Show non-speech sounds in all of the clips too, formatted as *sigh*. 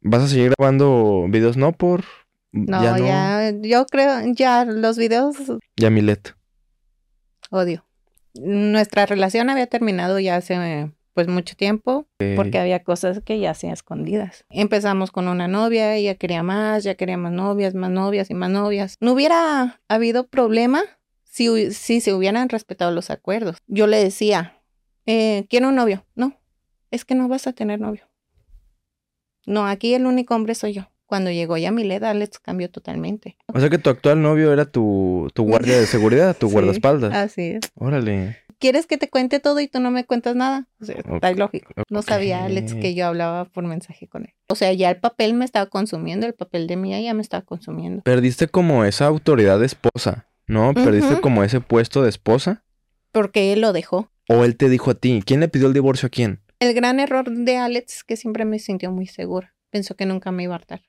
¿Vas a seguir grabando videos no por no, ya, yo creo, ya los videos. Ya Milet. Odio. Nuestra relación había terminado ya hace pues mucho tiempo porque había cosas que ya hacían escondidas. Empezamos con una novia, ella quería más, ya quería más novias, más novias y más novias. No hubiera habido problema si, si se hubieran respetado los acuerdos. Yo le decía, eh, quiero un novio. No, es que no vas a tener novio. No, aquí el único hombre soy yo. Cuando llegó ya Milet, Alex cambió totalmente. O sea que tu actual novio era tu, tu guardia de seguridad, tu *laughs* guardaespaldas. Así es. Órale. ¿Quieres que te cuente todo y tú no me cuentas nada? O sea, está lógico. No sabía Alex que yo hablaba por mensaje con él. O sea, ya el papel me estaba consumiendo, el papel de Mía ya me estaba consumiendo. Perdiste como esa autoridad de esposa, ¿no? Perdiste como ese puesto de esposa. Porque él lo dejó. O él te dijo a ti. ¿Quién le pidió el divorcio a quién? El gran error de Alex que siempre me sintió muy segura. Pensó que nunca me iba a hartar.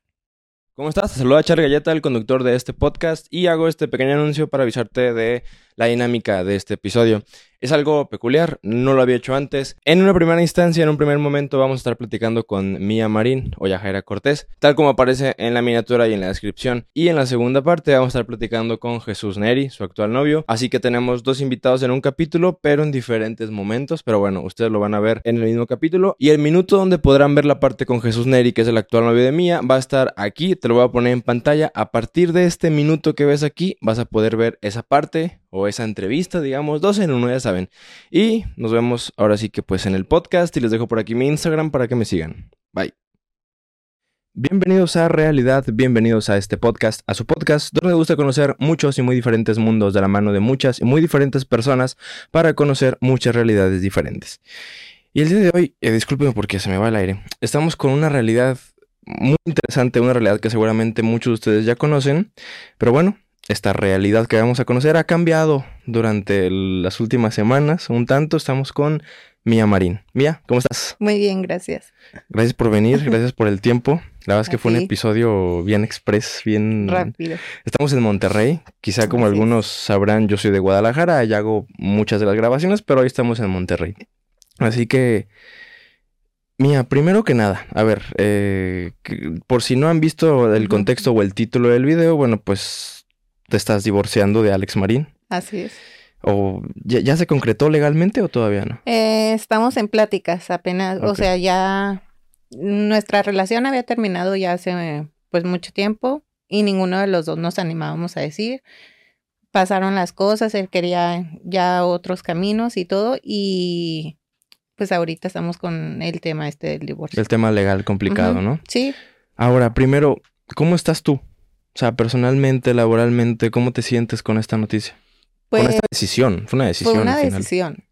¿Cómo estás? Te saluda Char Galleta, el conductor de este podcast, y hago este pequeño anuncio para avisarte de la dinámica de este episodio. Es algo peculiar, no lo había hecho antes. En una primera instancia, en un primer momento, vamos a estar platicando con Mía Marín o Yajaira Cortés, tal como aparece en la miniatura y en la descripción. Y en la segunda parte vamos a estar platicando con Jesús Neri, su actual novio. Así que tenemos dos invitados en un capítulo, pero en diferentes momentos. Pero bueno, ustedes lo van a ver en el mismo capítulo. Y el minuto donde podrán ver la parte con Jesús Neri, que es el actual novio de Mía, va a estar aquí. Te lo voy a poner en pantalla. A partir de este minuto que ves aquí, vas a poder ver esa parte o esa entrevista, digamos, dos en uno, ya Y nos vemos ahora sí que pues en el podcast y les dejo por aquí mi Instagram para que me sigan. Bye. Bienvenidos a Realidad, bienvenidos a este podcast, a su podcast, donde me gusta conocer muchos y muy diferentes mundos de la mano de muchas y muy diferentes personas para conocer muchas realidades diferentes. Y el día de hoy, eh, discúlpenme porque se me va el aire, estamos con una realidad muy interesante, una realidad que seguramente muchos de ustedes ya conocen, pero bueno, esta realidad que vamos a conocer ha cambiado durante las últimas semanas. Un tanto estamos con Mía Marín. Mía, ¿cómo estás? Muy bien, gracias. Gracias por venir, gracias por el tiempo. La verdad es *laughs* que fue un episodio bien express, bien rápido. Estamos en Monterrey. Quizá como algunos sabrán, yo soy de Guadalajara, y hago muchas de las grabaciones, pero hoy estamos en Monterrey. Así que Mía, primero que nada, a ver, eh, por si no han visto el contexto o el título del video, bueno, pues te estás divorciando de Alex Marín. Así es. ¿O ya, se concretó legalmente o todavía no? Eh, estamos en pláticas apenas, o sea, ya nuestra relación había terminado ya hace pues mucho tiempo y ninguno de los dos nos animábamos a decir. Pasaron las cosas, él quería ya otros caminos y todo y pues ahorita estamos con el tema este del divorcio. El tema legal complicado, ¿no? Sí. Ahora, primero, ¿cómo estás tú? O sea, personalmente, laboralmente, ¿cómo te sientes con esta noticia? con esta pues, decisión, fue una decisión. Fue una decisión.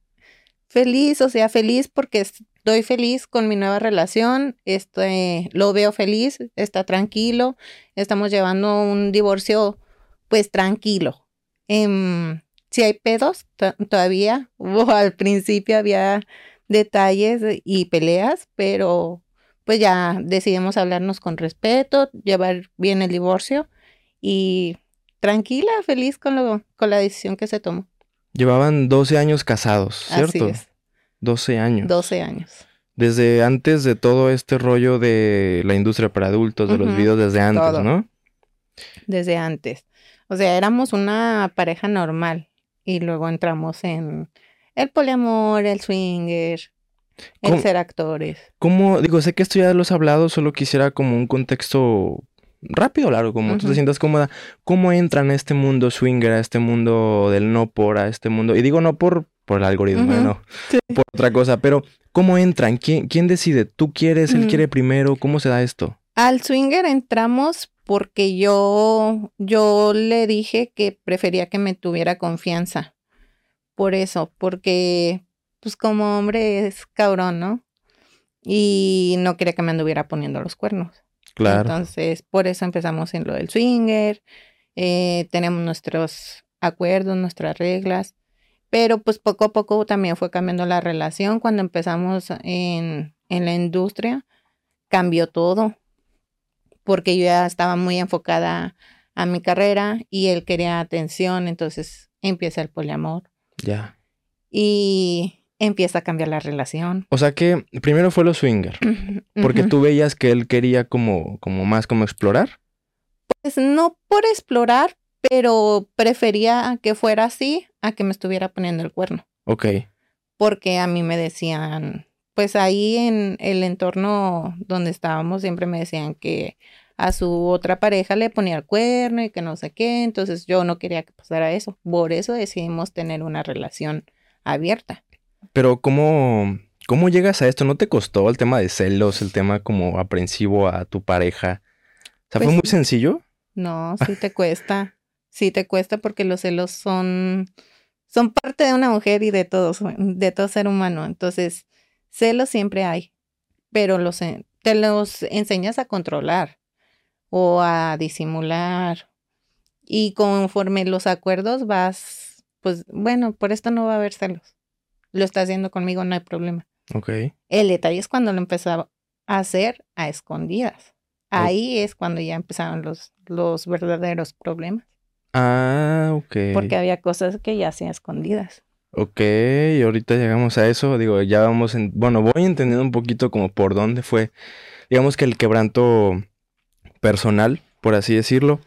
Feliz, o sea, feliz porque estoy feliz con mi nueva relación, este, lo veo feliz, está tranquilo, estamos llevando un divorcio pues tranquilo. Em, si hay pedos todavía, *laughs* al principio había detalles y peleas, pero pues ya decidimos hablarnos con respeto, llevar bien el divorcio y tranquila, feliz con, lo, con la decisión que se tomó. Llevaban 12 años casados, ¿cierto? Así es. 12 años. 12 años. Desde antes de todo este rollo de la industria para adultos, de los videos desde antes, ¿no? Desde antes. O sea, éramos una pareja normal y luego entramos en el poliamor, el swinger, el ser actores. ¿Cómo? Digo, sé que esto ya lo has hablado, solo quisiera como un contexto rápido largo, como tú te sientas cómoda, ¿cómo entran a este mundo swinger, a este mundo del no por, a este mundo? Y digo no por, por el algoritmo, no, por otra cosa, pero ¿cómo entran? ¿Quién, quién decide? ¿Tú quieres? ¿Él quiere primero? ¿Cómo se da esto? Al swinger entramos porque yo, yo le dije que prefería que me tuviera confianza. Por eso, porque pues como hombre es cabrón, ¿no? Y no quería que me anduviera poniendo los cuernos. Entonces, por eso empezamos en lo del swinger, eh, tenemos nuestros acuerdos, nuestras reglas, pero pues poco a poco también fue cambiando la relación. Cuando empezamos en, en la industria, cambió todo, porque yo ya estaba muy enfocada a mi carrera y él quería atención, entonces empieza el poliamor. Ya. Y empieza a cambiar la relación. O sea que primero fue lo swinger, porque tú veías que él quería como, como más como explorar. Pues no por explorar, pero prefería que fuera así a que me estuviera poniendo el cuerno. Ok, Porque a mí me decían, pues ahí en el entorno donde estábamos siempre me decían que a su otra pareja le ponía el cuerno y que no sé qué. Entonces yo no quería que pasara eso. Por eso decidimos tener una relación abierta. Pero ¿cómo, ¿cómo llegas a esto? ¿No te costó el tema de celos, el tema como aprensivo a tu pareja? O sea, ¿fue Pues muy sencillo? No, *laughs* sí te cuesta. Sí te cuesta porque los celos son, son parte de una mujer y de todos, de todo ser humano. Entonces, celos siempre hay, pero los, te los enseñas a controlar o a disimular. Y conforme los acuerdos vas, pues bueno, por esto no va a haber celos. Lo está haciendo conmigo, no hay problema. Ok. El detalle es cuando lo empezaba a hacer a escondidas. Ahí es cuando ya empezaron los, los verdaderos problemas. Ah, ok. Porque había cosas que ya hacía escondidas. Ok, y ahorita llegamos a eso. Digo, ya vamos en. Bueno, voy entendiendo un poquito como por dónde fue. Digamos que el quebranto personal, por así decirlo.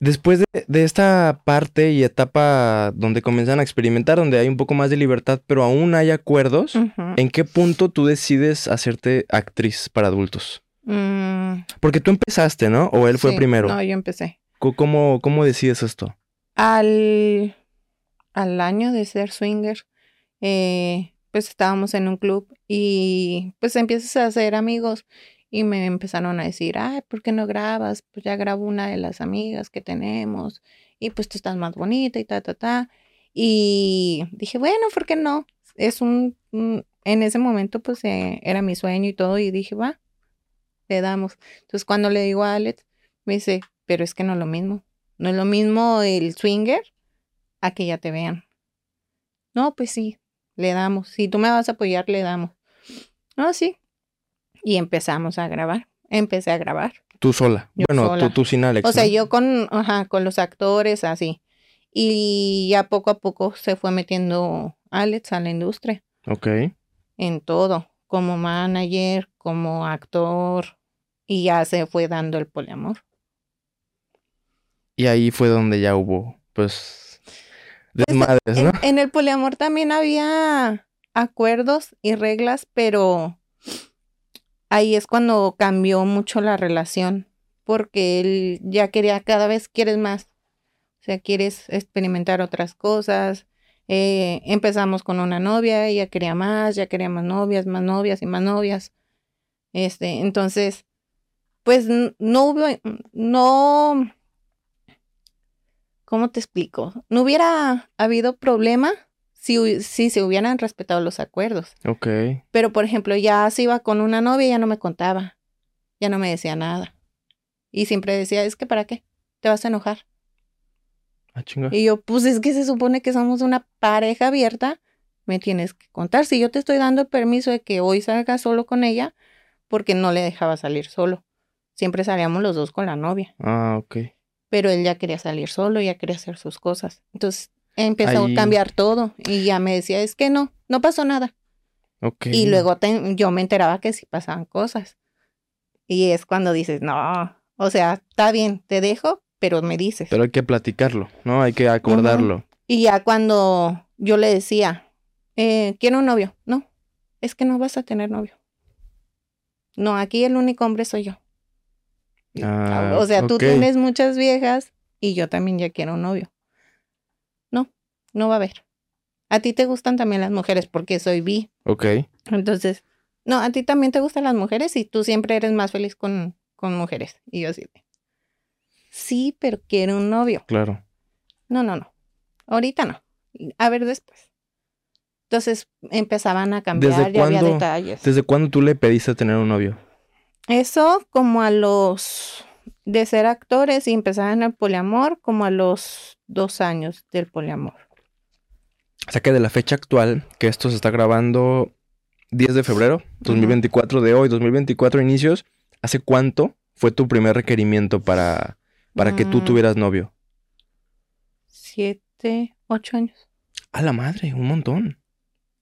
Después de, de esta parte y etapa donde comienzan a experimentar, donde hay un poco más de libertad, pero aún hay acuerdos. ¿en qué punto tú decides hacerte actriz para adultos? Mm, Porque tú empezaste, ¿no? ¿O él fue sí, primero? No, yo empecé. ¿Cómo, cómo decides esto? Al, al año de ser swinger, eh, pues estábamos en un club y pues empiezas a hacer amigos y me empezaron a decir, ay, ¿por qué no grabas? Pues ya grabo una de las amigas que tenemos y pues tú estás más bonita y ta, ta, ta. Y dije, bueno, ¿por qué no? Es un, un- en ese momento pues eh, era mi sueño y todo y dije, va, le damos. Entonces cuando le digo a Alex, me dice, pero es que no es lo mismo. No es lo mismo el swinger a que ya te vean. No, pues sí, le damos. Si tú me vas a apoyar, le damos. No, sí. Y empezamos a grabar. Empecé a grabar. Tú sola. Yo bueno, sola. Tú, tú sin Alex. O sea, yo con, ajá, con los actores, así. Y ya poco a poco se fue metiendo Alex a la industria, Ok. en todo, como manager, como actor, y ya se fue dando el poliamor. Y ahí fue donde ya hubo, pues, desmadres, En, ¿no? en el poliamor también había acuerdos y reglas, pero ahí es cuando cambió mucho la relación, porque él ya quería, cada vez quieres más, o sea, quieres experimentar otras cosas. Eh, empezamos con una novia, ella quería más, ya quería más novias, más novias y más novias. Este, entonces, pues no hubo, no, ¿cómo te explico? No hubiera habido problema si, si se hubieran respetado los acuerdos. Ok. Pero, por ejemplo, ya se iba con una novia ya no me contaba, ya no me decía nada. Y siempre decía, es que ¿para qué? Te vas a enojar. Ah, chinga. Y yo, pues es que se supone que somos una pareja abierta, me tienes que contar. Si yo te estoy dando el permiso de que hoy salgas solo con ella, porque no le dejaba salir solo. Siempre salíamos los dos con la novia, Ah, ok. pero él ya quería salir solo, ya quería hacer sus cosas. Entonces empezó Ahí- a cambiar todo y ya me decía, es que no, no pasó nada. Ok. Y luego te- yo me enteraba que sí pasaban cosas. Y es cuando dices, no, o sea, está bien, te dejo, pero me dices. Pero hay que platicarlo, ¿no? Hay que acordarlo. Y ya cuando yo le decía, eh, quiero un novio, no, es que no vas a tener novio. No, aquí el único hombre soy yo. Ah, o sea, tú tienes muchas viejas y yo también ya quiero un novio. No, va a haber. A ti te gustan también las mujeres porque soy bi. Ok. Entonces, no, a ti también te gustan las mujeres y tú siempre eres más feliz con, con mujeres. Y yo así de, sí, pero quiero un novio. Claro. No, no, no. Ahorita no. A ver después. Entonces empezaban a cambiar, ¿Desde ya había detalles. ¿Desde cuándo tú le pediste tener un novio? Eso como a los de ser actores y empezar en el poliamor, como a los dos años del poliamor. O sea que de la fecha actual, que esto se está grabando 10 de febrero 2024 de hoy, 2024 inicios, ¿hace cuánto fue tu primer requerimiento para, para que tú Mm. tuvieras novio? Siete, ocho años. A la madre, un montón.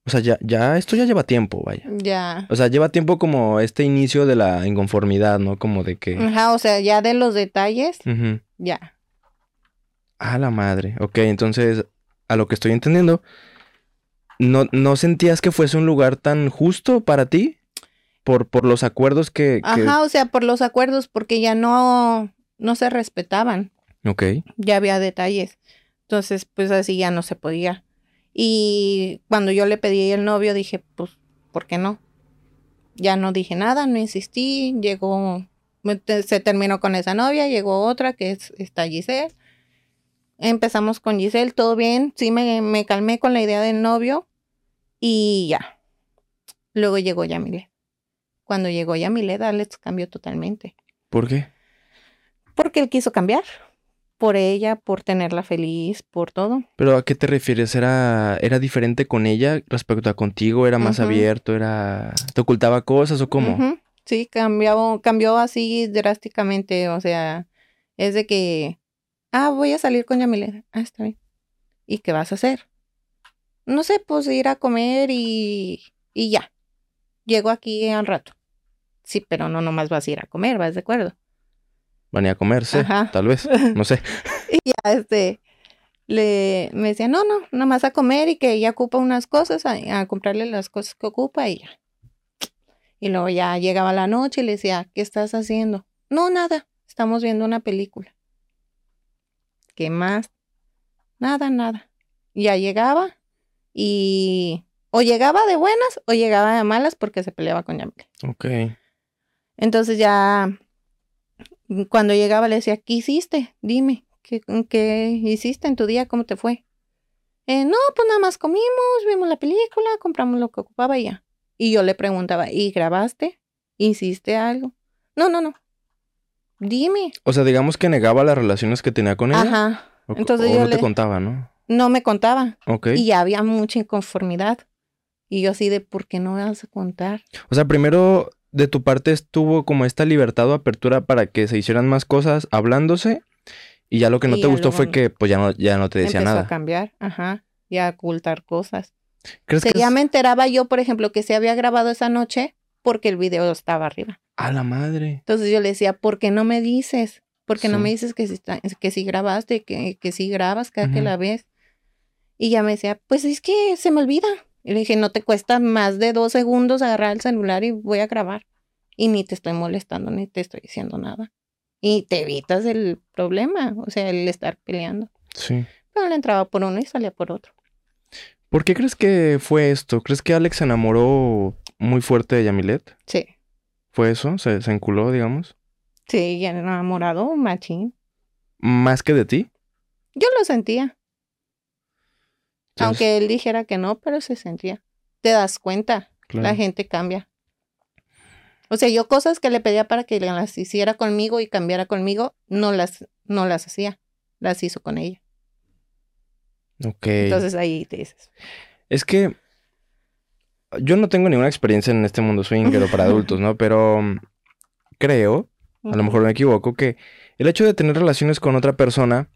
O sea, ya, ya, esto ya lleva tiempo, vaya. Ya. O sea, lleva tiempo como este inicio de la inconformidad, ¿no? Como de que... Ajá, o sea, ya de los detalles, ya. A la madre. Ok, entonces, a lo que estoy entendiendo, ¿no, no sentías que fuese un lugar tan justo para ti? Por, por los acuerdos que... que- Ajá, o sea, por los acuerdos, porque ya no, no se respetaban. Ok. ya había detalles. Entonces, pues así ya no se podía. Y cuando yo le pedí el novio, dije, pues, ¿por qué no? Ya no dije nada, no insistí, llegó, se terminó con esa novia, llegó otra que es esta Giselle. Empezamos con Giselle, todo bien, sí me, me calmé con la idea del novio y ya. Luego llegó Yamilet. Cuando llegó Yamilet, Alex cambió totalmente. ¿Por qué? Porque él quiso cambiar. Por ella, por tenerla feliz, por todo. ¿Pero a qué te refieres? ¿Era, era diferente con ella respecto a contigo? ¿Era más abierto? ¿Era... ¿Te ocultaba cosas o cómo? Sí, cambió, cambió así drásticamente. O sea, es de que, ah, voy a salir con Yamilet. Ah, está bien. ¿Y qué vas a hacer? No sé, pues ir a comer y, y ya. Llego aquí al rato. Sí, pero no nomás vas a ir a comer, ¿vas de acuerdo? Van a comerse, Ajá. tal vez. *laughs* No sé. Y ya, este, le, me decía, no, no, nada más a comer y que ella ocupa unas cosas, a, a comprarle las cosas que ocupa y ya. Y luego ya llegaba la noche y le decía, ¿qué estás haciendo? No, nada, estamos viendo una película. ¿Qué más? Nada, nada. Ya llegaba y o llegaba de buenas o llegaba de malas porque se peleaba con Yamile. Ok. Entonces ya cuando llegaba le decía, ¿qué hiciste? Dime, ¿qué, qué hiciste en tu día? ¿Cómo te fue? "Eh, no, pues nada más comimos, vimos la película, compramos lo que ocupaba y ya. Y yo le preguntaba, ¿y grabaste? ¿Hiciste algo? No, no, no. Dime. O sea, digamos que negaba las relaciones que tenía con ella. Ajá. O, Entonces o yo no te contaba, ¿no? No me contaba. Ok. Y había mucha inconformidad. Y yo así de, ¿por qué no me vas a contar? O sea, primero de tu parte estuvo como esta libertad o apertura para que se hicieran más cosas hablándose. Y ya lo que no Y te gustó fue que pues ya no, ya no te decía Empezó nada. a cambiar, ajá, y a ocultar cosas. ¿Crees que ya es- me enteraba yo, por ejemplo, que se había grabado esa noche porque el video estaba arriba. A la madre. Entonces yo le decía, ¿por qué no me dices? ¿Por qué no me dices que si, está- que si grabaste, que, que si grabas cada que la ves? Y ya me decía, pues es que se me olvida. Y le dije, no te cuesta más de dos segundos agarrar el celular y voy a grabar. Y ni te estoy molestando, ni te estoy diciendo nada. Y te evitas el problema, o sea, el estar peleando. Sí. Pero le entraba por uno y salía por otro. ¿Por qué crees que fue esto? ¿Crees que Alex se enamoró muy fuerte de Yamilet? Sí, ¿Fue eso? ¿Se, se enculó, digamos? sí, ya enamorado, machín. ¿Más que de ti? Yo lo sentía. Entonces, Aunque él dijera que no, pero se sentía. Te das cuenta, claro. la gente cambia. O sea, yo cosas que le pedía para que las hiciera conmigo y cambiara conmigo, no las, no las hacía. Las hizo con ella. Ok. Entonces ahí te dices. Es que yo no tengo ninguna experiencia en este mundo swingero para adultos, ¿no? Pero mm, creo, a lo mejor me equivoco, que el hecho de tener relaciones con otra persona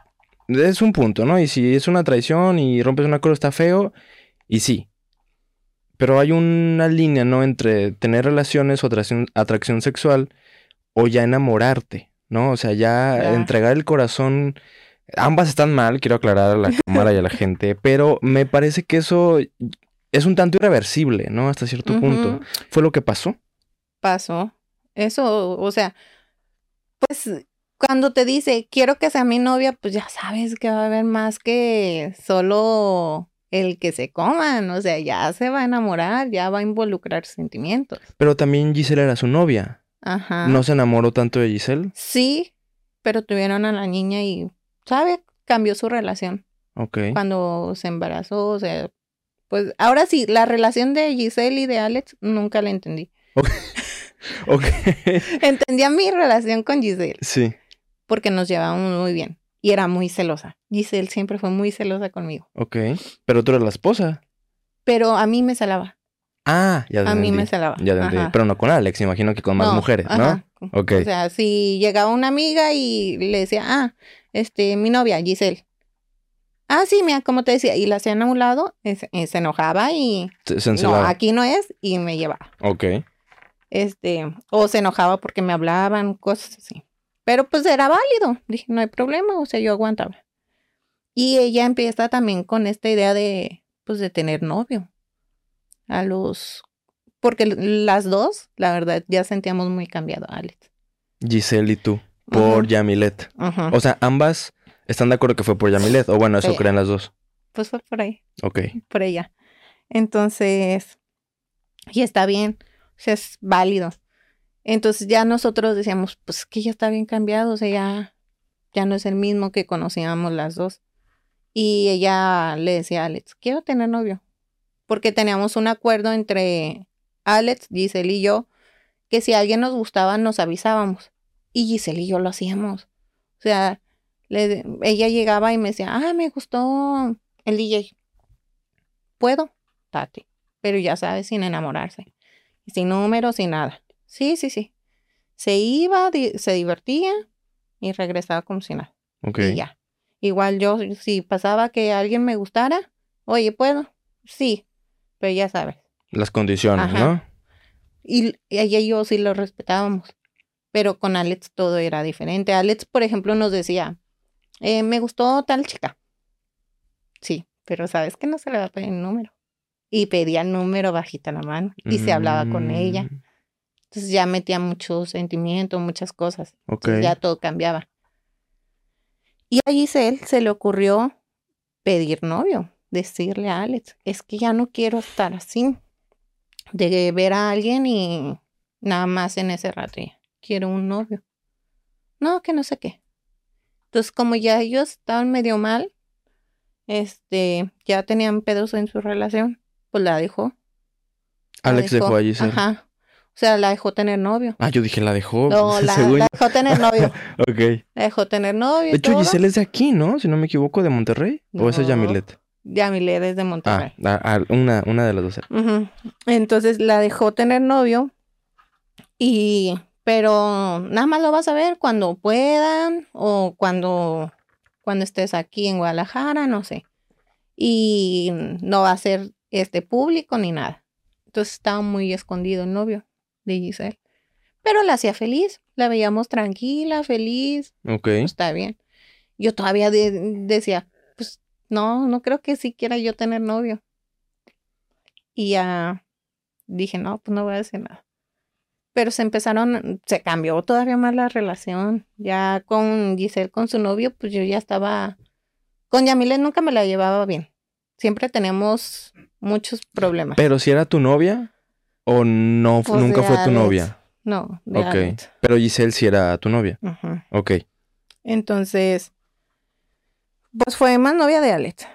es un punto, ¿no? Y si es una traición y rompes un acuerdo está feo, y sí. Pero hay una línea, ¿no? Entre tener relaciones o atracción, atracción sexual o ya enamorarte, ¿no? O sea, ya Ya. entregar el corazón. Ambas están mal, quiero aclarar a la *laughs* cámara y a la gente, pero me parece que eso es un tanto irreversible, ¿no? Hasta cierto punto. Fue lo que pasó. Pasó. Eso, o sea, pues cuando te dice, quiero que sea mi novia, pues ya sabes que va a haber más que solo el que se coman. O sea, ya se va a enamorar, ya va a involucrar sentimientos. Pero también Giselle era su novia. Ajá. ¿No se enamoró tanto de Giselle? Sí, pero tuvieron a la niña y, ¿sabe? Cambió su relación Ok. cuando se embarazó. O sea, pues ahora sí, la relación de Giselle y de Alex nunca la entendí. Ok. *laughs* Entendía mi relación con Giselle sí. porque nos llevábamos muy bien y era muy celosa. Giselle siempre fue muy celosa conmigo, Ok. Pero tú eres la esposa. pero a mí me celaba. Ah, ya te A mí me celaba. Ya te entendí. Pero no con Alex, imagino que con más No, mujeres, ¿no? ajá. Ok. O sea, si llegaba una amiga y le decía, ah, este, mi novia, Giselle. Ah, sí, mira, como te decía, y la hacían a un lado, se, se enojaba y Se, no, aquí no es, y me llevaba. Ok. Este, o se enojaba porque me hablaban, cosas así. Pero pues era válido, dije, no hay problema, o sea, yo aguantaba. Y ella empieza también con esta idea de, pues, de tener novio. A los, porque las dos, la verdad, ya sentíamos muy cambiado a Alex. Giselle y tú. Por Ujú. Yamilet. Ajá. O sea, ambas están de acuerdo que fue por Yamilet. O bueno, eso creen las dos. Pues fue por ahí. Ok. por ella. Entonces, y está bien, o sea, es válido. Entonces ya nosotros decíamos, pues que ya está bien cambiado, o sea, ya, ya no es el mismo que conocíamos las dos. Y ella le decía a Alex, quiero tener novio. Porque teníamos un acuerdo entre Alex, Giselle y yo, que si alguien nos gustaba, nos avisábamos. Y Giselle y yo lo hacíamos. O sea, le- ella llegaba y me decía, ah, me gustó el DJ. ¿Puedo? Tati. Pero ya sabes, sin enamorarse. Sin número, sin nada. Sí, sí, sí. Se iba, di- se divertía y regresaba como si nada. Ok. Y ya. Igual yo, si pasaba que alguien me gustara, oye, ¿puedo? Sí. Pero ya sabes. Las condiciones, Ajá. ¿no? Y ella y yo sí lo respetábamos. Pero con Alex todo era diferente. Alex, por ejemplo, nos decía, eh, me gustó tal chica. Sí, pero sabes que no se le va a pedir el número. Y pedía el número bajita la mano. Y se hablaba con ella. Mm, Entonces ya metía mucho sentimiento, muchas cosas. Ok. Entonces ya todo cambiaba. Y a Giselle se le ocurrió pedir novio, decirle a Alex, es que ya no quiero estar así, de ver a alguien y nada más en ese rato ya, quiero un novio. No, que no sé qué. Entonces como ya ellos estaban medio mal, este, ya tenían pedos en su relación, pues la dejó. La Alex dejó a Giselle. Ajá. O sea, la dejó tener novio. Ah, yo dije, la dejó. No, *laughs* la, la dejó tener novio. *laughs* Ok. La dejó tener novio. De hecho, todo. Giselle es de aquí, ¿no? Si no me equivoco, de Monterrey. ¿O esa es. Yamilet? Yamilet es de Monterrey. ah, ah, una, una de las dos. Ujú. Entonces la dejó tener novio. Y, pero nada más lo vas a ver cuando puedan o cuando, cuando estés aquí en Guadalajara, no sé. Y no va a ser este público ni nada. Entonces estaba muy escondido el novio de Giselle. Pero la hacía feliz, la veíamos tranquila, feliz, Ok. está bien. Yo todavía de- decía, pues no, no creo que sí quiera yo tener novio. Y ya dije, no, pues no voy a decir nada. Pero se empezaron, se cambió todavía más la relación. Ya con Giselle, con su novio, pues yo ya estaba, con Yamilet nunca me la llevaba bien. Siempre tenemos muchos problemas. Pero si era tu novia o no, Pues nunca fue tu novia. No, de Ok. Pero Giselle sí era tu novia. Ujú. Ok. Entonces, pues fue más novia de Alex.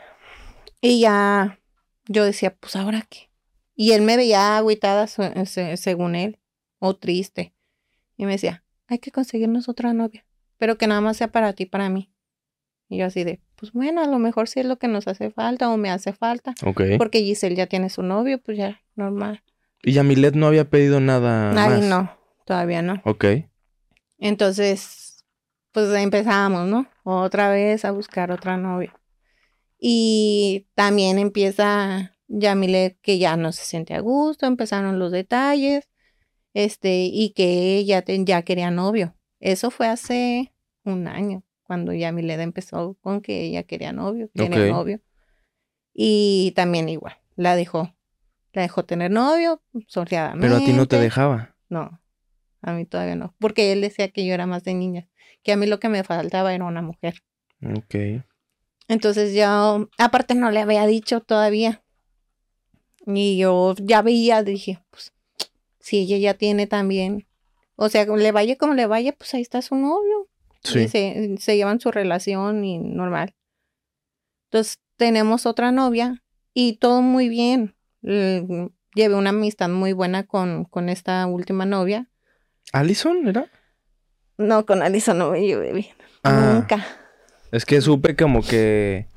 Y ya yo decía, pues ahora qué. Y él me veía agüitada según él, o triste. Y me decía, hay que conseguirnos otra novia, pero que nada más sea para ti, para mí. Y yo así de, pues bueno, a lo mejor sí es lo que nos hace falta o me hace falta. Porque Giselle ya tiene su novio, pues ya, normal. Y Yamilet no había pedido nada Ay, más. no, todavía no. Ok. Entonces, pues empezamos, ¿no? Otra vez a buscar otra novia. Y también empieza Yamilet que ya no se siente a gusto, empezaron los detalles, este, y que ella ya quería novio. Eso fue hace un año, cuando Yamilet empezó con que ella quería novio, tener Ok. novio. Y también igual, la dejó, la dejó tener novio, soleadamente. Pero a ti no te dejaba. No, a mí todavía no. Porque él decía que yo era más de niñas, que a mí lo que me faltaba era una mujer. Ok. Entonces yo, aparte no le había dicho todavía. Y yo ya veía, dije, pues, si ella ya tiene también, o sea, le vaya como le vaya, pues ahí está su novio. Sí. Y se, se llevan su relación y normal. Entonces tenemos otra novia y todo muy bien. Llevé una amistad muy buena con, con esta última novia. ¿Allison era? No, con Alison no me llevé bien. Ah, Nunca. Es que supe como que.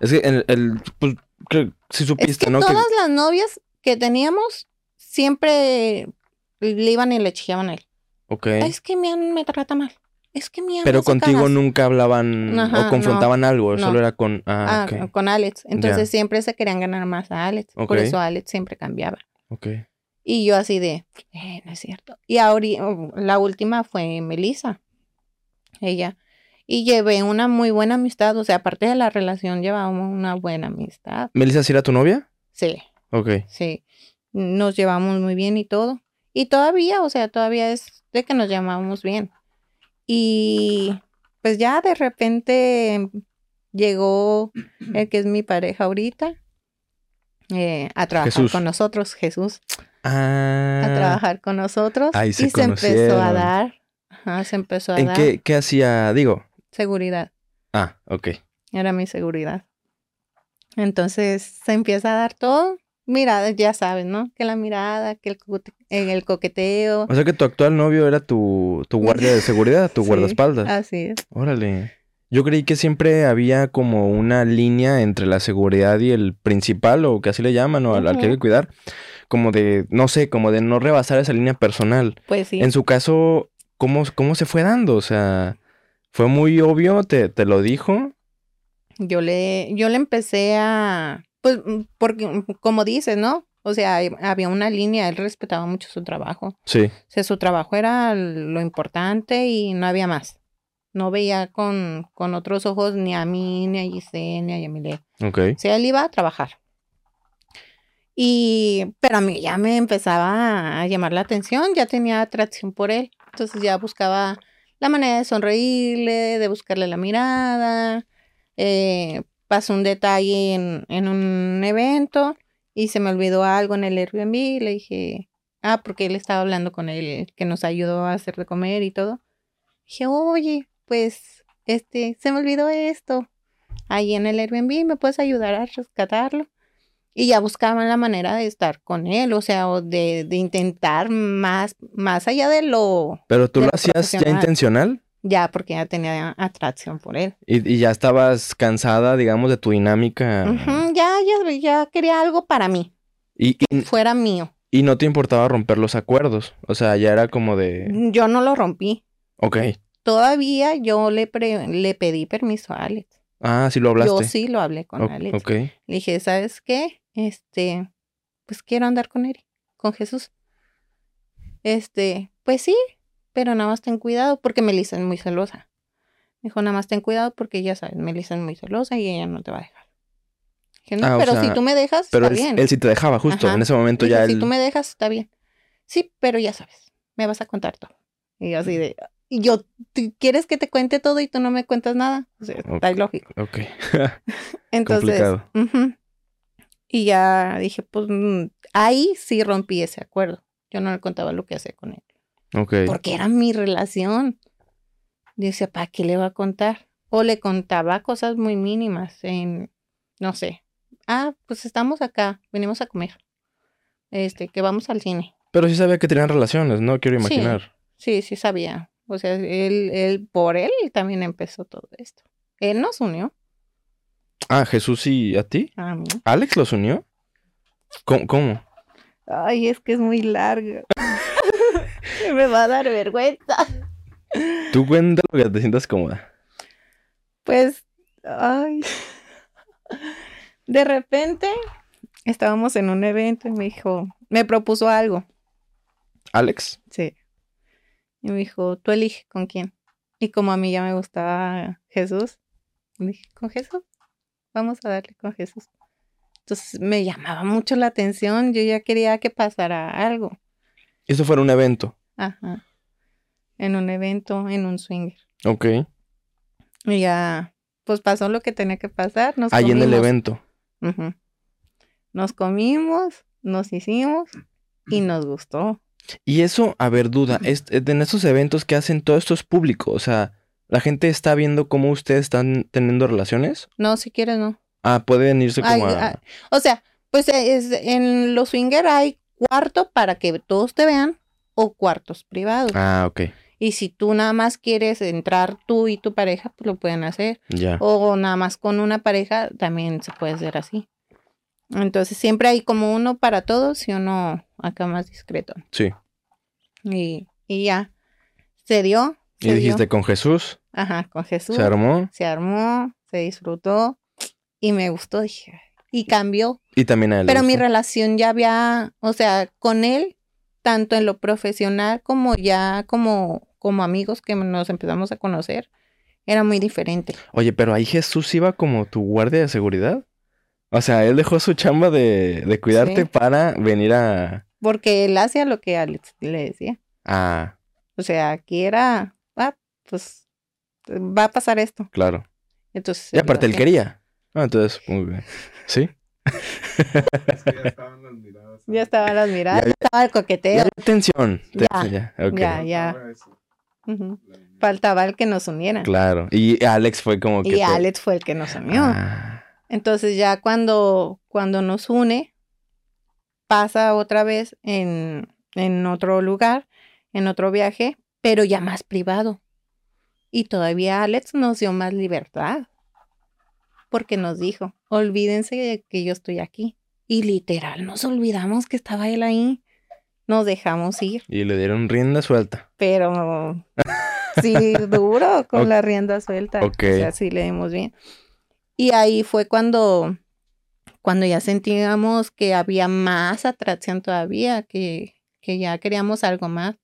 Es que el. el- pues, que si Es supiste, que ¿no? todas Que... las novias que teníamos siempre le iban y le chillaban a él. Ok. "Ay, Es que me, me trata mal. es que mi Pero contigo caga". nunca hablaban Ajá, o confrontaban algo, no. solo era con... Ah, Ah, con Alex. Entonces siempre se querían ganar más a Alex. Ok. Por eso Alex siempre cambiaba. ok. Y yo así de, eh, no es cierto. Y ahora la última fue Melissa. Ella. Y llevé una muy buena amistad. O sea, aparte de la relación, llevábamos una buena amistad. ¿Melissa sí era tu novia? Sí, Ok. sí. Nos llevamos muy bien y todo. Y todavía, o sea, todavía es de que nos llamamos bien. Y pues ya de repente llegó el que es mi pareja ahorita eh, a trabajar Jesús. con nosotros, Jesús. Ah. a trabajar con nosotros ahí se y se empezó a dar, ajá, se empezó a ¿En dar qué, qué hacía? Digo. seguridad, Ah, ok. era mi seguridad. Entonces se empieza a dar todo, mira, ya sabes, ¿no? Que la mirada, que el, coquete- eh, el coqueteo, O sea que tu actual novio era tu, tu guardia de seguridad, tu *laughs* Sí, guardaespaldas. así es. Órale. Yo creí que siempre había como una línea entre la seguridad y el principal, o que así le llaman, o al, al que hay que cuidar. Como de, no sé, como de no rebasar esa línea personal. Pues sí, En su caso, ¿cómo, cómo se fue dando? O sea, ¿fue muy obvio? ¿Te, te lo dijo? yo le, yo le empecé a, pues, mm, porque mm, como dices, ¿no? O sea, había una línea, él respetaba mucho su trabajo. Sí. O sea, su trabajo era lo importante y no había más. No veía con, con otros ojos ni a mí, ni a Giselle, ni a Yamile. Ok. O sea, él iba a trabajar. Y, pero a mí ya me empezaba a llamar la atención, ya tenía atracción por él. Entonces ya buscaba la manera de sonreírle, de buscarle la mirada. Eh, pasó un detalle en, en un evento y se me olvidó algo en el Airbnb. y Le dije, ah, porque él estaba hablando con él, que nos ayudó a hacer de comer y todo. Dije, oye, pues, este, se me olvidó esto. Ahí en el Airbnb, ¿me puedes ayudar a rescatarlo? Y ya buscaban la manera de estar con él, o sea, o de, de intentar más, más allá de lo, ¿Pero tú lo lo hacías ya intencional? Ya, porque ya tenía atracción por él. Y, y ya estabas cansada, digamos, de tu dinámica. Ya, ya, ya quería algo para mí, y, y, fuera mío. y no te importaba romper los acuerdos. O sea, ya era como de... Yo no lo rompí. Ok. Todavía yo le, pre- le pedí permiso a Alex. Ah, sí lo hablaste. Yo sí lo hablé con O- Alex. ok. Le dije, ¿sabes qué? Este, pues quiero andar con él, con Jesús. Este, pues sí, pero nada más ten cuidado porque Melissa es muy celosa. Me dijo, nada más ten cuidado porque ya sabes, Melissa es muy celosa y ella no te va a dejar. Dije, no, Ah, o pero sea, si tú me dejas, Pero está él, bien. él sí te dejaba justo. Ajá. En ese momento Dije, ya si él... tú me dejas, está bien. Sí, pero ya sabes, me vas a contar todo. Y yo así de, yo, ¿tú ¿quieres que te cuente todo y tú no me cuentas nada? O sea, está Ok. ilógico. Ok. *laughs* *laughs* Entonces, y ya dije, pues mm, ahí sí rompí ese acuerdo. Yo no le contaba lo que hacía con él. Porque era mi relación. Dice, ¿para qué le va a contar? O le contaba cosas muy mínimas en, no sé. Ah, pues estamos acá, venimos a comer. Este, que vamos al cine. Pero sí sabía que tenían relaciones, ¿no? Quiero Sí. imaginar. Sí, sí sabía. O sea, él, él, por él también empezó todo esto. Él nos unió Ah, Jesús y a ti. a mí. ¿Alex los unió? ¿Cómo? cómo? Ay, es que es muy largo. *laughs* Me va a dar vergüenza. Tú cuenta lo que te sientas cómoda. Pues, ay. De repente estábamos en un evento y me dijo, me propuso algo. ¿Alex? Sí. Y me dijo, tú elige con quién. Y como a mí ya me gustaba Jesús, dije, con Jesús. Vamos a darle con Jesús. Entonces me llamaba mucho la atención. Yo ya quería que pasara algo. Eso fue un evento. Ajá. En un evento, en un swinger. Ok. Y ya, pues pasó lo que tenía que pasar. Nos Ahí en el evento. Nos comimos, nos hicimos y nos gustó. Y eso, a ver, duda, es, es en estos eventos que hacen todo esto es público, o sea, la gente está viendo cómo ustedes están teniendo relaciones. No, si quieres, no. Ah, pueden irse como Ay, a... ay, O sea, pues es, en los swinger hay cuarto para que todos te vean o cuartos privados. Ah, ok, Y si tú nada más quieres entrar tú y tu pareja, pues lo pueden hacer. ya. O nada más con una pareja, también se puede hacer así. Entonces siempre hay como uno para todos y uno acá más discreto. Sí. Y, y ya, se dio, Y dijiste dio. con Jesús, Ajá, con Jesús. se armó se armó, se disfrutó y me gustó, dije, y cambió. y también a él. Pero mi relación ya había, o sea, con él, tanto en lo profesional como ya como, como amigos que nos empezamos a conocer, era muy diferente. Oye, pero ahí Jesús iba como tu guardia de seguridad. O sea, él dejó su chamba de, de cuidarte Sí. para venir a... Porque él hacía lo que Alex le decía. Ah, O sea, aquí era, ah, pues va a pasar esto. claro. Entonces. Y aparte él quería. Ah, entonces, muy bien. ¿Sí? *laughs* Es que ya estaban. *laughs* Ya estaban las miradas, Ya- ya estaba el Ya coqueteo. había tensión. Te- Ya, ya, ya, ya. Niña. Faltaba el que nos uniera. Claro. Y Alex fue como que... Y te- Alex fue el que nos unió. Ah, Entonces ya cuando, cuando nos une, pasa otra vez en, en otro lugar, en otro viaje, pero ya más privado. Y todavía Alex nos dio más libertad. Porque nos dijo, olvídense de que yo estoy aquí. Y literal, nos olvidamos que estaba él ahí. Nos dejamos ir, y le dieron rienda suelta. pero sí, duro *laughs* con la rienda suelta. Ok. O sea, sí le dimos bien. Y ahí fue cuando, cuando ya sentíamos que había más atracción todavía, que, que ya queríamos algo más.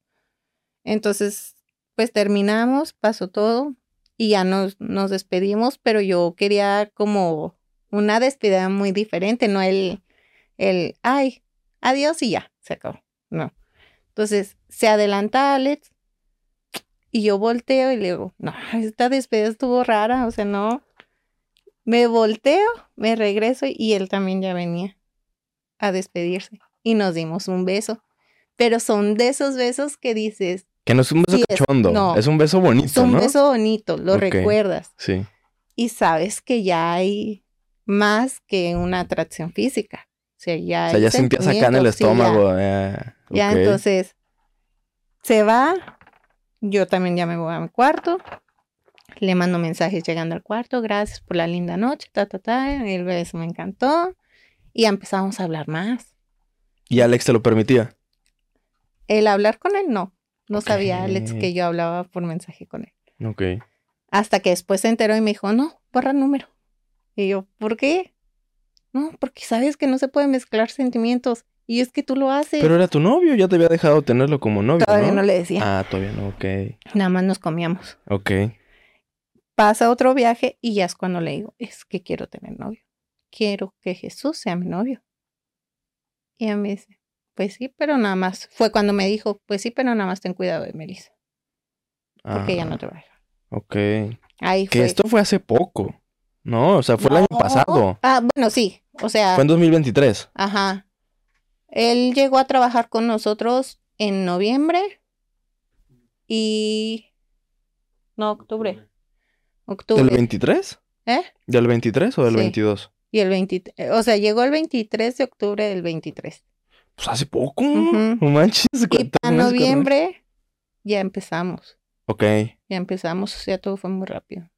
Entonces, pues terminamos, pasó todo y ya nos, nos despedimos, pero yo quería como una despedida muy diferente, no el, el, ay, adiós y ya, se acabó. No. Entonces, se adelanta Alex y yo volteo y le digo, no, esta despedida estuvo rara, o sea, no. Me volteo, me regreso y él también ya venía a despedirse y nos dimos un beso. Pero son de esos besos que dices, Que no es un beso Sí, es- cachondo. no. Es un beso bonito, es un ¿no? beso bonito, lo recuerdas Sí. y sabes que ya hay más que una atracción física. O sea, ya, O sea, sentías acá en el sentimientos, sí, ya. estómago. Ya, entonces se va. Yo también ya me voy a mi cuarto. Le mando mensajes llegando al cuarto. Gracias por la linda noche. Ta, ta, ta. El beso me encantó. Y empezamos a hablar más. Y Alex te lo permitía. El hablar con él, no. No sabía Alex que yo hablaba por mensaje con él. Ok. Hasta que después se enteró y me dijo, no, borra el número. Y yo, ¿por qué? No, porque sabes que no se pueden mezclar sentimientos. Y es que tú lo haces. Pero era tu novio, ya te había dejado tenerlo como novio, Todavía ¿no? no le decía. Ah, todavía no, ok. Nada más nos comíamos. Ok. pasa otro viaje y ya es cuando le digo, es que quiero tener novio. Quiero que Jesús sea mi novio. Y ella me dice, pues sí, pero nada más. Fue cuando me dijo, pues sí, pero nada más ten cuidado de Melissa, porque ella Ah, no te va a dejar. Ok. Ahí Que fue. esto fue hace poco. No, o sea, fue el año pasado. Ah, bueno, sí. O sea, Fue en 2023. ajá. Él llegó a trabajar con nosotros en noviembre y... No, octubre. Octubre. ¿Del 23? ¿Eh? ¿Del 23 o del Sí. 22? Y el 23, o sea, llegó el 23 de octubre del 23. Pues hace poco. Ujú. No manches. Y ¿cuántos para noviembre ya empezamos. Ok. Ya empezamos, o sea, todo fue muy rápido.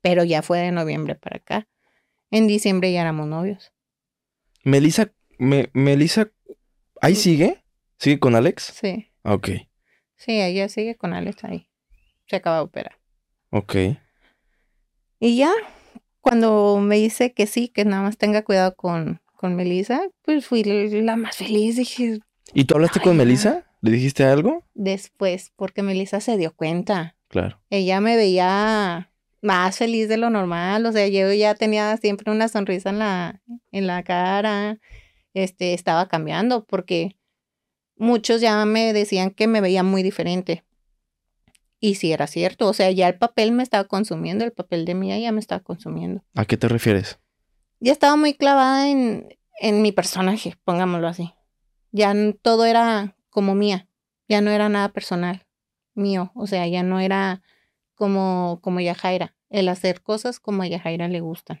Pero ya fue de noviembre para acá. En diciembre ya éramos novios. Melissa, me, Melissa, ¿ahí sigue? ¿Sigue con Alex? Sí. Ok. Sí, ella sigue con Alex ahí. Se acaba de operar. Ok. Y ya, cuando me dice que sí, que nada más tenga cuidado con, con Melissa, pues fui la más feliz. Dije, ¿Y tú hablaste con. Melissa? ¿Le dijiste algo? después, porque Melissa se dio cuenta. Claro. ella me veía más feliz de lo normal, o sea, yo ya tenía siempre una sonrisa en la, en la cara, este, estaba cambiando porque muchos ya me decían que me veía muy diferente. Y sí era cierto, o sea, ya el papel me estaba consumiendo, el papel de Mía ya me estaba consumiendo. ¿A qué te refieres? Ya estaba muy clavada en, en mi personaje, pongámoslo así. Ya todo era como Mía, ya no era nada personal mío, o sea, ya no era como, como Yajaira, el hacer cosas como a Yajaira le gustan.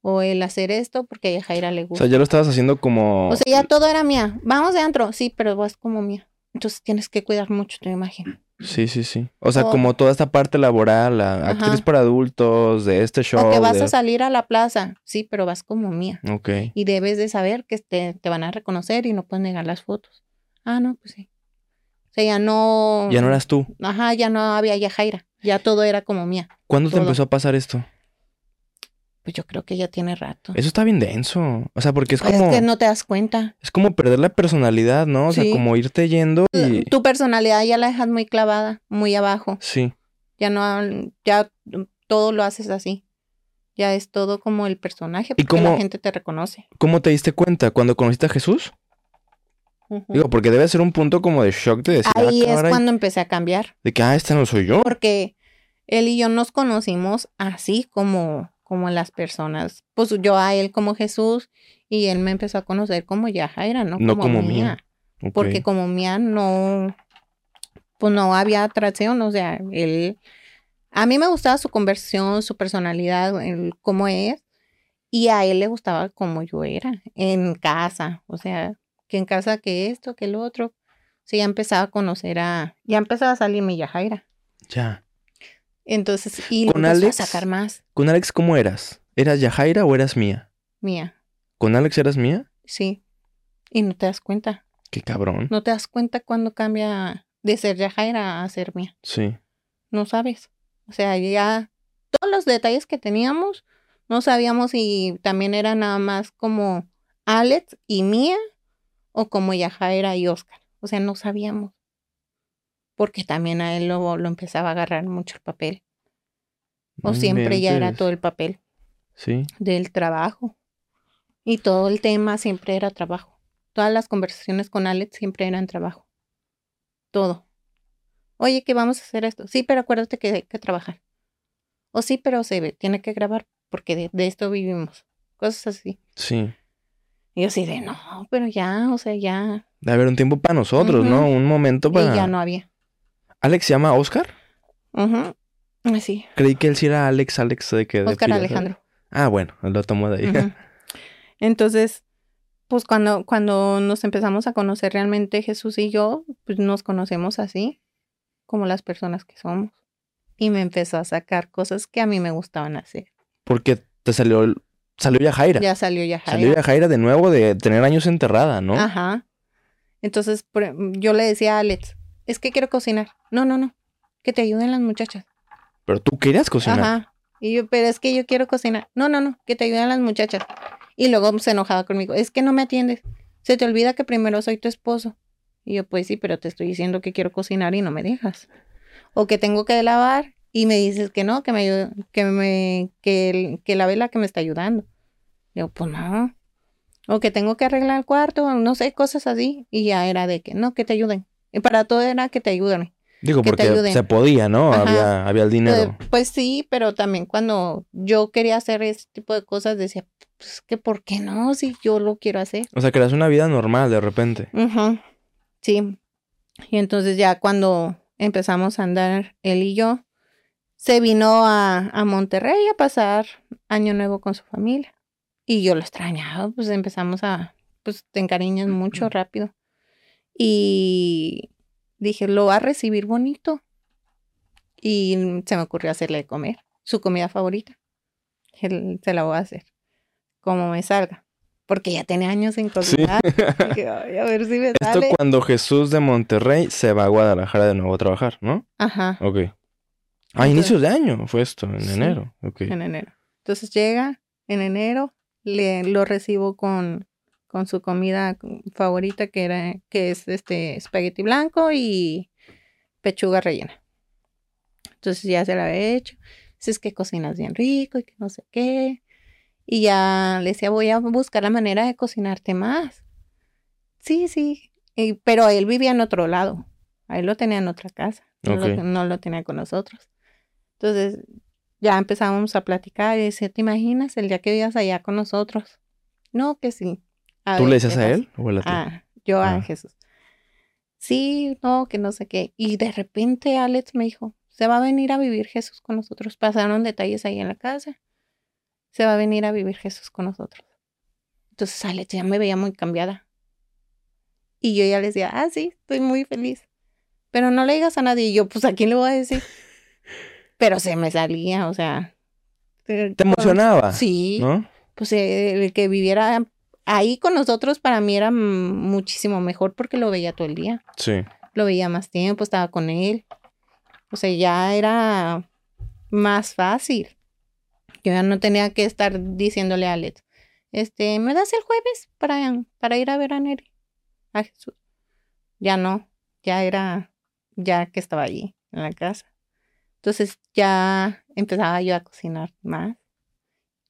O el hacer esto porque a Yajaira le O gusta. sea, ya lo estabas haciendo como... O sea, ya todo era mía. Vamos de antro, sí, pero vas como mía. Entonces tienes que cuidar mucho tu imagen. Sí, sí, sí. O sea, O- como toda esta parte laboral, la Ajá. actriz para adultos, de este show. o que vas de- a salir a la plaza, sí, pero vas como mía. Ok. Y debes de saber que te, te van a reconocer y no puedes negar las fotos. Ah, no, pues sí. Sea, ya no... Ya no eras tú. Ajá, ya no había Yajaira. Ya todo era como mía. ¿Cuándo te empezó a pasar esto? Pues yo creo que ya tiene rato. Eso está bien denso. O sea, porque es Pues como... es que no te das cuenta. Es como perder la personalidad, ¿no? O sea, como irte yendo y... Tu personalidad ya la dejas muy clavada, muy abajo. Sí. Ya no, ya todo lo haces así. Ya es todo como el personaje, ¿Y porque cómo- la gente te reconoce. ¿Cómo te diste cuenta? ¿Cuando conociste a Jesús? Digo, porque debe ser un punto como de shock de decir, Ahí ah, es caray, cuando empecé a cambiar. de que, ah, este no soy yo. Porque él y yo nos conocimos así como, como las personas. Pues yo a él como Jesús y él me empezó a conocer como Yajaira, ¿no? No como mía. Porque como mía no, pues no había atracción, o sea, él, a mí me gustaba su conversión, su personalidad, el cómo es, y a él le gustaba como yo era, en casa, o sea, que en casa que esto, que lo otro. Sea, ya empezaba a conocer a, ya empezaba a salir mi Yajaira. Ya. Entonces, y ¿Con Alex? a sacar más ¿Con Alex cómo eras? ¿Eras Yajaira o eras mía? mía, ¿Con Alex eras mía? sí. Y no te das cuenta, Qué cabrón. no te das cuenta cuando cambia de ser Yajaira a ser mía. Sí. no sabes. O sea, ya todos los detalles que teníamos, no sabíamos si también era nada más como Alex y Mía o como Yajaira y Oscar. O sea, no sabíamos. Porque también a él lo, lo empezaba a agarrar mucho el papel. O No siempre ya era todo el papel Sí. del trabajo. Y todo el tema siempre era trabajo. Todas las conversaciones con Alex siempre eran trabajo. Todo. Oye, que vamos a hacer esto. Sí, pero acuérdate que hay que trabajar. O sí, pero se ve, tiene que grabar porque de, de esto vivimos. Cosas así. Sí. Y yo así de, no, pero ya, o sea, ya. Debe haber un tiempo para nosotros. ¿no? Un momento para... Y ya no había. ¿Alex se llama Oscar? Ujú. Así. Creí que él sí era Alex, Alex de que... Oscar Alejandro. Ah, bueno, lo tomó de ahí. *laughs* Entonces, pues cuando, cuando nos empezamos a conocer realmente Jesús y yo, pues nos conocemos así, como las personas que somos. Y me empezó a sacar cosas que a mí me gustaban hacer. Porque te salió... Salió Yajaira. Ya salió ya Salió Yajaira de nuevo de tener años enterrada, ¿no? Ajá. Entonces por- yo le decía a Alex, es que quiero cocinar. No, no, no. Que te ayuden las muchachas. Pero tú querías cocinar. Ajá. Y yo, pero es que yo quiero cocinar. No, no, no, que te ayuden las muchachas. Y luego se enojaba conmigo. Es que no me atiendes. Se te olvida que primero soy tu esposo. Y yo, pues sí, pero te estoy diciendo que quiero cocinar y no me dejas. O que tengo que lavar y me dices que no, que me ayude, que me, que, que la vela que me está ayudando. Yo, pues no. O que tengo que arreglar el cuarto, no sé, cosas así. Y ya era de que no, que te ayuden. Y para todo era que te ayuden. Digo, que porque se podía, ¿no? Ajá. Había, había el dinero. Eh, pues sí, pero también cuando yo quería hacer ese tipo de cosas decía, pues que ¿por qué no? Si yo lo quiero hacer. O sea, que eras una vida normal de repente. Ujú, Sí. Y entonces ya cuando empezamos a andar él y yo, se vino a, a Monterrey a pasar año nuevo con su familia. Y yo lo extrañaba, pues empezamos a, pues te encariñas mucho rápido. Y dije, lo va a recibir bonito. Y se me ocurrió hacerle de comer, su comida favorita. Él- se la voy a hacer, como me salga. Porque ya tiene años sin cocinar. *laughs* Dije, "Ay, a ver si me Esto sale. cuando Jesús de Monterrey se va a Guadalajara de nuevo a trabajar, ¿no? Ajá, Ok. Ah, Entonces- inicios de año fue esto, en Sí. enero. Ok. en enero. Entonces llega en enero, le, lo recibo con, con su comida favorita que era, que es este espagueti blanco y pechuga rellena. Entonces ya se la había hecho. Dice, es que cocinas bien rico y que no sé qué. Y ya le decía, voy a buscar la manera de cocinarte más. Sí, sí. Y- pero él vivía en otro lado. A él lo tenía en otra casa. No, Ok. lo, no lo tenía con nosotros. Entonces ya empezamos a platicar y decía, ¿te imaginas el día que vivas allá con nosotros? No, que sí. A ¿Tú ver, le decías ¿qué a él o a ti? Ah, yo a Ah. Jesús. Sí, no, que no sé qué. Y de repente Alex me dijo, se va a venir a vivir Jesús con nosotros. Pasaron detalles ahí en la casa. Se va a venir a vivir Jesús con nosotros. Entonces Alex ya me veía muy cambiada. Y yo ya le decía, ah, sí, estoy muy feliz. Pero no le digas a nadie. Y yo, pues, ¿a quién le voy a decir? Pero se me salía, o sea. Te emocionaba, Sí ¿no? pues eh, el que viviera ahí con nosotros para mí era muchísimo mejor porque lo veía todo el día. Sí. lo veía más tiempo, estaba con él. O sea, ya era más fácil. Yo ya no tenía que estar diciéndole a Alex, este, ¿me das el jueves para, para ir a ver a Neri? A Jesús. Ya no, ya era, ya que estaba allí en la casa. Entonces ya empezaba yo a cocinar más.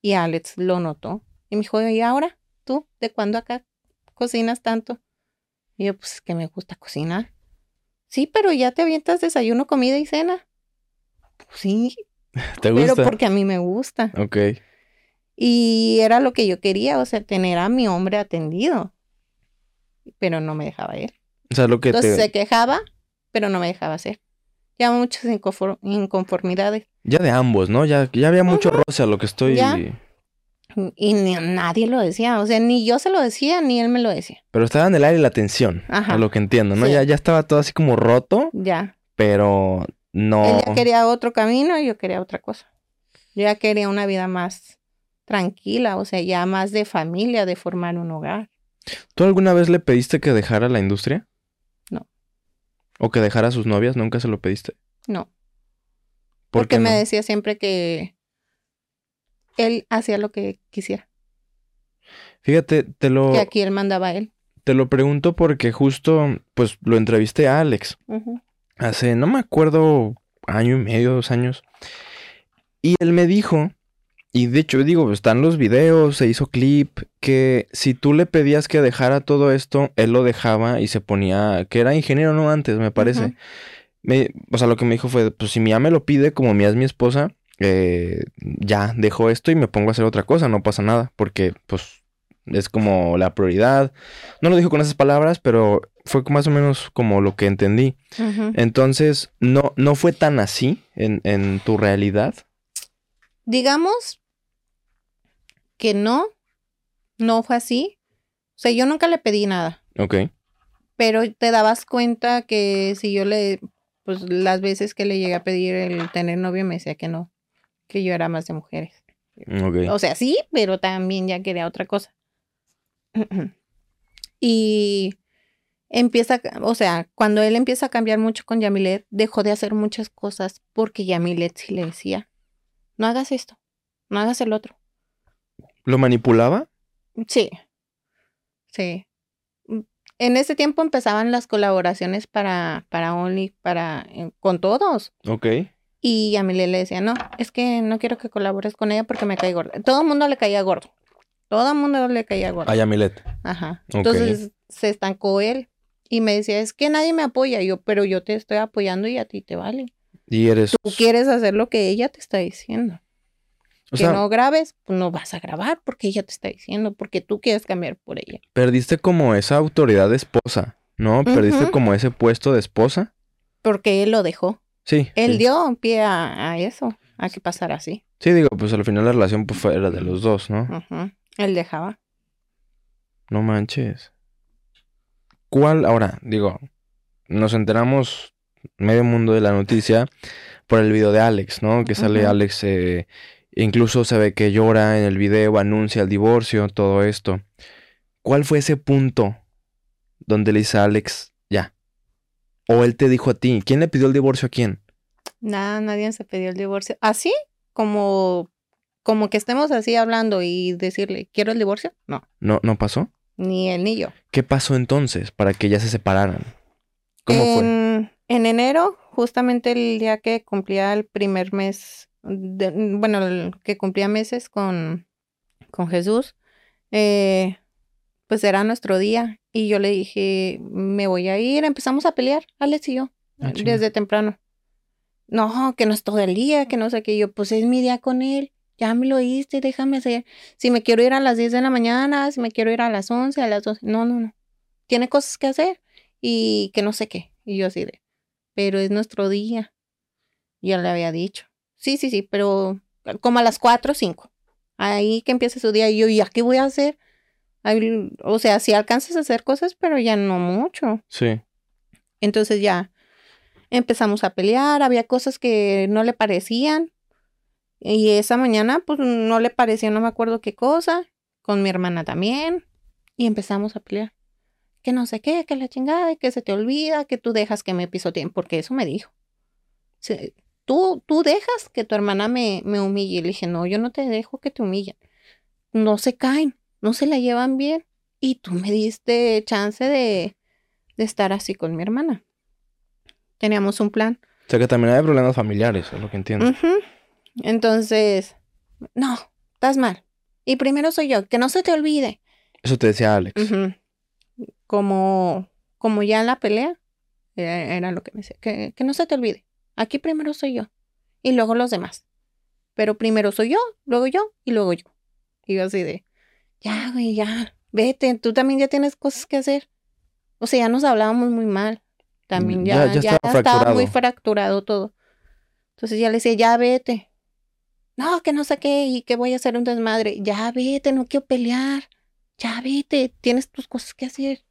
Y Alex lo notó. Y me dijo, ¿y ahora? ¿Tú? ¿De cuándo acá cocinas tanto? Y yo, pues que me gusta cocinar. Sí, pero ya te avientas desayuno, comida y cena. Pues sí, *laughs* ¿Te gusta? pero porque a mí me gusta. Ok. Y era lo que yo quería, o sea, tener a mi hombre atendido. Pero no me dejaba él. O sea, lo que Entonces te... se quejaba, pero no me dejaba hacer. Ya muchas inconfor- inconformidades. Ya de ambos, ¿no? Ya, ya había mucho roce a lo que estoy... Ya. Y ni, nadie lo decía. O sea, ni yo se lo decía, ni él me lo decía. Pero estaba en el aire la tensión, Ajá. a lo que entiendo, ¿no? Sí. Ya, ya estaba todo así como roto, Ya. pero no... Él ya quería otro camino y yo quería otra cosa. Yo ya quería una vida más tranquila, o sea, ya más de familia, de formar un hogar. ¿Tú alguna vez le pediste que dejara la industria? ¿O que dejara a sus novias? ¿Nunca se lo pediste? No. ¿Por porque qué me decía siempre que él hacía lo que quisiera. Fíjate, te lo, Que aquí él mandaba a él. te lo pregunto porque justo, pues, lo entrevisté a Alex hace, no me acuerdo, año y medio, dos años. Y él me dijo, y de hecho digo, están los videos, se hizo clip, que si tú le pedías que dejara todo esto, él lo dejaba y se ponía, que era ingeniero, no antes, me parece. Me- o sea, lo que me dijo fue, pues si mi me lo pide, como Mía es mi esposa, eh, ya dejo esto y me pongo a hacer otra cosa, no pasa nada, porque pues es como la prioridad. No lo dijo con esas palabras, pero fue más o menos como lo que entendí. Entonces, no, no fue tan así en, en tu realidad. Digamos que no, no fue así. O sea, yo nunca le pedí nada, Ok. pero te dabas cuenta que si yo le, pues las veces que le llegué a pedir el tener novio me decía que no, que yo era más de mujeres. Ok. O sea, sí, pero también ya quería otra cosa. *clears throat* y empieza, o sea, cuando él empieza a cambiar mucho con Yamilet, dejó de hacer muchas cosas porque Yamilet sí le decía, no hagas esto, no hagas el otro. ¿Lo manipulaba? Sí, sí. En ese tiempo empezaban las colaboraciones para, para Only, para, eh, con todos. Ok. Y Yamilet le decía, no, es que no quiero que colabores con ella porque me cae gorda. Todo el mundo le caía gordo. Todo el mundo le caía gordo. A Yamilet. Ajá. Entonces se estancó él. Y me decía, es que nadie me apoya. Y yo, pero yo te estoy apoyando y a ti te vale. Y eres... Tú quieres hacer lo que ella te está diciendo. O que sea, no grabes, pues no vas a grabar porque ella te está diciendo, porque tú quieres cambiar por ella. perdiste como esa autoridad de esposa, ¿no? Perdiste como ese puesto de esposa. Porque él lo dejó. Sí. Él sí. dio pie a, a eso, a que pasara así. Sí, digo, pues al final la relación pues, fue, era de los dos, ¿no? Ujú. Él dejaba. No manches. ¿Cuál? Ahora, digo, nos enteramos medio mundo de la noticia por el video de Alex, ¿no? Que sale. Alex, eh, incluso se ve que llora en el video, anuncia el divorcio, todo esto. ¿Cuál fue ese punto donde le dice a Alex, ya? O él te dijo a ti, ¿quién le pidió el divorcio a quién? Nada, nadie se pidió el divorcio. Así como, como que estemos así hablando y decirle, ¿quiero el divorcio? No, ¿No, no pasó? ni él ni yo. ¿Qué pasó entonces para que ya se separaran? ¿Cómo fue? en, en enero, justamente el día que cumplía el primer mes, de- bueno, el que cumplía meses con, con Jesús, eh, pues era nuestro día. Y yo le dije, me voy a ir, empezamos a pelear, Alex y yo, Ah, desde temprano. No, que no es todo el día, que no sé qué. Yo, pues es mi día con él. Ya me lo oíste, déjame hacer. Si me quiero ir a las 10 de la mañana, si me quiero ir a las 11, a las 12. No, no, no. Tiene cosas que hacer y que no sé qué. Y yo así de, pero es nuestro día. Ya le había dicho. Sí, sí, sí, pero como a las 4 o 5. Ahí que empieza su día. Y yo, ¿ya qué voy a hacer? O sea, sí alcanzas a hacer cosas, pero ya no mucho. Sí. Entonces ya empezamos a pelear, había cosas que no le parecían. Y esa mañana, pues no le pareció, no me acuerdo qué cosa, con mi hermana también. Y empezamos a pelear. que no sé qué, que la chingada, y que se te olvida, que tú dejas que me pisoteen, porque eso me dijo. Sí, tú, tú dejas que tu hermana me, me humille. Y le dije, no, yo no te dejo que te humillen. No se caen, no se la llevan bien. Y tú me diste chance de, de estar así con mi hermana. Teníamos un plan. O sea que también hay problemas familiares, es lo que entiendo. Entonces, no, estás mal. Y primero soy yo, que no se te olvide. Eso te decía Alex. Como, como ya en la pelea, era, era lo que me decía, que, que no se te olvide. Aquí primero soy yo y luego los demás. Pero primero soy yo, luego yo y luego yo. Y yo así de, ya, güey, ya, vete, tú también ya tienes cosas que hacer. O sea, ya nos hablábamos muy mal. También Ya- ya, ya ya, estaba estaba muy fracturado. todo. Entonces ya le decía, ya vete. No, que no sé qué y que voy a hacer un desmadre. Ya vete, no quiero pelear. Ya vete, tienes tus cosas que hacer.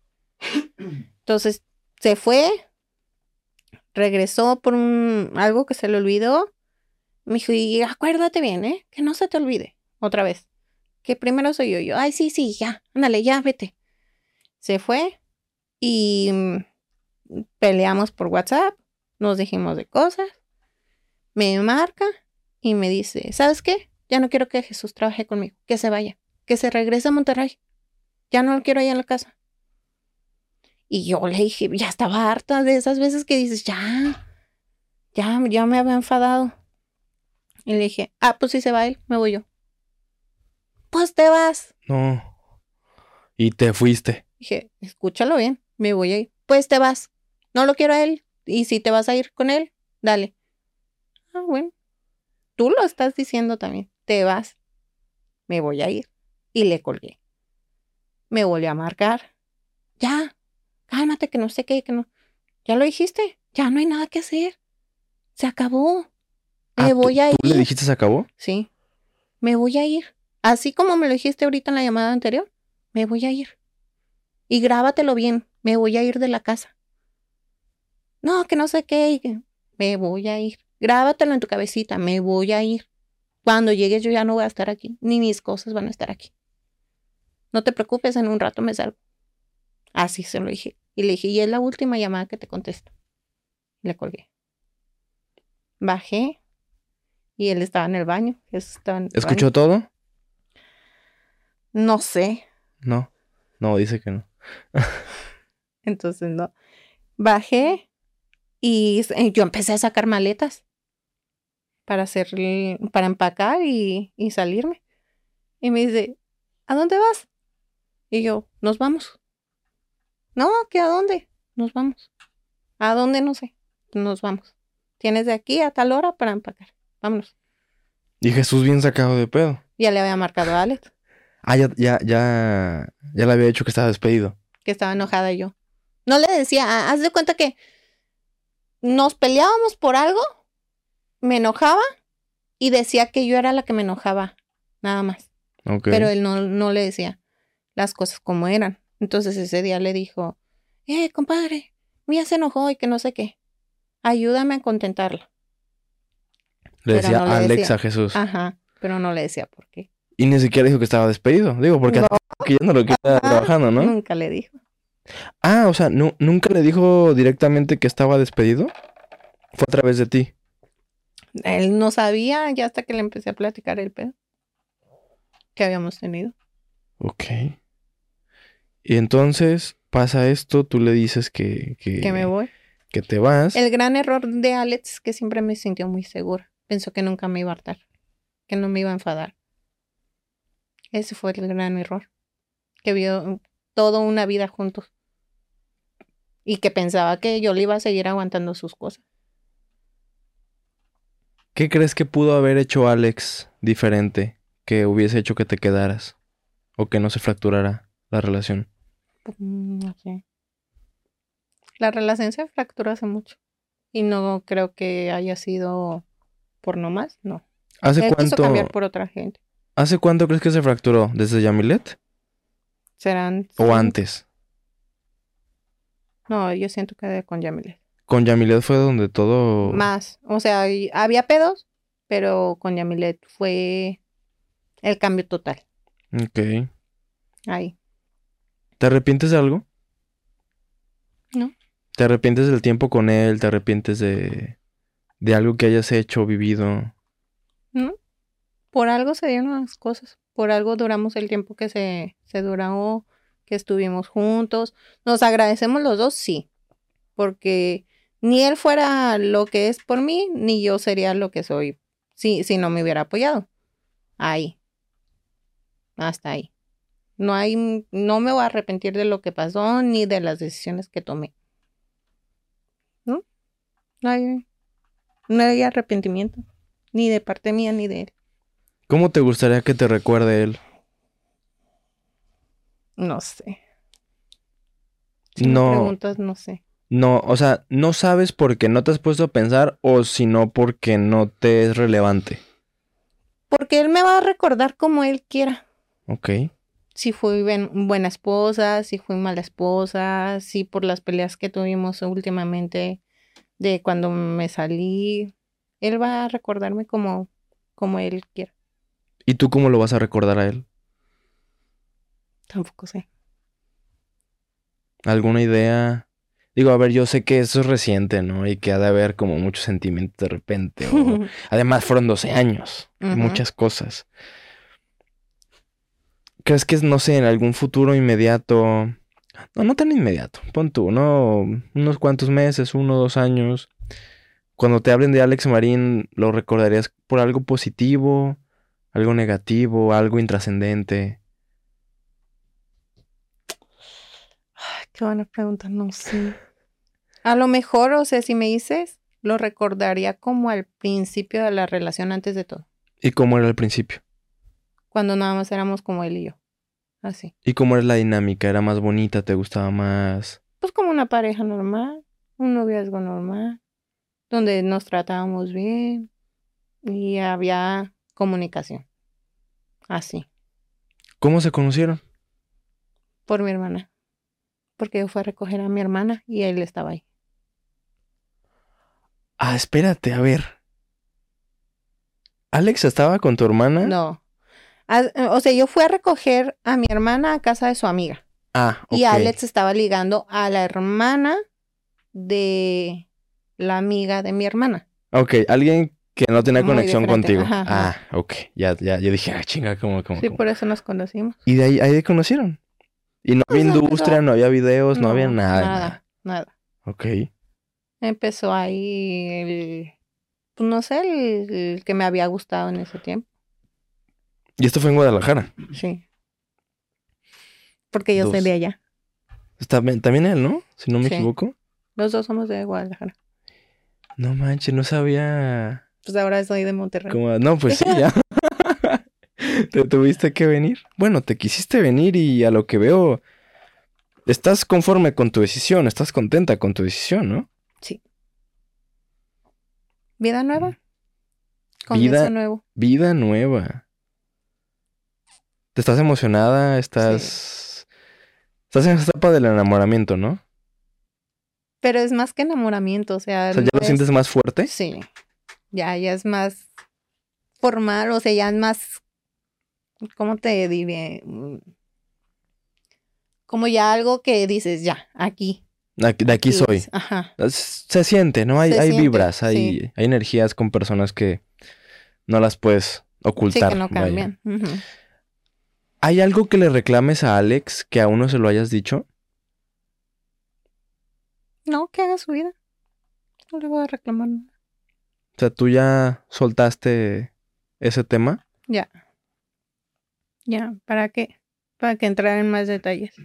Entonces se fue, regresó por un, algo que se le olvidó. Me dijo, y acuérdate bien, ¿eh? Que no se te olvide. Otra vez. Que primero soy yo. Yo, ay, sí, sí, ya, ándale, ya, vete. Se fue y mm, peleamos por WhatsApp. Nos dijimos de cosas. Me marca y me dice, ¿sabes qué? Ya no quiero que Jesús trabaje conmigo. Que se vaya. Que se regrese a Monterrey. Ya no lo quiero allá en la casa. Y yo le dije, ya estaba harta de esas veces que dices, ya, ya, ya me había enfadado. Y le dije, ah, pues si se va él, me voy yo. Pues te vas. No. Y te fuiste. Dije, escúchalo bien, me voy a ir. Pues te vas. No lo quiero a él. Y si te vas a ir con él, dale. Ah, bueno. Tú lo estás diciendo también. Te vas. Me voy a ir. Y le colgué. Me volvió a marcar. Ya. Cálmate, que no sé qué, que no. Ya lo dijiste. Ya no hay nada que hacer. Se acabó. Ah, Me ¿tú- voy a ir. ¿Tú le dijiste se acabó? Sí. Me voy a ir. Así como me lo dijiste ahorita en la llamada anterior, me voy a ir. Y grábatelo bien. Me voy a ir de la casa. No, que no sé qué. que- Me voy a ir. Grábatelo en tu cabecita. Me voy a ir. Cuando llegues yo ya no voy a estar aquí. Ni mis cosas van a estar aquí. No te preocupes, en un rato me salgo. Así se lo dije. Y le dije, y es la última llamada que te contesto. Le colgué. Bajé. Y él estaba en el baño. Jesús estaba en el ¿Escuchó baño. todo? No sé. No. No, dice que no. *laughs* Entonces no. Bajé y eh, yo empecé a sacar maletas para hacer, para empacar y, y salirme. Y me dice, ¿a dónde vas? Y yo, nos vamos. No, ¿que a dónde? Nos vamos. ¿A dónde? No sé. Nos vamos. Tienes de aquí a tal hora para empacar. Vámonos. Y Jesús bien sacado de pedo. Ya le había marcado a Alex, Ah, ya, ya, ya, ya le había dicho que estaba despedido. que estaba enojada yo. No le decía, "Ah, haz de cuenta que nos peleábamos por algo, me enojaba y decía que yo era la que me enojaba, nada más. Ok. Pero él no, no le decía las cosas como eran. Entonces ese día le dijo, eh, compadre, Mía se enojó y que no sé qué. Ayúdame a contentarla. le pero decía no le Alex decía. a Jesús. Ajá, pero no le decía por qué. Y ni siquiera dijo que estaba despedido. Digo, porque No. *laughs* que ya no lo queda trabajando, ¿no? Nunca le dijo. Ah, o sea, nu- nunca le dijo directamente que estaba despedido. Fue a través de ti. Él no sabía ya hasta que le empecé a platicar el pedo que habíamos tenido. Ok. Y entonces pasa esto, tú le dices que, que, Que me voy. que te vas. El gran error de Alex es que siempre me sintió muy segura. Pensó que nunca me iba a hartar, que no me iba a enfadar. Ese fue el gran error. Que vio toda una vida juntos. Y que pensaba que yo le iba a seguir aguantando sus cosas. ¿Qué crees que pudo haber hecho Alex diferente que hubiese hecho que te quedaras? O que no se fracturara la relación. Mm, No sé. La relación se fracturó hace mucho. Y no creo que haya sido por nomás, no. ¿Hace Él quiso cuánto, cambiar por otra gente. ¿Hace cuánto crees que se fracturó? ¿Desde Yamilet? Serán. ¿O antes? No, yo siento que con Yamilet. Con Yamilet fue donde todo... Más. O sea, había pedos, pero con Yamilet fue el cambio total. Ok. Ahí. ¿Te arrepientes de algo? ¿Te arrepientes del tiempo con él? ¿Te arrepientes de, de algo que hayas hecho o vivido? ¿No? Por algo se dieron las cosas. Por algo duramos el tiempo que se, se duró, que estuvimos juntos. Nos agradecemos los dos, sí. Porque ni él fuera lo que es por mí, ni yo sería lo que soy si, si no me hubiera apoyado. Ahí. Hasta ahí. No hay, no me voy a arrepentir de lo que pasó ni de las decisiones que tomé. ¿No? No hay, no hay arrepentimiento. Ni de parte mía ni de él. ¿Cómo te gustaría que te recuerde él? No sé. Si No. me preguntas, no sé. No, o sea, no sabes porque no te has puesto a pensar o si no porque no te es relevante. Porque él me va a recordar como él quiera. Ok. Si fui ben- buena esposa, si fui mala esposa, si por las peleas que tuvimos últimamente de cuando me salí, él va a recordarme como, como él quiera. ¿Y tú cómo lo vas a recordar a él? Tampoco sé. ¿Alguna idea? Digo, a ver, yo sé que eso es reciente, ¿no? Y que ha de haber como muchos sentimientos de repente. o- *laughs* Además, fueron 12 años. muchas cosas. ¿Crees que es, no sé, en algún futuro inmediato? No, no tan inmediato. Pon tú, ¿no? Unos cuantos meses, uno dos años. Cuando te hablen de Alex Marín, ¿lo recordarías por algo positivo? ¿Algo negativo? ¿Algo intrascendente? Ay, Qué buena pregunta, no sé. A lo mejor, o sea, si me dices, lo recordaría como al principio de la relación antes de todo. ¿Y cómo era al principio? Cuando nada más éramos como él y yo. Así. ¿Y cómo era la dinámica? ¿Era más bonita? ¿Te gustaba más? Pues como una pareja normal, un noviazgo normal, donde nos tratábamos bien y había comunicación. Así, ¿Cómo se conocieron? por mi hermana. Porque yo fui a recoger a mi hermana y él estaba ahí. Ah, espérate, a ver. ¿Alex estaba con tu hermana? No. Ah, O sea, yo fui a recoger a mi hermana a casa de su amiga. Ah, ok. Y Alex estaba ligando a la hermana de la amiga de mi hermana. Ok, alguien que no tenía Muy conexión diferente, contigo. ajá, Ah, ajá. ok. Ya, ya, yo dije, ah, chinga, ¿cómo, cómo, Sí, cómo? por eso nos conocimos. Y de ahí, ahí conocieron. Y no había Pues industria, no había videos, no, había nada. Nada, nada. nada. Ok. Empezó ahí el, pues no sé, el, el que me había gustado en ese tiempo. Y esto fue en Guadalajara. Sí. Porque yo soy Dos. de allá. Está bien- también él, ¿no? Si no me Sí. equivoco. Los dos somos de Guadalajara. No manches, no sabía. Pues ahora soy de Monterrey. cómo- No, pues sí, ya. *laughs* te tuviste que venir. Bueno, te quisiste venir y a lo que veo, estás conforme con tu decisión, estás contenta con tu decisión, ¿no? Vida nueva. Vida- Comienzo nuevo. Vida nueva. ¿Te estás emocionada? ¿Estás... Estás en esa etapa del enamoramiento, ¿no? Pero es más que enamoramiento, o sea. O sea, ¿ya no lo sientes es- más fuerte? Sí. Ya, ya es más formal, o sea, ya es más. ¿Cómo te diré? Como ya algo que dices, ya, aquí. Aquí- de aquí sí soy. es, Ajá. Se siente, ¿no? Hay, hay siente, vibras, hay, sí. hay energías con personas que no las puedes Sí, ocultar. que no cambian. Ujú. ¿Hay algo que le reclames a Alex que aún no se lo hayas dicho? No, que haga su vida. No le voy a reclamar nada. O sea, tú ya soltaste ese tema. Ya. Ya, ¿para qué? Para que entrar en más detalles.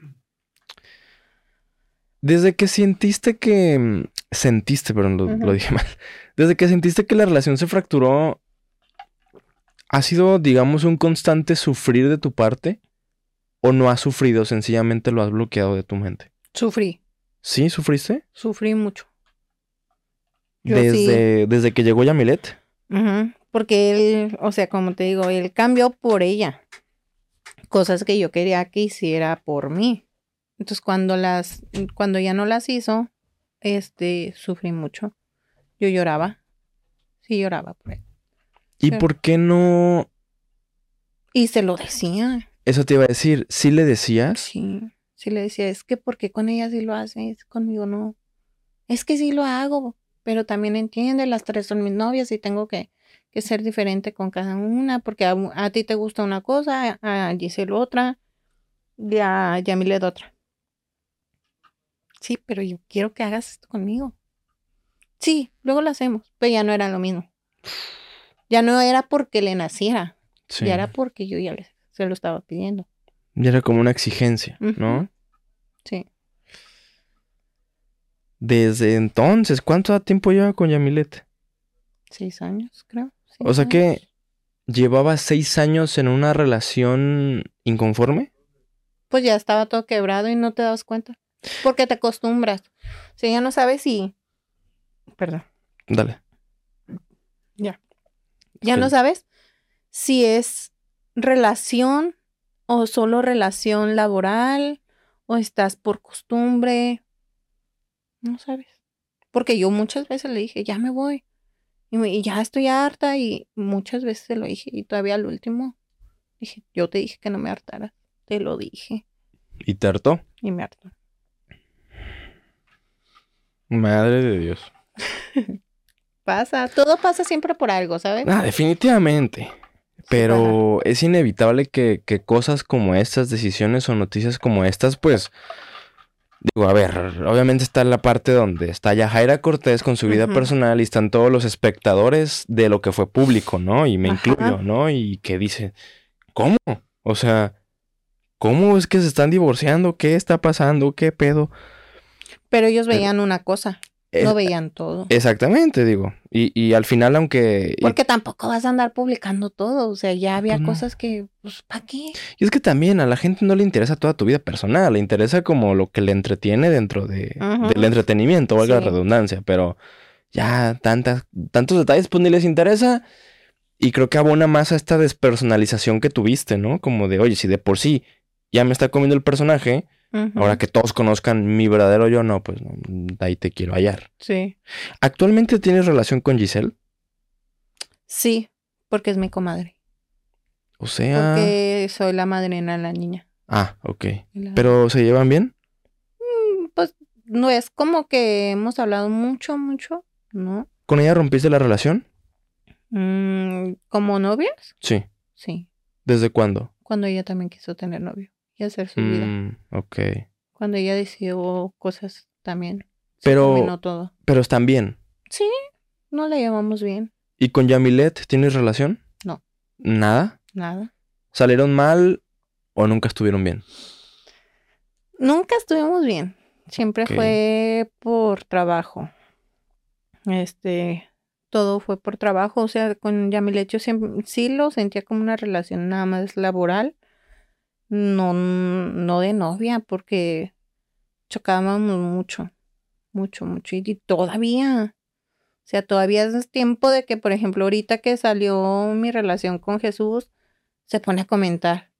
Desde que sentiste que... mm, Sentiste, perdón, lo, lo dije *laughs* mal. Desde que sentiste que la relación se fracturó, ¿ha sido, digamos, un constante sufrir de tu parte? ¿O no has sufrido? Sencillamente lo has bloqueado de tu mente. Sufrí, ¿Sí? ¿Sufriste? sufrí mucho. Yo sí. Desde, desde que llegó Yamilet. Porque él, o sea, como te digo, él cambió por ella. Cosas que yo quería que hiciera por mí. Entonces, cuando las, cuando ya no las hizo, este, sufrí mucho. Yo lloraba. Sí, lloraba por él. ¿Y por qué no? Y se lo decía. Eso te iba a decir. ¿Sí le decías? Sí, sí le decía, es que porque con ella sí lo haces, conmigo no. Es que sí lo hago, pero también entiende, las tres son mis novias y tengo que, que ser diferente con cada una, porque a, a ti te gusta una cosa, a Giselle otra, y a Yamilet otra. Sí, pero yo quiero que hagas esto conmigo. Sí, luego lo hacemos, pero ya no era lo mismo. Ya no era porque le naciera, Sí. ya era porque yo ya le- se lo estaba pidiendo. Ya era como una exigencia, ¿no? Sí. Desde entonces, ¿cuánto tiempo lleva con Yamilet? Seis años, creo. O sea que llevaba seis años en una relación inconforme. Pues ya estaba todo quebrado y no te das cuenta. Porque te acostumbras. O sea, ya no sabes si. Perdón. Dale. Ya Ok. no sabes si es relación o solo relación laboral o estás por costumbre. No sabes. Porque yo muchas veces le dije, ya me voy. Y, me- y ya estoy harta y muchas veces se lo dije. Y todavía al último dije, yo te dije que no me hartara. Te lo dije. ¿Y te hartó? Y me hartó. Madre de Dios. *laughs* Pasa. Todo pasa siempre por algo, ¿sabes? Ah, definitivamente. Pero es inevitable que, que cosas como estas, decisiones o noticias como estas, pues, digo, a ver, obviamente está la parte donde está Yajaira Cortés con su vida personal y están todos los espectadores de lo que fue público, ¿no? Y me Ajá. incluyo, ¿no? Y que dice, ¿cómo? O sea, ¿cómo es que se están divorciando? ¿Qué está pasando? ¿Qué pedo? Pero ellos veían una cosa, Es- no veían todo. Exactamente, digo. Y, y al final, aunque... y- Porque tampoco vas a andar publicando todo. O sea, ya había Pues no. cosas que, pues, ¿para qué? Y es que también a la gente no le interesa toda tu vida personal, le interesa como lo que le entretiene dentro de, del entretenimiento, valga la Sí. redundancia, pero ya tantas, tantos detalles pues ni les interesa y creo que abona más a esta despersonalización que tuviste, ¿no? Como de, oye, si de por sí ya me está comiendo el personaje, Ahora que todos conozcan mi verdadero yo, no, pues no, ahí te quiero hallar. Sí. ¿Actualmente tienes relación con Giselle? Sí, porque es mi comadre. O sea... Porque soy la madrina de la niña. Ah, ok. La- ¿Pero se llevan bien? Mm, Pues no es como que hemos hablado mucho, mucho, ¿no? ¿Con ella rompiste la relación? Mm, ¿Como novias? Sí. Sí. ¿Desde cuándo? Cuando ella también quiso tener novio y hacer su vida. Mm, ok. Cuando ella decidió cosas también. Pero- todo. Pero están bien. Sí, no la llevamos bien. ¿Y con Yamilet tienes relación? No. ¿Nada? Nada. ¿Salieron mal o nunca estuvieron bien? Nunca estuvimos bien. Siempre fue por trabajo. Este, todo fue por trabajo. O sea, con Yamilet yo siempre sí lo sentía como una relación nada más laboral. No, no de novia, porque chocábamos mucho. Mucho, mucho. Y todavía. O sea, todavía es tiempo de que, por ejemplo, ahorita que salió mi relación con Jesús, se pone a comentar.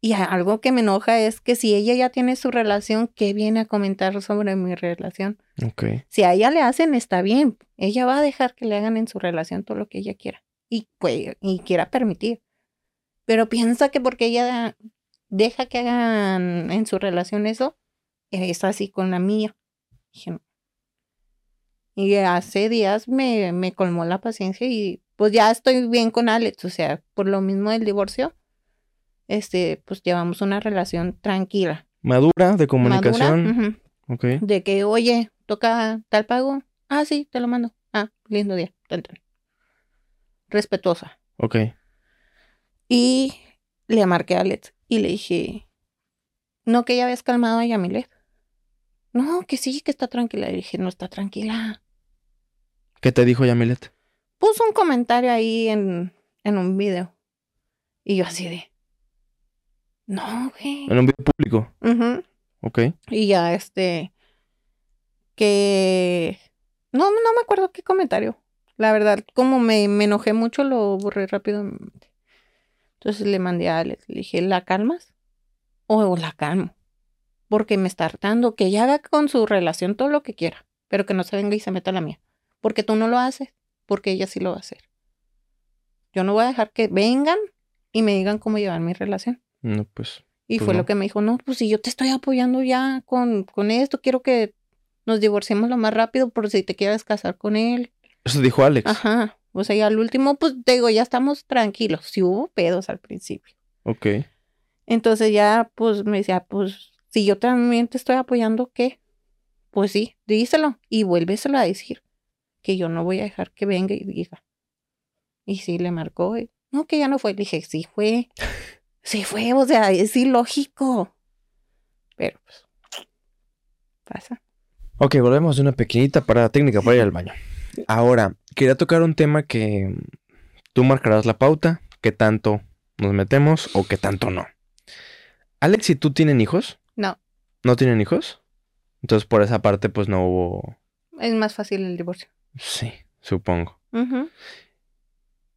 Y algo que me enoja es que si ella ya tiene su relación, ¿qué viene a comentar sobre mi relación? Ok. Si a ella le hacen, está bien. Ella va a dejar que le hagan en su relación todo lo que ella quiera. Y, pues, y quiera permitir. Pero piensa que porque ella deja que hagan en su relación eso, es así con la mía. Dije, no. Y hace días me, me colmó la paciencia y pues ya estoy bien con Alex. O sea, por lo mismo del divorcio, este, pues llevamos una relación tranquila. Madura de madura, comunicación. De que, oye, toca tal pago. Ah, sí, te lo mando. Ah, lindo día. Respetuosa. Ok. Y le marqué a Alex y le dije, no, que ya habías calmado a Yamilet. No, que sí, que está tranquila. Le dije, no está tranquila. ¿Qué te dijo Yamilet? Puso un comentario ahí en, en un video. Y yo así de, no, güey. En un video público. Ujú. Ok. Y ya este que no, no me acuerdo qué comentario. La verdad, como me, me enojé mucho, lo borré rápidamente. Entonces le mandé a Alex, le dije, ¿la calmas? O la calmo. Porque me está hartando. Que ella haga con su relación todo lo que quiera. Pero que no se venga y se meta la mía. Porque tú no lo haces. Porque ella sí lo va a hacer. Yo no voy a dejar que vengan y me digan cómo llevar mi relación. No, pues. Y Pues fue no. lo que me dijo, no, pues si yo te estoy apoyando ya con, con esto, quiero que nos divorciemos lo más rápido por si te quieres casar con él. Eso dijo Alex. Ajá. O sea, y al último, pues te digo, ya estamos tranquilos. Sí hubo pedos al principio. Ok. Entonces ya, pues me decía, pues si yo también te estoy apoyando, ¿qué? Pues sí, díselo y vuélveselo a decir. Que yo no voy a dejar que venga y diga. Y sí, le marcó. y, no, que ya no fue. Le dije, sí fue. Sí fue, o sea, es ilógico. Pero pues, pasa. Ok, volvemos de una pequeñita parada técnica para ir al baño. Ahora, quería tocar un tema que tú marcarás la pauta, qué tanto nos metemos o qué tanto no. Alex y tú tienen hijos? No, ¿No tienen hijos? Entonces por esa parte pues no hubo... es más fácil el divorcio. Sí, supongo.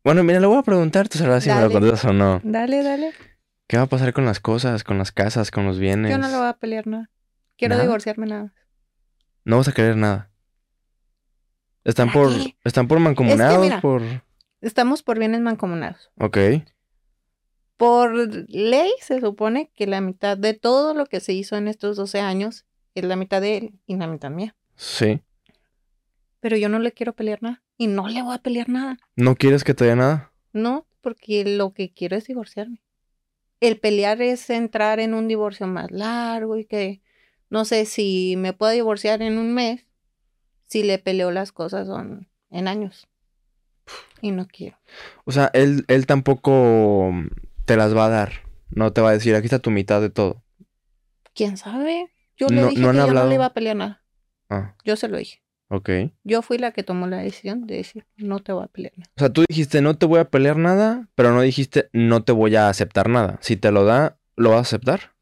Bueno, mira, le voy a preguntar, tú sabrás si me lo contestas o no. Dale, dale. ¿Qué va a pasar con las cosas, con las casas, con los bienes? Yo no le voy a pelear nada. Quiero ¿Nada? divorciarme nada. No vas a querer nada. Están ¿Para por, qué? están por mancomunados, mira. por... Estamos por bienes mancomunados. Ok. Por ley se supone que la mitad de todo lo que se hizo en estos 12 años es la mitad de él y la mitad mía. Sí. Pero yo no le quiero pelear nada. Y no le voy a pelear nada. ¿No quieres que te dé nada? No, porque lo que quiero es divorciarme. El pelear es entrar en un divorcio más largo y que no sé si me puedo divorciar en un mes. Si le peleo las cosas son en años. Y no quiero. O sea, él, él tampoco te las va a dar. No te va a decir, aquí está tu mitad de todo. ¿Quién sabe? Yo le No- dije no que yo no le iba a pelear nada. Ah, Yo se lo dije. ok. Yo fui la que tomó la decisión de decir, no te voy a pelear nada. O sea, tú dijiste, no te voy a pelear nada, pero no dijiste, no te voy a aceptar nada. Si te lo da, ¿lo vas a aceptar?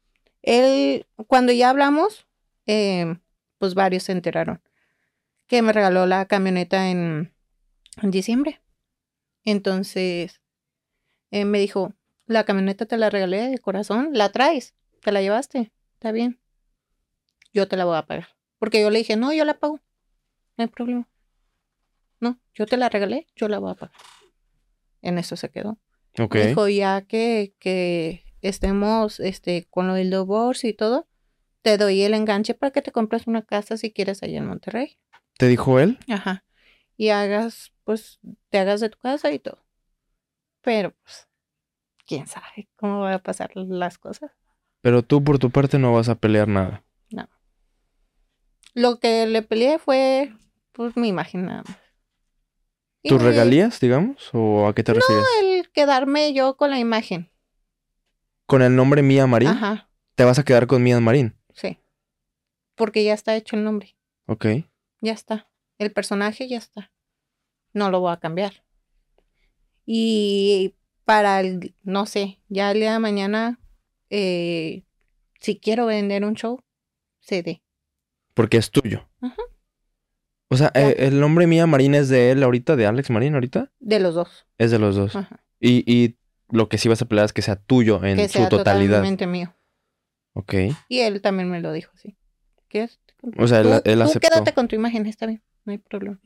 Él, cuando ya hablamos, eh, pues varios se enteraron que me regaló la camioneta en, en diciembre. Entonces, eh, me dijo, la camioneta te la regalé de corazón, la traes, te la llevaste, está bien. Yo te la voy a pagar. Porque yo le dije, no, yo la pago, no hay problema. No, yo te la regalé, yo la voy a pagar. En eso se quedó. Ok. Me dijo, ya que, que estemos este, con lo del divorcio y todo, te doy el enganche para que te compres una casa si quieres allá en Monterrey. ¿Te dijo él? Ajá. Y hagas, pues, te hagas de tu casa y todo. Pero, pues, quién sabe cómo van a pasar las cosas. Pero tú por tu parte no vas a pelear nada. Lo que le peleé fue, pues, mi imagen nada más. ¿Tus me- regalías, digamos? ¿O a qué te refieres? El quedarme yo con la imagen. Con el nombre Mía Marín, Ajá, te vas a quedar con Mía Marín. sí. Porque ya está hecho el nombre. Ok. Ya está. El personaje ya está. No lo voy a cambiar. Y para el, no sé, ya el día de mañana, eh, si quiero vender un show, CD. Porque es tuyo. Ajá. O sea, eh, el nombre Mía Marín es de él ahorita, de Alex Marín ahorita. De los dos. Es de los dos. Ajá. Y, y lo que sí vas a pelear es que sea tuyo en que su sea totalidad. totalmente mío. Ok. Y él también me lo dijo así. ¿Quieres? O sea, él, Tú- él tú aceptó. quédate con tu imagen, está bien, no hay problema.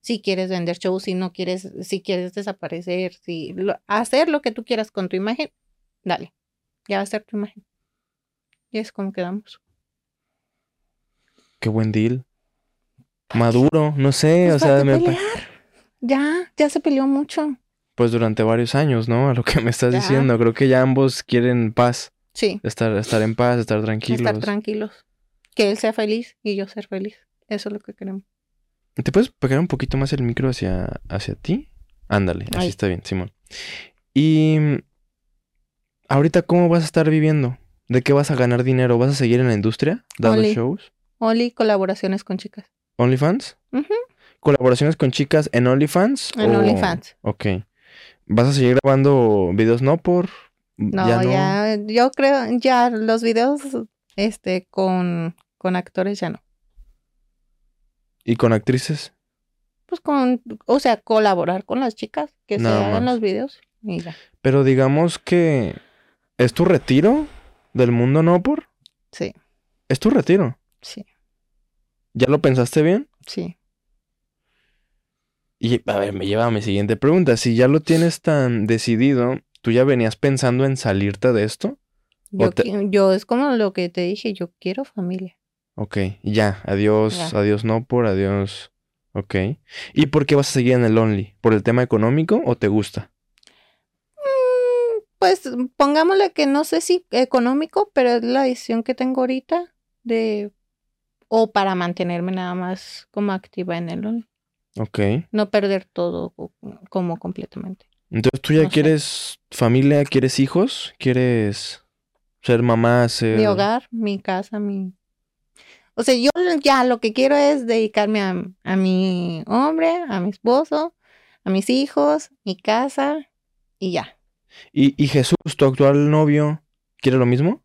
Si quieres vender shows, si no quieres, si quieres desaparecer, si lo- hacer lo que tú quieras con tu imagen, dale. Ya va a ser tu imagen. Y es como quedamos. Qué buen deal. Maduro, no sé, Pues, o sea, ¿para qué me pelear? Ya, ya se peleó mucho. pues durante varios años, ¿no? A lo que me estás Ya. diciendo. Creo que ya ambos quieren paz, Sí, estar, estar en paz, estar tranquilos. estar tranquilos. Que él sea feliz y yo ser feliz. Eso es lo que queremos. ¿Te puedes pegar un poquito más el micro hacia, hacia ti? Ándale, así está bien, Simón. Y mm, ahorita, ¿cómo vas a estar viviendo? ¿De qué vas a ganar dinero? ¿Vas a seguir en la industria dando Oli. shows? Oli, colaboraciones con chicas. ¿OnlyFans? Ujú. ¿Colaboraciones con chicas en OnlyFans? En o- OnlyFans. Ok. ¿Vas a seguir grabando videos no por? No, ya, yo creo, ya los videos, este, con, con actores ya no. ¿Y con actrices? Pues con, o sea, colaborar con las chicas que se hagan más. los videos ya. Pero digamos que es tu retiro del mundo no por. Sí, Es tu retiro. sí, ¿Ya lo pensaste bien? sí. Y a ver, me lleva a mi siguiente pregunta. Si ya lo tienes tan decidido, ¿tú ya venías pensando en salirte de esto? Yo, te- yo es como lo que te dije, yo quiero familia. Ok, ya, adiós, Ya. adiós no por, adiós. Ok. ¿Y por qué vas a seguir en el Only? ¿Por el tema económico o te gusta? Mm, Pues pongámosle que no sé si económico, pero es la decisión que tengo ahorita de o para mantenerme nada más como activa en el Only, Ok. no perder todo co- como completamente. Entonces tú ya No sé. quieres familia, quieres hijos, quieres ser mamá, ser... Mi hogar, mi casa, mi O sea, yo ya lo que quiero es dedicarme a, a mi hombre, a mi esposo, a mis hijos, mi casa y ya. ¿Y, y Jesús, tu actual novio, quiere lo mismo?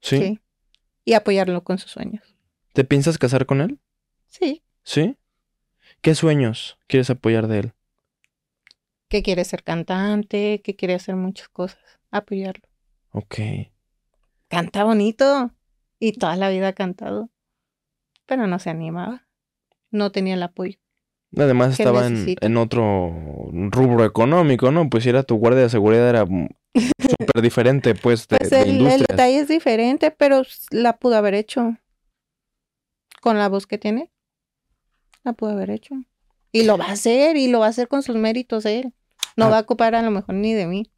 ¿Sí? ¿sí? Y apoyarlo con sus sueños. ¿Te piensas casar con él? Sí, ¿Sí? ¿Qué sueños quieres apoyar de él? que quiere ser cantante, que quiere hacer muchas cosas. Apoyarlo. Ok. Canta bonito. Y toda la vida ha cantado. Pero no se animaba. No tenía el apoyo. Además ¿Qué estaba en, en otro rubro económico, ¿no? Pues si era tu guardia de seguridad era *laughs* súper diferente, pues, de, Pues de el, el detalle es diferente, pero la pudo haber hecho. Con la voz que tiene. La pudo haber hecho. Y lo va a hacer, y lo va a hacer con sus méritos él. No Ah. va a ocupar a lo mejor ni de mí.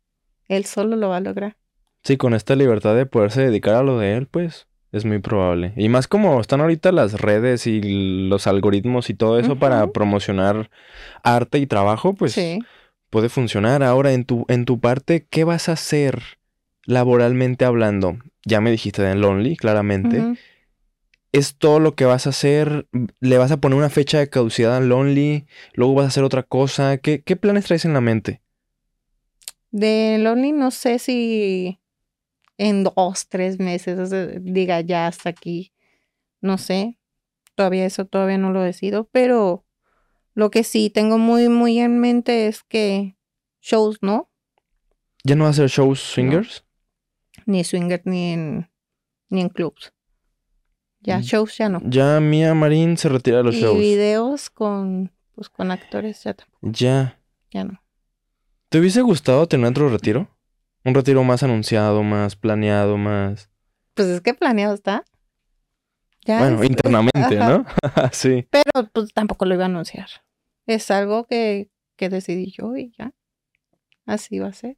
Él solo lo va a lograr. Sí, con esta libertad de poderse dedicar a lo de él, pues, es muy probable. Y más como están ahorita las redes y los algoritmos y todo eso para promocionar arte y trabajo, pues sí. puede funcionar. Ahora, en tu, en tu parte, ¿qué vas a hacer laboralmente hablando? Ya me dijiste de Lonely, claramente. ¿Es todo lo que vas a hacer? ¿Le vas a poner una fecha de caducidad a Lonely? ¿Luego vas a hacer otra cosa? ¿Qué, qué planes traes en la mente? De Lonely no sé si en dos, tres meses o sea, diga ya hasta aquí. No sé. Todavía eso todavía no lo decido. Pero lo que sí tengo muy, muy en mente es que shows no. ¿Ya no vas a hacer shows swingers? Ni swinger ni en, ni en clubs. Ya, Mm. shows ya no. Ya Mía Marín se retira de los y shows. videos con, pues, con actores ya tampoco. Ya. Ya no. ¿Te hubiese gustado tener otro retiro? Un retiro más anunciado, más planeado, más... Pues es que planeado está. Ya bueno, es- internamente. ¿no? *laughs* sí. Pero pues tampoco lo iba a anunciar. Es algo que, que decidí yo y ya. Así va a ser.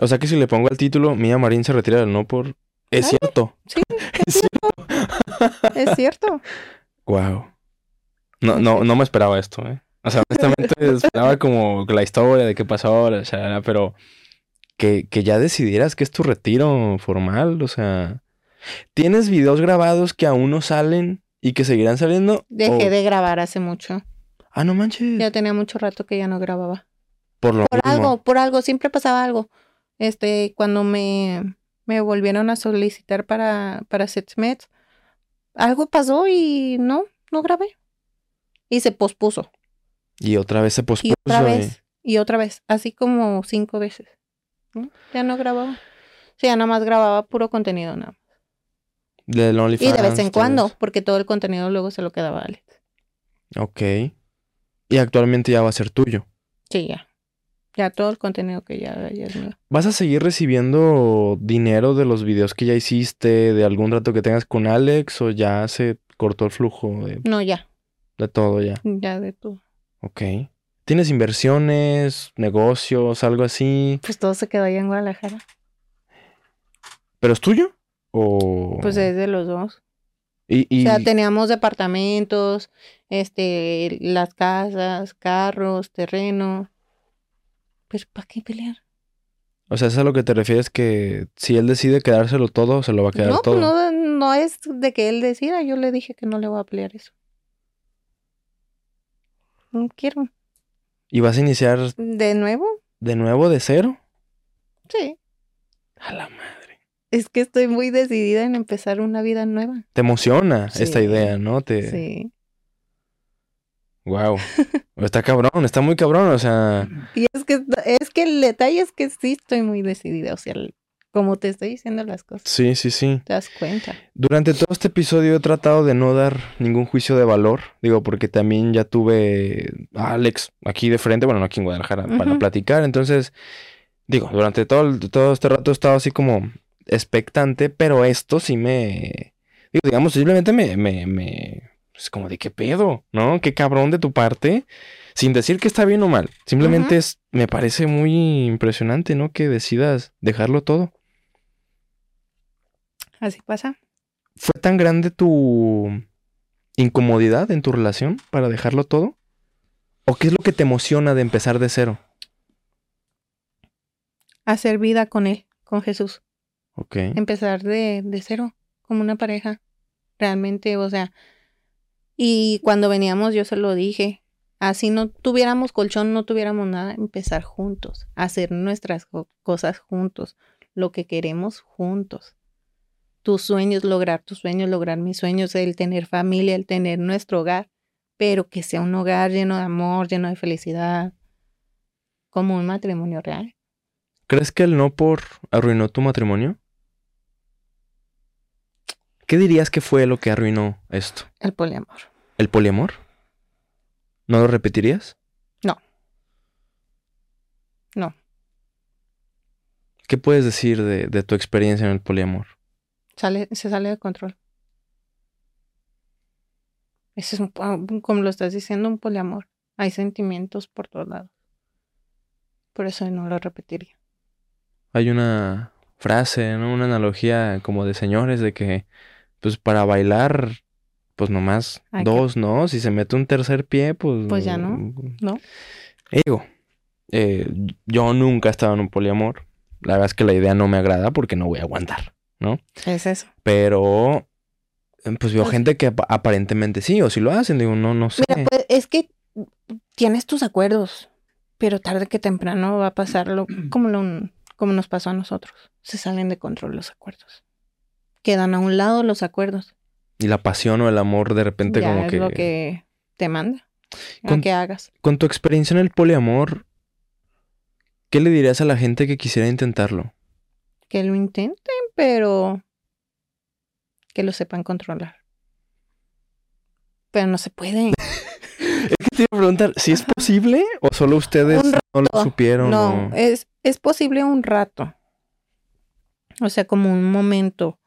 O sea que si le pongo el título, Mía Marín se retira del no por... Es Ay. cierto. Sí, *laughs* Es cierto. es cierto. *laughs* Wow. No, no, no me esperaba esto, ¿eh? O sea, honestamente esperaba como la historia de qué pasó ahora, o sea, pero que, que ya decidieras que es tu retiro formal, o sea, ¿tienes videos grabados que aún no salen y que seguirán saliendo? Dejé O- de grabar hace mucho. Ah, no manches. Ya tenía mucho rato que ya no grababa. Por lo Por mismo. algo, por algo, siempre pasaba algo. Este, cuando me, me volvieron a solicitar para, para SetsMed, algo pasó y no, no grabé. Y se pospuso. Y otra vez se Y pospuso. otra y- vez, y otra vez, así como cinco veces. ¿No? Ya no grababa. Sea, ya nada más grababa puro contenido nada más. Del Y de vez en cuando, porque todo el contenido luego se lo quedaba a Alex. Ok. Y actualmente ya va a ser tuyo. Sí, ya. Ya todo el contenido que ya, ya es mío. ¿Vas a seguir recibiendo dinero de los videos que ya hiciste, de algún trato que tengas con Alex, o ya se cortó el flujo de, No, ya. de todo ya? Ya de todo. Ok. ¿Tienes inversiones, negocios, algo así? Pues todo se quedó allá en Guadalajara. ¿Pero es tuyo? ¿O...? Pues es de los dos. Y, y- O sea, teníamos departamentos, este, las casas, carros, terreno. Pues, ¿para qué pelear? o sea, ¿es a lo que te refieres que si él decide quedárselo todo, se lo va a quedar No, todo? pues no, no es de que él decida. Yo le dije que no le voy a pelear eso. No quiero. ¿Y vas a iniciar ¿De nuevo? de nuevo de cero? Sí. A la madre. Es que estoy muy decidida en empezar una vida nueva. Te emociona esta idea, ¿no? Te... Sí. Wow. *laughs* Está cabrón, está muy cabrón, o sea... Y es que, es que el detalle es que sí estoy muy decidida. O sea, como te estoy diciendo las cosas, Sí, sí, sí. te das cuenta. Durante todo este episodio he tratado de no dar ningún juicio de valor, digo, porque también ya tuve a Alex aquí de frente, bueno, no aquí en Guadalajara, para Ujú. platicar, entonces, digo, durante todo, todo este rato he estado así como expectante, pero esto sí me, Digo, digamos, simplemente me, me, me, es como de qué pedo, ¿no? Qué cabrón de tu parte, sin decir que está bien o mal. Simplemente es, me parece muy impresionante, ¿no? Que decidas dejarlo todo. Así pasa. ¿Fue tan grande tu incomodidad en tu relación para dejarlo todo? ¿O qué es lo que te emociona de empezar de cero? Hacer vida con Él, con Jesús. Ok. Empezar de, de cero, como una pareja. Realmente, o sea. Y cuando veníamos, yo se lo dije. Así no tuviéramos colchón, no tuviéramos nada, empezar juntos, hacer nuestras co- cosas juntos, lo que queremos juntos. Tus sueños, lograr tus sueños, lograr mis sueños, el tener familia, el tener nuestro hogar, pero que sea un hogar lleno de amor, lleno de felicidad, como un matrimonio real. ¿Crees que el no por arruinó tu matrimonio? ¿Qué dirías que fue lo que arruinó esto? El poliamor. ¿El poliamor? ¿No lo repetirías? No. No. ¿Qué puedes decir de, de tu experiencia en el poliamor? Sale, se sale de control. Ese es un, po- como lo estás diciendo, un poliamor. Hay sentimientos por todos lados. Por eso no lo repetiría. Hay una frase, ¿no? Una analogía como de señores de que, pues para bailar, pues nomás que- dos, ¿no? Si se mete un tercer pie, pues... Pues ya no, ¿no? Digo, eh, yo nunca he estado en un poliamor. La verdad es que la idea no me agrada porque no voy a aguantar, ¿no? Es eso. Pero, eh, pues veo Pues- gente que ap- aparentemente sí, o si lo hacen, digo, no, no sé. Mira, pues es que tienes tus acuerdos, pero tarde que temprano va a pasar lo, *clears throat* como, lo, como nos pasó a nosotros. Se salen de control los acuerdos. Quedan a un lado los acuerdos. Y la pasión o el amor de repente ya como es que... lo que te manda a Con- que hagas. Con tu experiencia en el poliamor, ¿qué le dirías a la gente que quisiera intentarlo? Que lo intenten, pero que lo sepan controlar. Pero no se puede. *laughs* Es que te iba a preguntar, ¿si es posible o solo ustedes no lo supieron? No, o- es, es posible un rato. O sea, como un momento.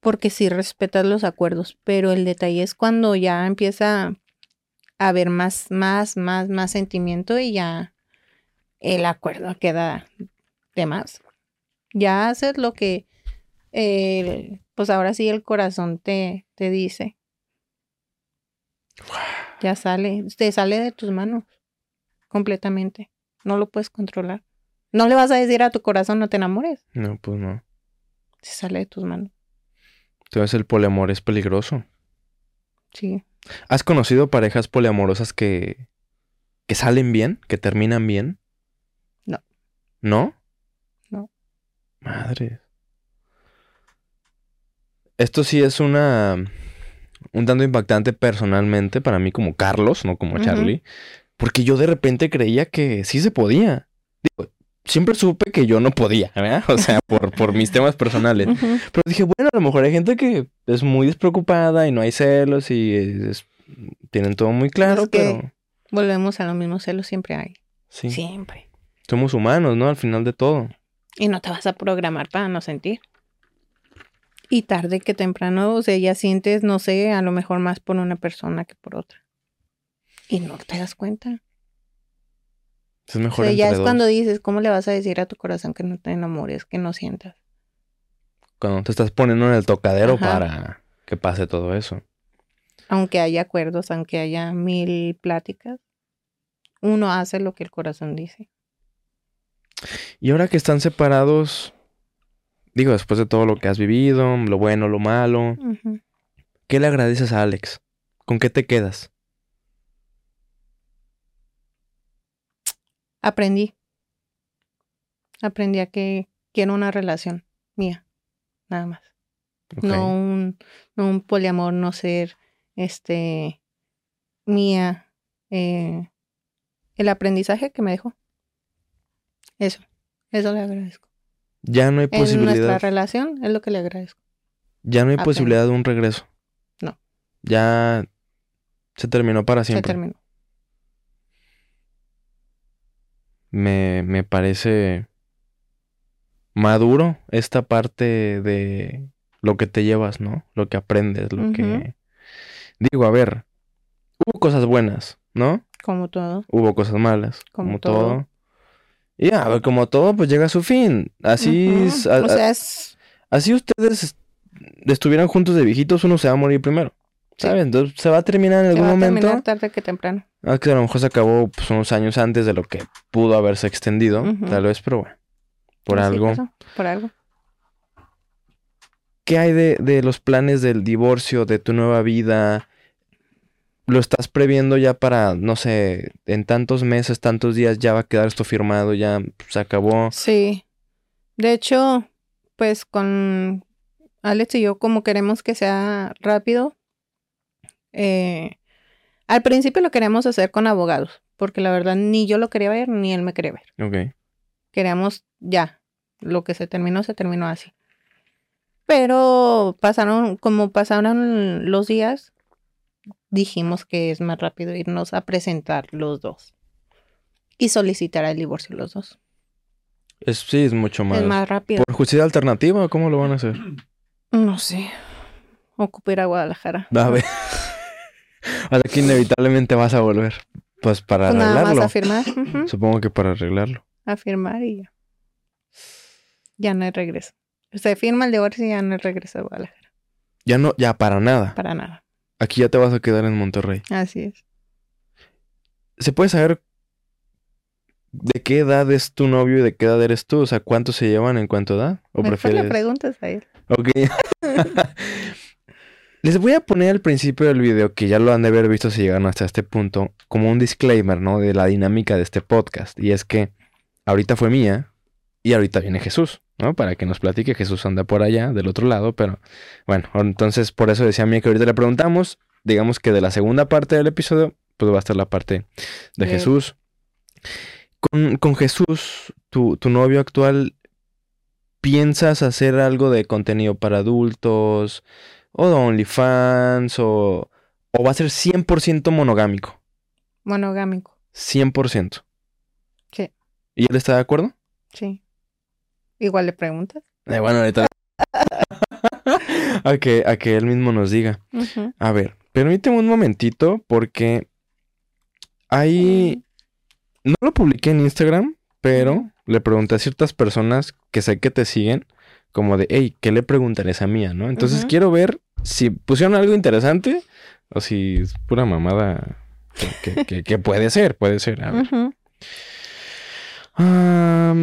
Porque sí respetas los acuerdos. Pero el detalle es cuando ya empieza a haber más, más, más, más sentimiento y ya el acuerdo queda de más. Ya haces lo que, eh, pues ahora sí el corazón te, te dice. Ya sale, te sale de tus manos completamente. No lo puedes controlar. No le vas a decir a tu corazón no te enamores. No, pues no. Se sale de tus manos. Entonces el poliamor es peligroso. Sí. ¿Has conocido parejas poliamorosas que, que salen bien, que terminan bien? No. ¿No? No. Madre. Esto sí es una un tanto impactante personalmente para mí como Carlos, no como. Charlie, porque yo de repente creía que sí se podía. Digo, siempre supe que yo no podía, ¿verdad? *laughs* O sea, por, por mis temas personales. Pero dije, bueno, a lo mejor hay gente que es muy despreocupada y no hay celos y es- tienen todo muy claro, Es que- pero Volvemos a lo mismo, celos siempre hay. sí, Siempre. somos humanos, ¿no? Al final de todo. Y no te vas a programar para no sentir. Y tarde que temprano, o sea, ya sientes, no sé, a lo mejor más por una persona que por otra. Y no te das cuenta. Es O mejor sea, ya es dos. cuando dices, ¿cómo le vas a decir a tu corazón que no te enamores, que no sientas? Cuando te estás poniendo en el tocadero Ajá. para que pase todo eso. Aunque haya acuerdos, aunque haya mil pláticas, uno hace lo que el corazón dice. Y ahora que están separados, digo, después de todo lo que has vivido, lo bueno, lo malo. ¿qué le agradeces a Alex? ¿Con qué te quedas? Aprendí. Aprendí a que quiero una relación mía, nada más. No un, no un poliamor, no ser este mía. eh, el aprendizaje que me dejó. Eso, eso le agradezco. Ya no hay En nuestra posibilidad. relación es lo que le agradezco. Ya no hay Apenas. posibilidad de un regreso. No. Ya se terminó para Se siempre. terminó. me, me parece maduro esta parte de lo que te llevas, ¿no? Lo que aprendes, lo que... Digo, a ver, hubo cosas buenas, ¿no? Como todo. Hubo cosas malas, como, Como todo. todo. Y ya, a ver, como todo, pues llega a su fin. Así, Ujú. es- a- o sea, es... así ustedes est- estuvieran juntos de viejitos, uno se va a morir primero. Sí. ¿Sabes? Entonces se va a terminar en Se algún va a momento. terminar tarde que temprano. Ah, que a lo mejor se acabó pues, unos años antes de lo que pudo haberse extendido, Ujú. tal vez, pero bueno, por Así algo. pasó, por algo. ¿Qué hay de, de los planes del divorcio, de tu nueva vida? ¿Lo estás previendo ya para, no sé, en tantos meses, tantos días ya va a quedar esto firmado, ya se acabó? Sí. De hecho, pues con Alex y yo como queremos que sea rápido, eh, al principio lo queríamos hacer con abogados, porque la verdad ni yo lo quería ver ni él me quería ver. Ok. Queríamos ya, lo que se terminó, se terminó así. Pero pasaron, como pasaron los días, dijimos que es más rápido irnos a presentar los dos y solicitar el divorcio los dos. Es, sí, es mucho más. Es más rápido. ¿Por justicia alternativa? ¿Cómo lo van a hacer? No sé. Ocupar a Guadalajara. A ver. *laughs* sea que inevitablemente vas a volver. Pues para Pues nada más arreglarlo. a firmar. ujú, Supongo que para arreglarlo. A firmar y ya. Ya no hay regreso. Se firma el divorcio y ya no hay regreso a Guadalajara. Ya no, ya para nada. Para nada. Aquí ya te vas a quedar en Monterrey. Así es. ¿Se puede saber de qué edad es tu novio y de qué edad eres tú? O sea, ¿cuántos se llevan en cuánto edad? ¿O Mejor le prefieres? preguntas a él. Ok. *laughs* Les voy a poner al principio del video, que ya lo han de haber visto si llegaron hasta este punto, como un disclaimer, ¿no? De la dinámica de este podcast. Y es que ahorita fue mía y ahorita viene Jesús, ¿no? Para que nos platique. Jesús anda por allá, del otro lado, pero bueno, entonces por eso decía mía que ahorita le preguntamos. Digamos que de la segunda parte del episodio, pues va a estar la parte de De- Jesús. Con, con Jesús, tu, tu novio actual, ¿piensas hacer algo de contenido para adultos? ¿O de OnlyFans? ¿O, o va a ser 100% monogámico? Monogámico. 100%. Sí. ¿Y él está de acuerdo? Sí. Igual le preguntas. Eh, bueno, ahorita... *laughs* a, que, a que él mismo nos diga. A ver, permíteme un momentito porque hay... No lo publiqué en Instagram, pero le pregunté a ciertas personas que sé que te siguen, como de, hey, ¿qué le preguntarías a mía, no? Entonces quiero ver si pusieron algo interesante o si es pura mamada que, que- que- que puede ser, puede ser. A ver. Ah,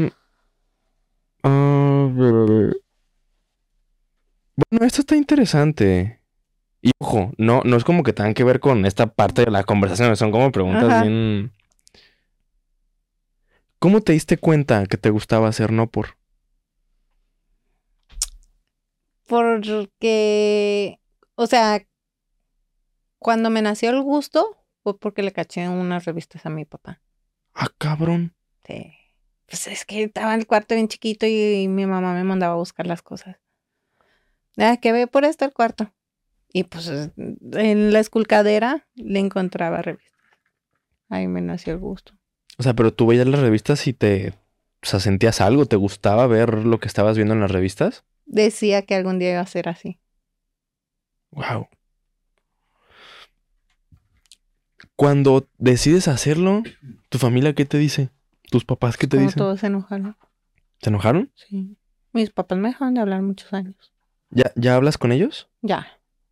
ver. Bueno, esto está interesante. Y ojo, no, no es como que tengan que ver con esta parte de la conversación, son como preguntas Ajá. bien. ¿Cómo te diste cuenta que te gustaba hacer no por? Porque, o sea, cuando me nació el gusto fue porque le caché unas revistas a mi papá. Ah, cabrón. Sí. Pues es que estaba en el cuarto bien chiquito y mi mamá me mandaba a buscar las cosas. Ah, que ve por este el cuarto. Y pues es- en la esculcadera le encontraba revistas. Ahí me nació el gusto. O sea, pero tú veías las revistas y te. O sea, sentías algo, ¿te gustaba ver lo que estabas viendo en las revistas? Decía que algún día iba a ser así. Wow. Cuando decides hacerlo, ¿tu familia qué te dice? ¿Tus papás qué te Como dicen? todos se enojaron. ¿Se enojaron? Sí. Mis papás me dejaron de hablar muchos años. ¿Ya, ¿Ya hablas con ellos? Ya.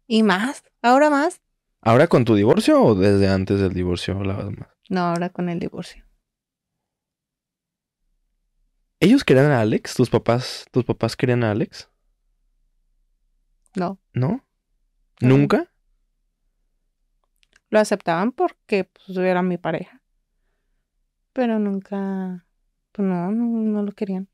¿Y más? ¿Ahora más? ¿Ahora con tu divorcio o desde antes del divorcio hablabas más? No, ahora con el divorcio. ¿Ellos querían a Alex? ¿Tus papás, tus papás querían a Alex? No. ¿No? No. ¿Nunca? Lo aceptaban porque pues, era mi pareja. Pero nunca, pues no, no, no lo querían.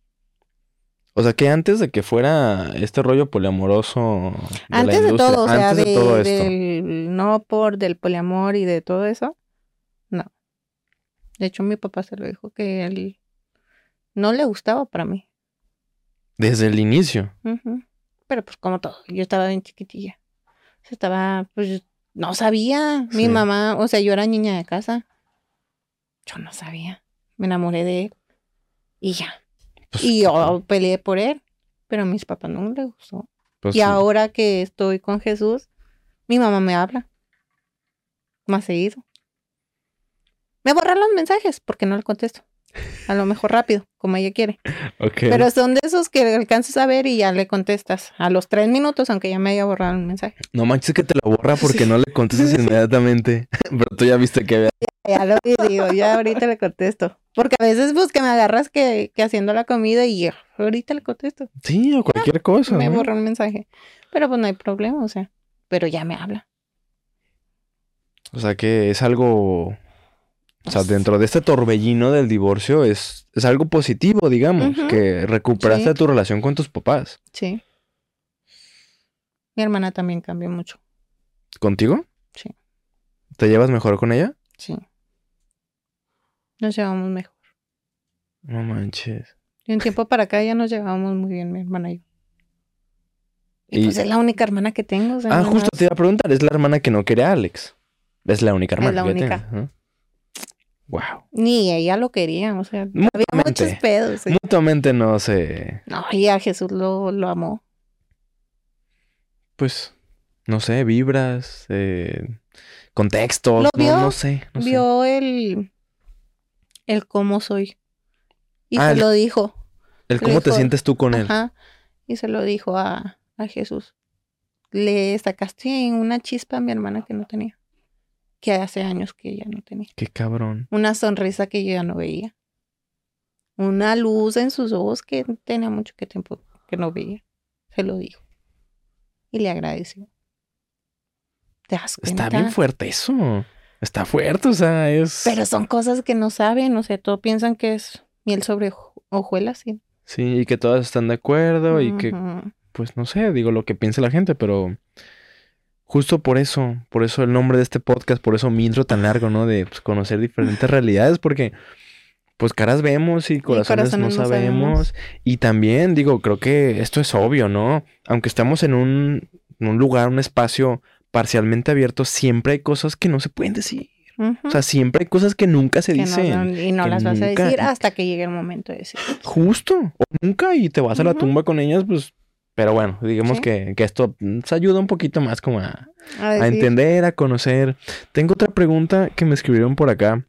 O sea que antes de que fuera este rollo poliamoroso. antes de todo, o sea, antes de, de todo esto. del no por, del poliamor y de todo eso, no. De hecho, mi papá se lo dijo que él no le gustaba para mí. Desde el inicio. Pero pues como todo, yo estaba bien chiquitilla. O sea, estaba, pues, no sabía. Mi Sí. mamá, o sea, yo era niña de casa. Yo no sabía. Me enamoré de él. Y ya. Pues, Y yo peleé por él. Pero a mis papás no les gustó. Pues y sí. ahora que estoy con Jesús, mi mamá me habla más seguido. Me borran los mensajes porque no le contesto. A lo mejor rápido, como ella quiere. Pero son de esos que alcanzas a ver y ya le contestas a los tres minutos, aunque ya me haya borrado el mensaje. No manches que te lo borra porque no le contestas *laughs* inmediatamente. Pero tú ya viste que había... Ya lo vi, digo, ya ahorita le contesto. Porque a veces, pues, que me agarras que, que haciendo la comida y yo, ahorita le contesto. Sí, o cualquier cosa. me ¿no? borra un mensaje. Pero pues no hay problema, o sea. Pero ya me habla. O sea que es algo... O sea, dentro de este torbellino del divorcio es, es algo positivo, digamos, que recuperaste Sí. tu relación con tus papás. Sí. Mi hermana también cambió mucho. ¿Contigo? Sí. ¿Te llevas mejor con ella? Sí. Nos llevamos mejor. No manches. De un tiempo para acá ya nos llevábamos muy bien, mi hermana y yo. Y, Y- pues es la única hermana que tengo. o sea, Ah, no justo más. te iba a preguntar, es la hermana que no quiere a Alex. Es la única hermana. la que única. tienes, ¿no? Wow. Ni ella lo quería, o sea, había muchos pedos. sí. Mutuamente no se. No, y a Jesús lo, lo amó. Pues, no sé, vibras, eh, contextos. No, sé. No sé. Vio el, el cómo soy. Y Ah, se el- lo dijo. El cómo te sientes tú con él. Ajá. Y se lo dijo a, a Jesús. Le sacaste una chispa a mi hermana que no tenía. Que hace años que ella no tenía. Qué cabrón. Una sonrisa que yo ya no veía. Una luz en sus ojos que tenía mucho que tiempo que no veía. Se lo dijo. Y le agradeció. ¿Te das Está cuenta? bien fuerte eso. Está fuerte, o sea, es. Pero son cosas que no saben, o sea, todos piensan que es miel sobre hoju- hojuelas. ¿sí? Sí, y que todas están de acuerdo y que pues no sé, digo lo que piense la gente, pero justo por eso, por eso el nombre de este podcast, por eso mi intro tan largo, ¿no? De pues, conocer diferentes realidades, porque pues caras vemos y corazones, corazones no no sabemos. sabemos. Y también digo, creo que esto es obvio, ¿no? Aunque estamos en un, en un lugar, un espacio parcialmente abierto, siempre hay cosas que no se pueden decir. O sea, siempre hay cosas que nunca se Que dicen. y no las vas a decir hasta que llegue el momento de decir. Justo, o nunca y te vas a la tumba con ellas, pues, pero bueno, digamos Sí. que, que esto nos ayuda un poquito más como a, A a decir, entender, a conocer. Tengo otra pregunta que me escribieron por acá.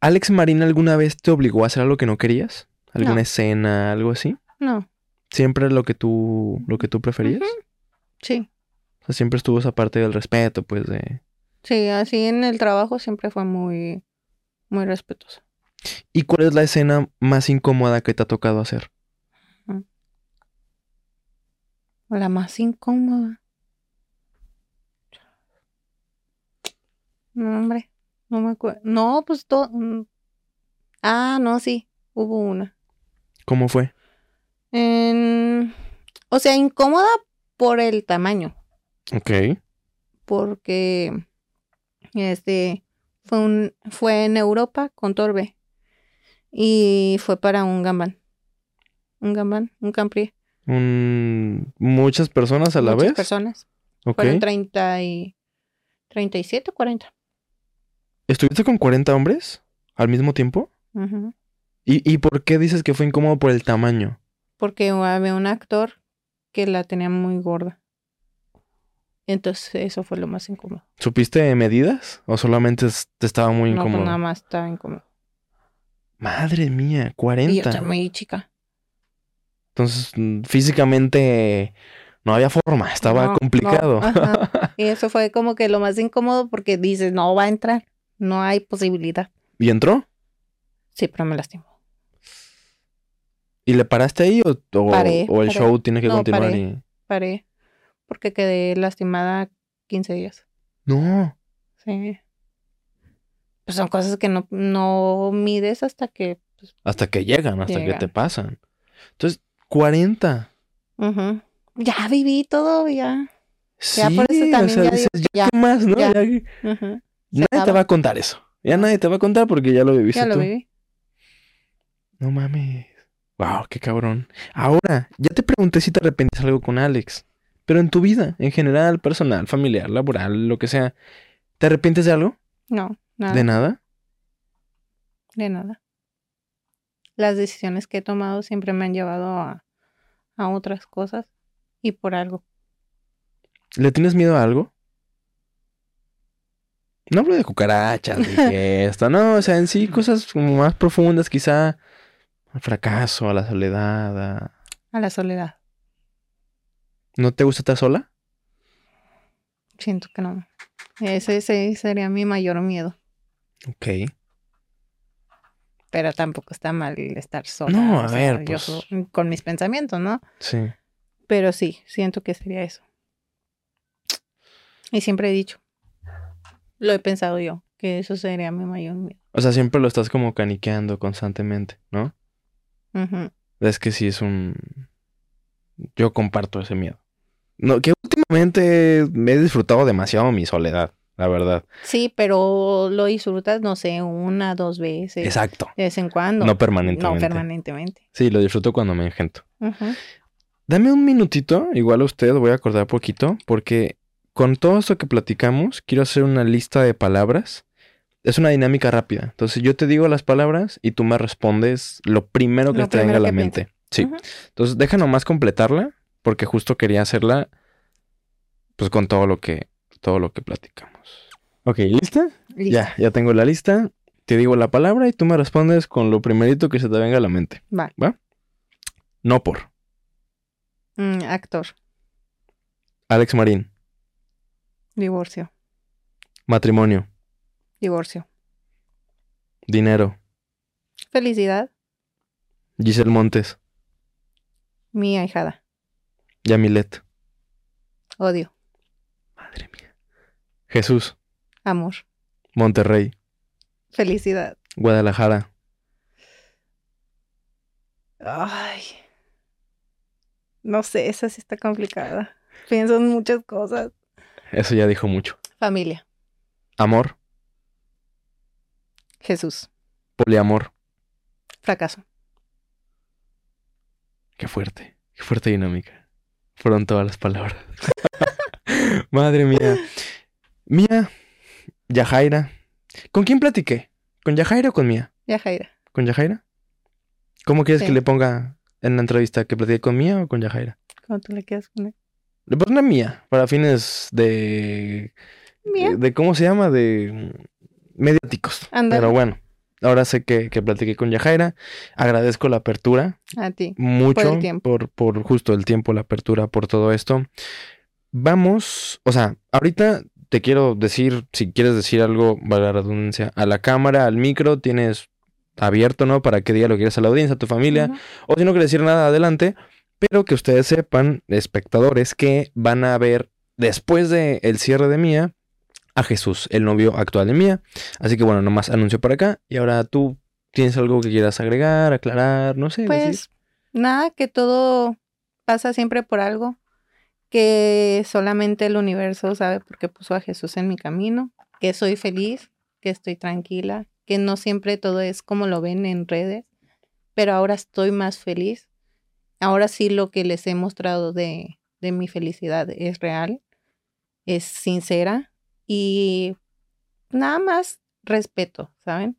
¿Alex Marina alguna vez te obligó a hacer algo que no querías? ¿Alguna No. escena, algo así? No, ¿Siempre lo que tú, lo que tú preferías? Sí. O sea, siempre estuvo esa parte del respeto, pues, de... Sí, así en el trabajo siempre fue muy, muy respetuoso. ¿Y cuál es la escena más incómoda que te ha tocado hacer? La más incómoda. No, hombre, no me acuerdo. No, pues todo. Ah, no, sí, hubo una. ¿Cómo fue? En- O sea, incómoda por el tamaño, Ok. porque este fue un fue en Europa con Torbe y fue para un gambán. Un gambán, un campri. Un- ¿Muchas personas a la Muchas vez? personas. Ok. Fueron 30 y 37 o 40. ¿Estuviste con 40 hombres al mismo tiempo? ¿Y, ¿Y por qué dices que fue incómodo por el tamaño? Porque había un actor que la tenía muy gorda. Entonces eso fue lo más incómodo. ¿Supiste medidas? ¿O solamente te estaba muy No, pues incómodo? nada más estaba incómodo. Madre mía, Y yo 40. muy chica. Entonces, mm, físicamente no había forma, estaba No, complicado. no. *laughs* Y eso fue como que lo más incómodo porque dices, no va a entrar. No hay posibilidad. ¿Y entró? Sí, pero me lastimó. ¿Y le paraste ahí o, o- Paré, o el paré. show tiene que No, continuar? paré. y- Paré porque quedé lastimada 15 días. No. Sí. Pues son cosas que no, no mides hasta que... pues, Hasta que llegan, hasta que te pasan. Entonces, 40. ujú. Ya viví todo, ya. Sí, Ya por eso o también sea, ya dices, digo, ¿ya ya, qué más, no? ya. Ya nadie te va a contar eso. Ya nadie te va a contar porque ya lo viviste Ya lo tú. viví. No mames. Wow, qué cabrón. Ahora, ya te pregunté si te arrepientes algo con Alex. Pero en tu vida, en general, personal, familiar, laboral, lo que sea, ¿te arrepientes de algo? No, nada. ¿De nada? De nada. Las decisiones que he tomado siempre me han llevado a, a otras cosas y por algo. ¿Le tienes miedo a algo? No hablo de cucarachas, de *laughs* esto, no, o sea, en sí cosas como más profundas, quizá al fracaso, a la soledad, a... A la soledad. ¿No te gusta estar sola? Siento que no. Ese, ese sería mi mayor miedo. Ok. Pero tampoco está mal estar sola. No, a o sea, ver, yo pues- so- con mis pensamientos, ¿no? Sí. Pero sí, siento que sería eso. Y siempre he dicho, lo he pensado yo, que eso sería mi mayor miedo. O sea, siempre lo estás como caniqueando constantemente, ¿no? Es que sí es un... Yo comparto ese miedo. No, que últimamente me he disfrutado demasiado mi soledad, la verdad. Sí, pero lo disfrutas, no sé, una, dos veces. Exacto. De vez en cuando. No permanentemente. No permanentemente. Sí, lo disfruto cuando me engento. Dame un minutito, igual a usted voy a acordar poquito, porque con todo esto que platicamos, quiero hacer una lista de palabras. Es una dinámica rápida. Entonces yo te digo las palabras y tú me respondes lo primero que Lo te venga a la mente. Sí. Entonces deja nomás completarla, porque justo quería hacerla pues con todo lo que, todo lo que platicamos. Ok, ¿lista? Listo. Ya, ya tengo la lista. Te digo la palabra y tú me respondes con lo primerito que se te venga a la mente. Va. No por. Mm, actor. Alex Marín. Divorcio. Matrimonio. Divorcio. Dinero. Felicidad. Giselle Montes. Mi ahijada. Yamilet. Odio. Jesús. Amor. Monterrey. Felicidad. Guadalajara. Ay. No sé, esa sí está complicada. Pienso en muchas cosas. Eso ya dijo mucho. Familia. Amor. Jesús. Poliamor. Fracaso. Qué fuerte. Qué fuerte dinámica. Fueron todas las palabras. *laughs* Madre mía. Mía. Yajaira. ¿Con quién platiqué? ¿Con Yajaira o con Mía? Ya, Jaira. ¿Con Yajaira? ¿Cómo quieres Sí. que le ponga en la entrevista que platiqué con Mía o con Yajaira? ¿Cómo tú le quedas con él? Le pondré Mía para fines de Mía. de, ¿cómo se llama? De mediáticos. Ándale. Pero bueno, ahora sé que, que platiqué con Yajaira. Agradezco la apertura A ti. mucho el tiempo. por, por justo el tiempo, la apertura, por todo esto. Vamos, o sea, ahorita te quiero decir, si quieres decir algo, valga la redundancia, a la cámara, al micro, tienes abierto, ¿no? Para que diga lo que quieras a la audiencia, a tu familia. O si no quieres decir nada, adelante. Pero que ustedes sepan, espectadores, que van a ver después del cierre de Mía a Jesús, el novio actual de Mía. Así que bueno, nomás anuncio por acá. Y ahora tú tienes algo que quieras agregar, aclarar, no sé. decir? Pues nada, que todo pasa siempre por algo, que solamente el universo sabe por qué puso a Jesús en mi camino, que soy feliz, que estoy tranquila, que no siempre todo es como lo ven en redes, pero ahora estoy más feliz. Ahora sí lo que les he mostrado de, de mi felicidad es real, es sincera y nada más respeto, ¿saben?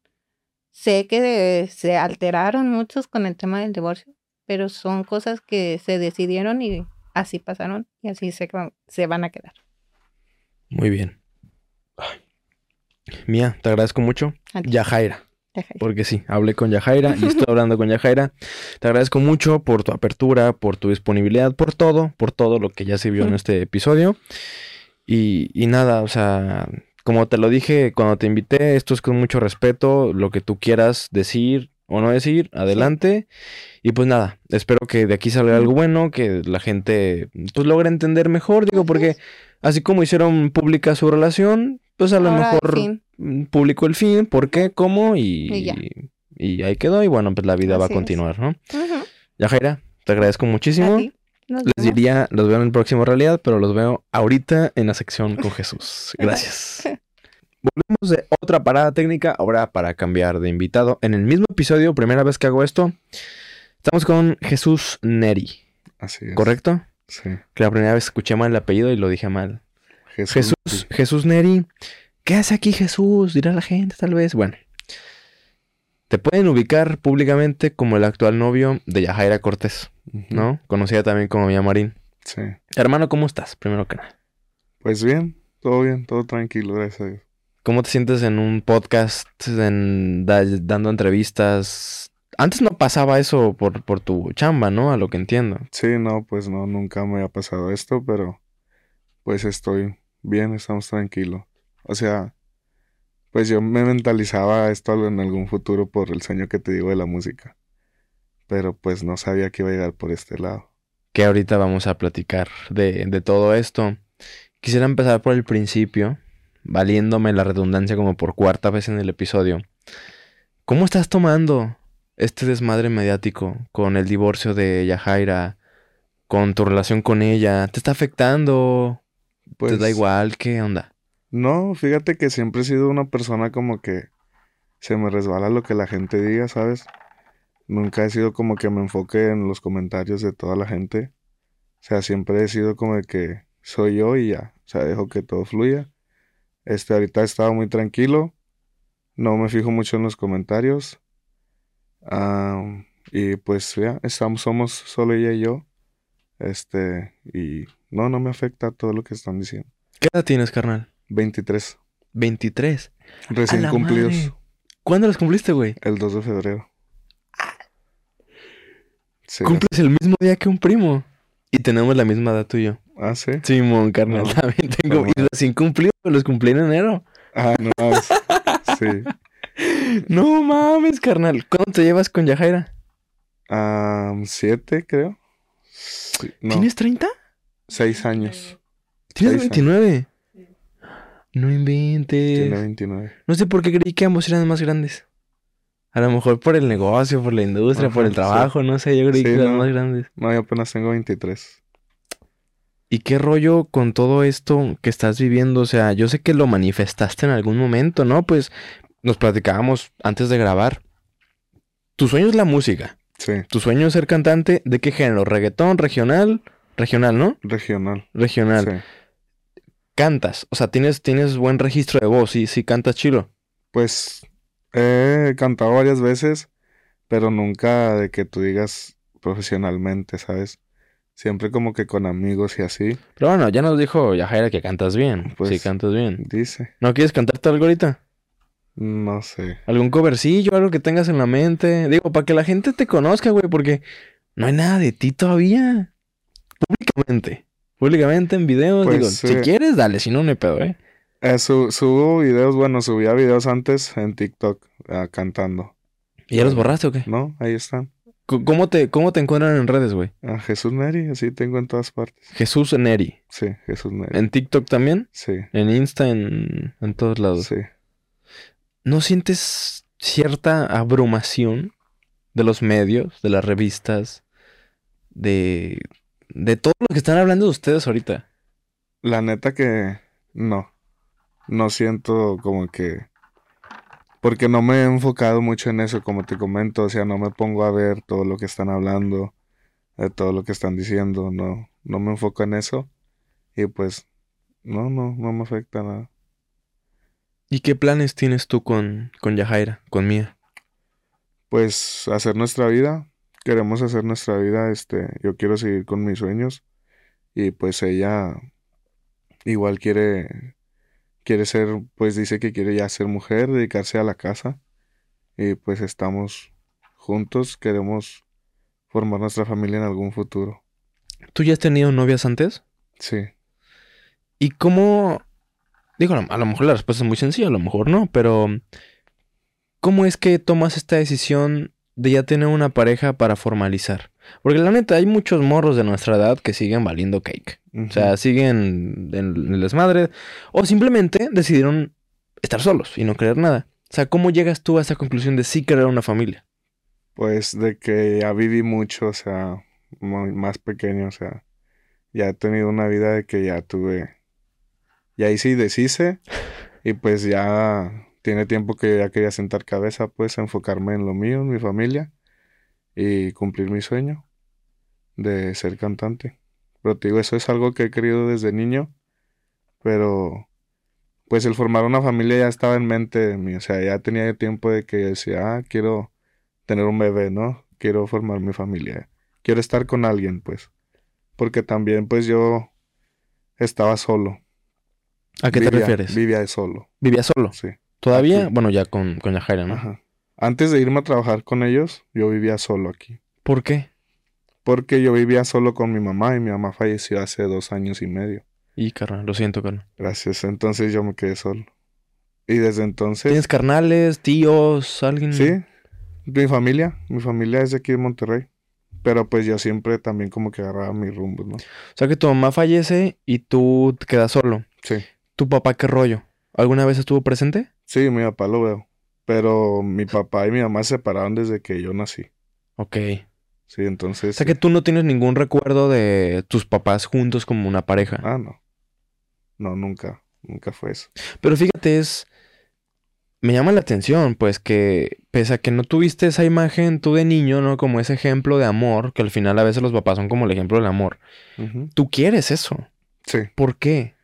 Sé que se alteraron muchos con el tema del divorcio, pero son cosas que se decidieron y así pasaron y así se, van- se van a quedar. Muy bien. Ay. Mía, te agradezco mucho. Yajaira. Porque sí, hablé con Yajaira y estoy hablando con Yajaira. Te agradezco mucho por tu apertura, por tu disponibilidad, por todo, por todo lo que ya se vio en este episodio. Y, y nada, o sea, como te lo dije cuando te invité, esto es con mucho respeto, lo que tú quieras decir o no decir, adelante. Y pues nada, espero que de aquí salga algo bueno, que la gente pues logre entender mejor, digo, porque así como hicieron pública su relación, pues a lo Ahora, mejor mm, publicó el fin, por qué, cómo y, Y ya. y ahí quedó y bueno, pues la vida va a es. continuar, ¿no? Ya Jaira, te agradezco muchísimo. Les diría, los veo en el próximo realidad, pero los veo ahorita en la sección con *laughs* Jesús. Gracias. *laughs* Volvemos de otra parada técnica, ahora para cambiar de invitado. En el mismo episodio, primera vez que hago esto, estamos con Jesús Neri, Así es. ¿correcto? Sí. Que la primera vez escuché mal el apellido y lo dije mal. Jesús. Jesús, Jesús Neri. ¿Qué hace aquí Jesús? Dirá la gente, tal vez. Bueno. Te pueden ubicar públicamente como el actual novio de Yajaira Cortés. ¿no? Conocida también como Mía Marín. Sí. Hermano, ¿cómo estás? Primero que nada. Pues bien, todo bien, todo tranquilo, gracias a Dios. ¿Cómo te sientes en un podcast, en da- dando entrevistas? Antes no pasaba eso por, por tu chamba, ¿no? A lo que entiendo. Sí, no, pues no, nunca me ha pasado esto, pero pues estoy bien, estamos tranquilos. O sea, pues yo me mentalizaba esto en algún futuro por el sueño que te digo de la música. Pero pues no sabía que iba a llegar por este lado. Que ahorita vamos a platicar de, de todo esto. Quisiera empezar por el principio, valiéndome la redundancia como por cuarta vez en el episodio. ¿Cómo estás tomando este desmadre mediático con el divorcio de Yajaira, con tu relación con ella? ¿Te está afectando? Pues ¿Te da igual? ¿Qué onda? no, fíjate que siempre he sido una persona como que se me resbala lo que la gente diga, ¿sabes? Nunca he sido como que me enfoque en los comentarios de toda la gente. O sea, siempre he sido como de que soy yo y ya. O sea, dejo que todo fluya. Este, ahorita he estado muy tranquilo. No me fijo mucho en los comentarios. Y pues ya, estamos, somos solo ella y yo. Este, y no, no me afecta todo lo que están diciendo. ¿Qué edad tienes, carnal? 23, 23. recién cumplidos, madre! ¿Cuándo los cumpliste, güey? el 2 de febrero. Sí, Cumples el mismo día que un primo. Y tenemos la misma edad tú y yo. ah, sí. Simón, carnal. No. También tengo. Y Hermano. recién cumplido, los cumplí en enero. Ah, no, es- sí. *laughs* No mames, carnal. ¿Cuándo te llevas con Yajaira? Ah, siete, creo. Sí, no, ¿Tienes 30? seis años. ¿Tienes Seis 29? No Tiene inventes. 29. No sé por qué creí que ambos eran más grandes. A lo mejor por el negocio, por la industria, por el sí. trabajo, no sé. Yo creí Sí, que no. más grandes. No, yo apenas tengo 23. ¿Y qué rollo con todo esto que estás viviendo? O sea, yo sé que lo manifestaste en algún momento, ¿no? Pues nos platicábamos antes de grabar. Tu sueño es la música. Sí, Tu sueño es ser cantante. ¿De qué género? ¿Reggaetón? ¿Regional? Regional, ¿no? regional. Regional. Sí. Cantas. O sea, tienes, tienes buen registro de voz. Sí, sí, cantas chilo. Pues he cantado varias veces, pero nunca de que tú digas profesionalmente, ¿sabes? Siempre como que con amigos y así. Pero bueno, ya nos dijo Yajaira que cantas bien. Pues- sí, cantas bien. Dice, ¿No quieres cantarte algo ahorita? no sé. ¿Algún covercillo? Algo que tengas en la mente. Digo, para que la gente te conozca, güey, porque no hay nada de ti todavía. Públicamente. Públicamente en videos. Pues, Digo, si eh, quieres, dale, si no, no hay pedo, ¿eh? Eh, su- subo videos, bueno, subía videos antes en TikTok ah, cantando. ¿Y ya los borraste o qué? ¿No? Ahí están. ¿Cómo te, cómo te encuentran en redes, güey? A Jesús Neri, así tengo en todas partes. Jesús Neri. Sí, Jesús Neri. En TikTok también. Sí, En Insta, en, en todos lados. sí. ¿No sientes cierta abrumación de los medios, de las revistas, de, de todo lo que están hablando de ustedes ahorita? La neta que no. No siento como que... Porque no me he enfocado mucho en eso, como te comento. O sea, no me pongo a ver todo lo que están hablando, de todo lo que están diciendo. No, no me enfoco en eso. Y pues, no, no, no me afecta nada. ¿Y qué planes tienes tú con, con Yajaira, con Mía? Pues hacer nuestra vida. Queremos hacer nuestra vida. Este, yo quiero seguir con mis sueños. Y pues ella igual quiere, quiere ser, pues dice que quiere ya ser mujer, dedicarse a la casa. Y pues estamos juntos, queremos formar nuestra familia en algún futuro. ¿Tú ya has tenido novias antes? Sí. ¿Y cómo... Digo, a lo- mejor la respuesta es muy sencilla, a lo mejor no, pero... ¿Cómo es que tomas esta decisión de ya tener una pareja para formalizar? Porque la neta, hay muchos morros de nuestra edad que siguen valiendo cake. O sea, siguen en el desmadre. O simplemente decidieron estar solos y no querer nada. O sea, ¿cómo llegas tú a esa conclusión de sí querer una familia? Pues de que ya viví mucho, o sea, muy- más pequeño, o sea, ya he tenido una vida de que ya tuve, ya hice y deshice, y pues ya tiene tiempo que ya quería sentar cabeza, pues enfocarme en lo mío, en mi familia, y cumplir mi sueño de ser cantante. Pero te digo, eso es algo que he querido desde niño, pero pues el formar una familia ya estaba en mente de mí, o sea, ya tenía tiempo de que decía, ah, quiero tener un bebé, ¿no? Quiero formar mi familia. Quiero estar con alguien, pues. porque también pues yo estaba solo. ¿A qué te refieres? Vivía solo, ¿Vivía solo? sí. ¿Todavía? Aquí. Bueno, ya con, con Yajaira, ¿no? Ajá. Antes de irme a trabajar con ellos, yo vivía solo aquí. ¿Por qué? Porque yo vivía solo con mi mamá y mi mamá falleció hace dos años y medio. Y carnal, lo siento, carnal. Gracias. Entonces yo me quedé solo. Y desde entonces... ¿Tienes carnales, tíos, alguien? Sí, mi familia. Mi familia es de aquí de Monterrey. Pero pues yo siempre también como que agarraba mi rumbo, ¿no? O sea que tu mamá fallece y tú te quedas solo. Sí. ¿Tu papá qué rollo? ¿Alguna vez estuvo presente? Sí, mi papá lo veo. Pero mi papá y mi mamá se separaron desde que yo nací. Ok. Sí, entonces... O sea que tú no tienes ningún recuerdo de tus papás juntos como una pareja. Ah, no. No, nunca. Nunca fue eso. Pero fíjate, es... Me llama la atención, pues, que pese a que no tuviste esa imagen tú de niño, ¿no? Como ese ejemplo de amor, que al final a veces los papás son como el ejemplo del amor. Tú quieres eso. Sí. ¿Por qué?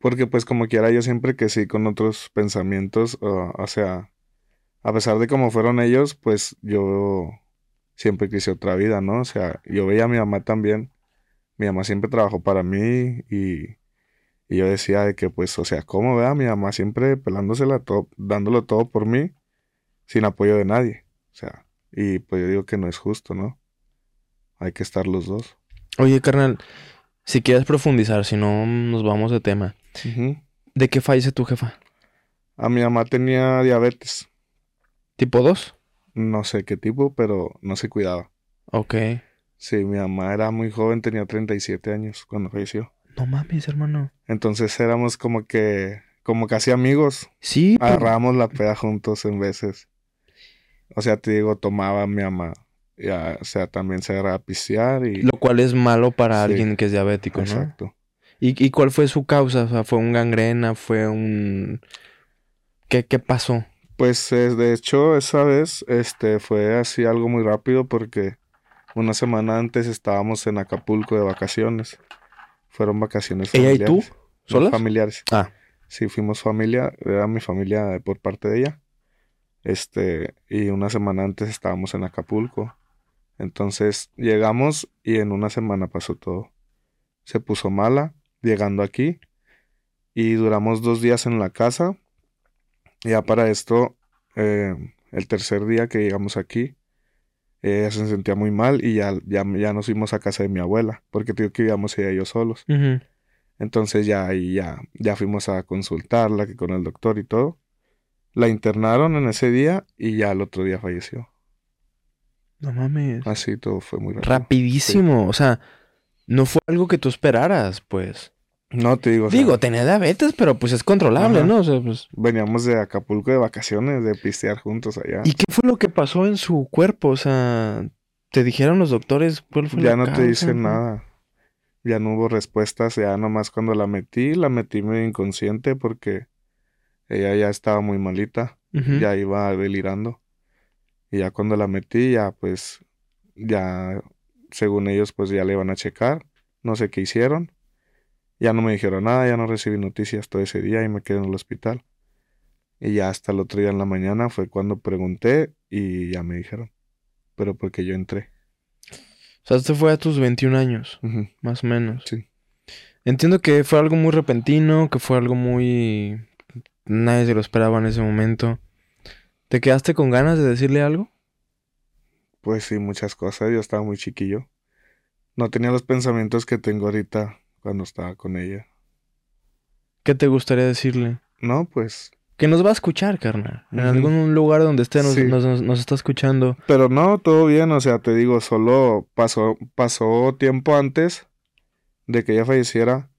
Porque pues como quiera yo siempre que sí con otros pensamientos, uh, o sea, a pesar de cómo fueron ellos, pues yo siempre quise otra vida, ¿no? O sea, yo veía a mi mamá también, mi mamá siempre trabajó para mí y, y yo decía de que pues, o sea, ¿cómo vea mi mamá siempre pelándosela todo, dándolo todo por mí, sin apoyo de nadie? O sea, y pues yo digo que no es justo, ¿no? Hay que estar los dos. Oye, carnal, si quieres profundizar, si no nos vamos de tema. ¿De qué fallece tu jefa? A mi mamá tenía diabetes. ¿Tipo 2? No sé qué tipo, pero no se cuidaba. Ok. Sí, mi mamá era muy joven, tenía 37 años cuando falleció. No mames, hermano. Entonces éramos como que, como casi amigos. Sí, pero- Agarrábamos la peda juntos en veces. O sea, te digo, tomaba mi mamá. Ya, o sea, también se agarraba a pistear y... lo cual es malo para Sí. alguien que es diabético, ¿no? Exacto. ¿Y, y cuál fue su causa? O sea, ¿fue un gangrena? ¿Fue un...? ¿Qué, qué pasó? Pues de hecho, esa vez, este, fue así algo muy rápido porque una semana antes estábamos en Acapulco de vacaciones. Fueron vacaciones ¿Ella y familiares. tú? No, ¿Solas? familiares. Ah. Sí, fuimos familia, era mi familia por parte de ella. Este, y una semana antes estábamos en Acapulco. Entonces llegamos y en una semana pasó todo. Se puso mala llegando aquí y duramos dos días en la casa. Ya para esto, eh, el tercer día que llegamos aquí, ella se sentía muy mal y ya, ya, ya nos fuimos a casa de mi abuela, porque digo que vivíamos ella y yo solos. Entonces ya ahí ya, ya fuimos a consultarla, que con el doctor y todo. La internaron en ese día y ya el otro día falleció. No mames. Así todo fue muy rápido. Rapidísimo. O sea, no fue algo que tú esperaras, pues. No te digo, o sea, Digo, tenía diabetes, pero pues es controlable, Ajá. ¿no? O sea, pues... veníamos de Acapulco de vacaciones, de pistear juntos allá. ¿Y qué fue lo que pasó en su cuerpo? O sea, ¿te dijeron los doctores cuál fue Ya la no te dicen nada. Ya no hubo respuestas, ya nomás cuando la metí, la metí medio inconsciente porque ella ya estaba muy malita, ya iba delirando. Y ya cuando la metí, ya pues, ya, según ellos, pues ya le iban a checar, no sé qué hicieron. Ya no me dijeron nada, ya no recibí noticias todo ese día y me quedé en el hospital. Y ya hasta el otro día en la mañana fue cuando pregunté y ya me dijeron. Pero porque yo entré. O sea, esto fue a tus 21 años, más o menos. Sí. Entiendo que fue algo muy repentino, que fue algo muy... Nadie se lo esperaba en ese momento. ¿Te quedaste con ganas de decirle algo? Pues sí, muchas cosas. Yo estaba muy chiquillo. No tenía los pensamientos que tengo ahorita cuando estaba con ella. ¿Qué te gustaría decirle? No, pues. Que nos va a escuchar, carnal. En algún lugar donde esté nos, Sí. nos- nos- nos está escuchando. Pero no, todo bien. O sea, te digo, solo pasó, pasó tiempo antes de que ella falleciera.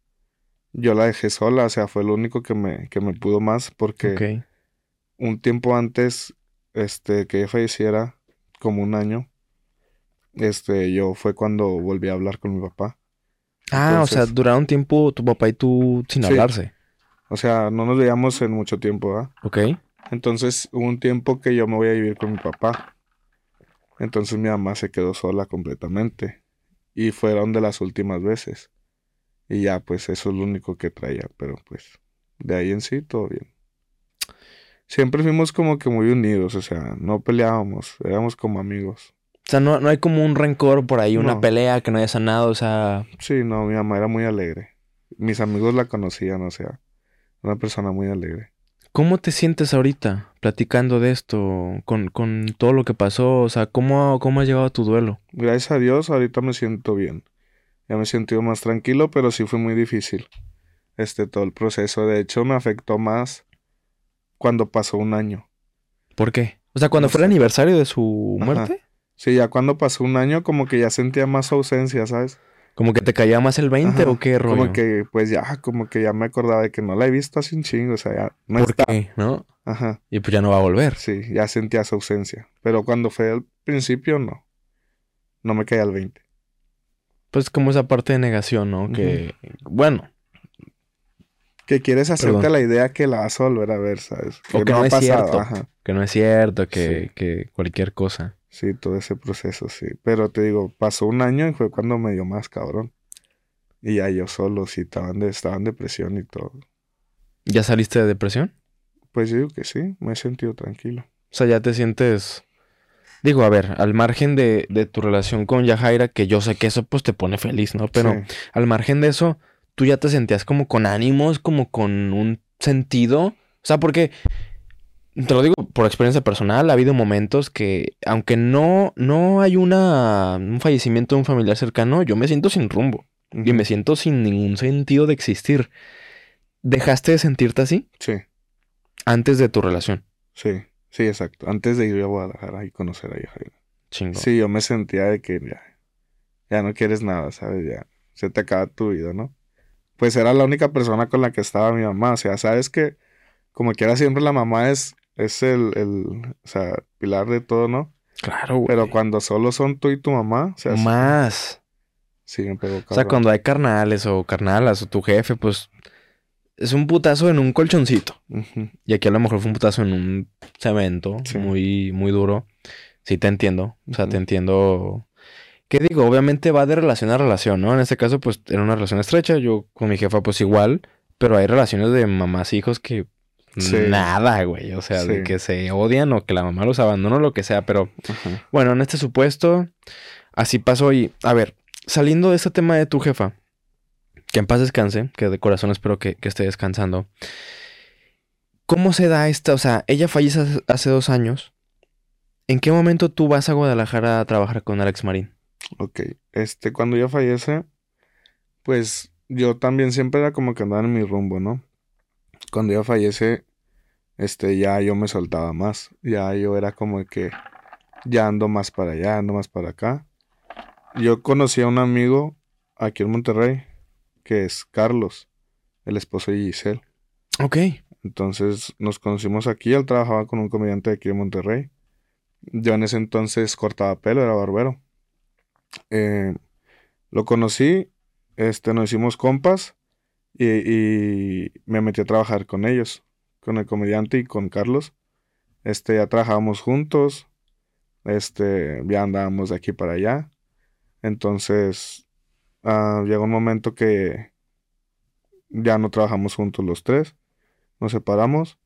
Yo la dejé sola. O sea, fue lo único que me, que me pudo más. Porque un tiempo antes, este, que ella falleciera, como un año, este, yo fue cuando volví a hablar con mi papá. Ah, o sea, duraron tiempo tu papá y tú sin Sí. hablarse. O sea, no nos veíamos en mucho tiempo, ¿verdad? Ok. Entonces hubo un tiempo que yo me voy a vivir con mi papá. Entonces mi mamá se quedó sola completamente. Y fueron de las últimas veces. Y ya, pues eso es lo único que traía. Pero pues, de ahí en sí, todo bien. Siempre fuimos como que muy unidos, o sea, no peleábamos, éramos como amigos. O sea, no, no hay como un rencor por ahí, una No. pelea que no haya sanado, o sea... Sí, no, mi mamá era muy alegre. Mis amigos la conocían, o sea, una persona muy alegre. ¿Cómo te sientes ahorita platicando de esto, con, con todo lo que pasó? O sea, ¿cómo, cómo has llevado tu duelo? Gracias a Dios, ahorita me siento bien. Ya me he sentido más tranquilo, pero sí fue muy difícil. Este, todo el proceso. De hecho, me afectó más cuando pasó un año. ¿Por qué? O sea, cuando No fue el aniversario de su Ajá. Sí, ya cuando pasó un año, como que ya sentía más ausencia, ¿sabes? como que te caía más el 20 Ajá, o qué rollo. Como que, pues ya, como que ya me acordaba de que no la he visto hace un chingo, o sea, ya no ¿Por está. qué? ¿No? Ajá, Y pues ya no va a volver. sí, ya sentía esa ausencia. Pero cuando fue al principio, no. No me caía al 20. Pues como esa parte de negación, ¿no? Que, bueno, Que quieres hacerte Perdón. la idea que la vas a volver a ver, ¿sabes? O que no ha es cierto. Ajá. que no es cierto, que, Sí. que cualquier cosa. Sí, todo ese proceso, sí. Pero te digo, pasó un año y fue cuando me dio más cabrón. Y ya yo solo, sí, estaba en, de- estaba en depresión y todo. ¿Ya saliste de depresión? Pues yo digo que sí, me he sentido tranquilo. O sea, ya te sientes... Digo, a ver, al margen de, de tu relación con Yajaira, que yo sé que eso pues te pone feliz, ¿no? Pero Sí. al margen de eso, tú ya te sentías como con ánimos, como con un sentido. O sea, porque, te lo digo por experiencia personal, ha habido momentos que, aunque no, no hay una, un fallecimiento de un familiar cercano, yo me siento sin rumbo. Y me siento sin ningún sentido de existir. ¿Dejaste de sentirte así Sí, antes de tu relación? sí, sí, exacto. Antes de ir a Guadalajara y conocer a Yajaira. Chingo. Sí, yo me sentía de que ya, ya no quieres nada, ¿sabes? Ya se te acaba tu vida, ¿no? Pues era la única persona con la que estaba mi mamá. O sea, sabes que como quiera siempre la mamá es, es el, el, o sea, pilar de todo, ¿no? Claro, güey. Pero cuando solo son tú y tu mamá, o sea, Más. sí, me pegó O sea, cuando hay carnales o carnalas o tu jefe, pues es un putazo en un colchoncito. Y aquí a lo mejor fue un putazo en un cemento Sí. muy, muy duro. Sí, te entiendo. O sea, te entiendo. ¿Qué digo? Obviamente va de relación a relación, ¿no? En este caso, pues era una relación estrecha. Yo con mi jefa, pues igual. Pero hay relaciones de mamás e hijos que Sí. nada, güey. O sea, de que se odian o que la mamá los abandonó, lo que sea. Pero ajá. bueno, en este supuesto, así pasó. Y a ver, saliendo de este tema de tu jefa, que en paz descanse, que de corazón espero que, que esté descansando. ¿Cómo se da esta? O sea, ella fallece hace- hace dos años. ¿En qué momento tú vas a Guadalajara a trabajar con Alex Marín? Ok, este, cuando ella fallece, pues yo también siempre era como que andaba en mi rumbo, ¿no? Cuando ella fallece, este, ya yo me soltaba más, ya yo era como que ya ando más para allá, ando más para acá. Yo conocí a un amigo aquí en Monterrey, que es Carlos, el esposo de Giselle. Ok. Entonces nos conocimos aquí, él trabajaba con un comediante de aquí de Monterrey. Yo en ese entonces cortaba pelo, era barbero. Eh, lo conocí, este, nos hicimos compas y, me metí a trabajar con ellos, con el comediante y con Carlos. Este, ya trabajábamos juntos, este, ya andábamos de aquí para allá. Entonces, ah, llegó un momento que ya no trabajamos juntos los tres nos separamos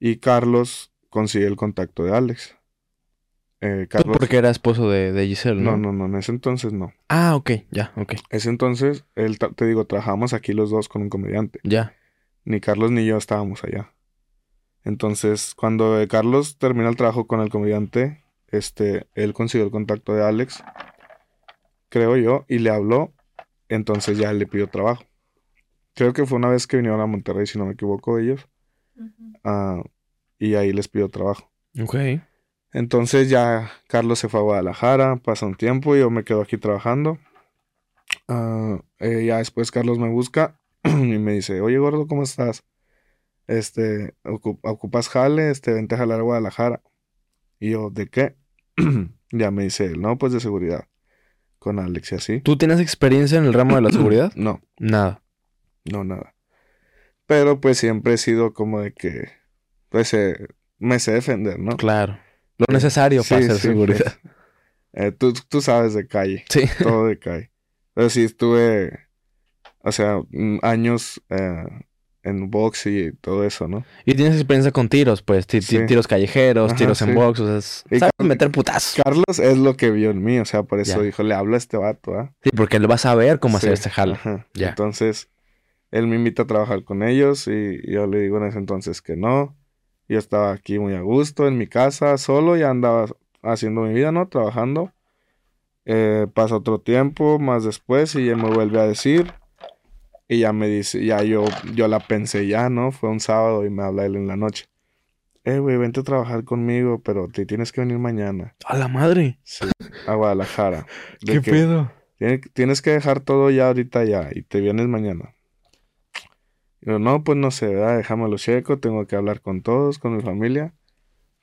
y Carlos consigue el contacto de Alex. Eh, Tú Carlos, porque era esposo de, de Giselle, ¿no? no, no, no, en ese entonces no. Ah, ok, ya, ok. Ese entonces, él, te digo, trabajamos aquí los dos con un comediante. Ya. Ni Carlos ni yo estábamos allá. Entonces, cuando eh, Carlos termina el trabajo con el comediante, este, él consiguió el contacto de Alex, creo yo, y le habló. Entonces ya le pidió trabajo. Creo que fue una vez que vinieron a Monterrey, si no me equivoco, ellos. ah, y ahí les pidió trabajo. Ok. Entonces ya Carlos se fue a Guadalajara, pasa un tiempo y yo me quedo aquí trabajando. Eh, ya después Carlos me busca *clears throat* y me dice, oye gordo, ¿cómo estás? Este, ocu- ¿ocupas jale? Este, vente a jalar a Guadalajara. Y yo, ¿de qué? *clears throat* ya me dice él, no, pues de seguridad. Con Alex y así. ¿Tú tienes experiencia en el ramo de la *clears throat* seguridad? No, Nada. no, nada. Pero pues siempre he sido como de que, pues eh, me sé defender, ¿no? Claro. Lo necesario para hacer sí, seguridad. pues. Eh, tú, tú sabes de calle. Sí. todo decae. Pero sí estuve, o sea, años eh, en box y todo eso, ¿no? Y tienes experiencia con tiros, pues, tiros callejeros, Ajá, tiros en box, o sea, es- sabes meter putazos. Carlos es lo que vio en mí, o sea, por eso Ya. dijo, le hablo a este vato, ¿ah? Sí, porque él va a saber cómo hacer este jale. Ya. Entonces, él me invita a trabajar con ellos y yo le digo en ese entonces que no. Yo estaba aquí muy a gusto en mi casa, solo, ya andaba haciendo mi vida, ¿no? Trabajando. Eh, pasa otro tiempo, más después, y él me vuelve a decir. Y ya me dice, ya yo, yo la pensé ya, ¿no? Fue un sábado y me habla él en la noche. Eh, güey, vente a trabajar conmigo, pero te tienes que venir mañana. A la madre. Sí, a Guadalajara. *laughs* ¿Qué pedo? tiene- tienes que dejar todo ya ahorita ya y te vienes mañana. Yo, no, pues no sé, ¿verdad? déjamelo checo, tengo que hablar con todos, con mi familia,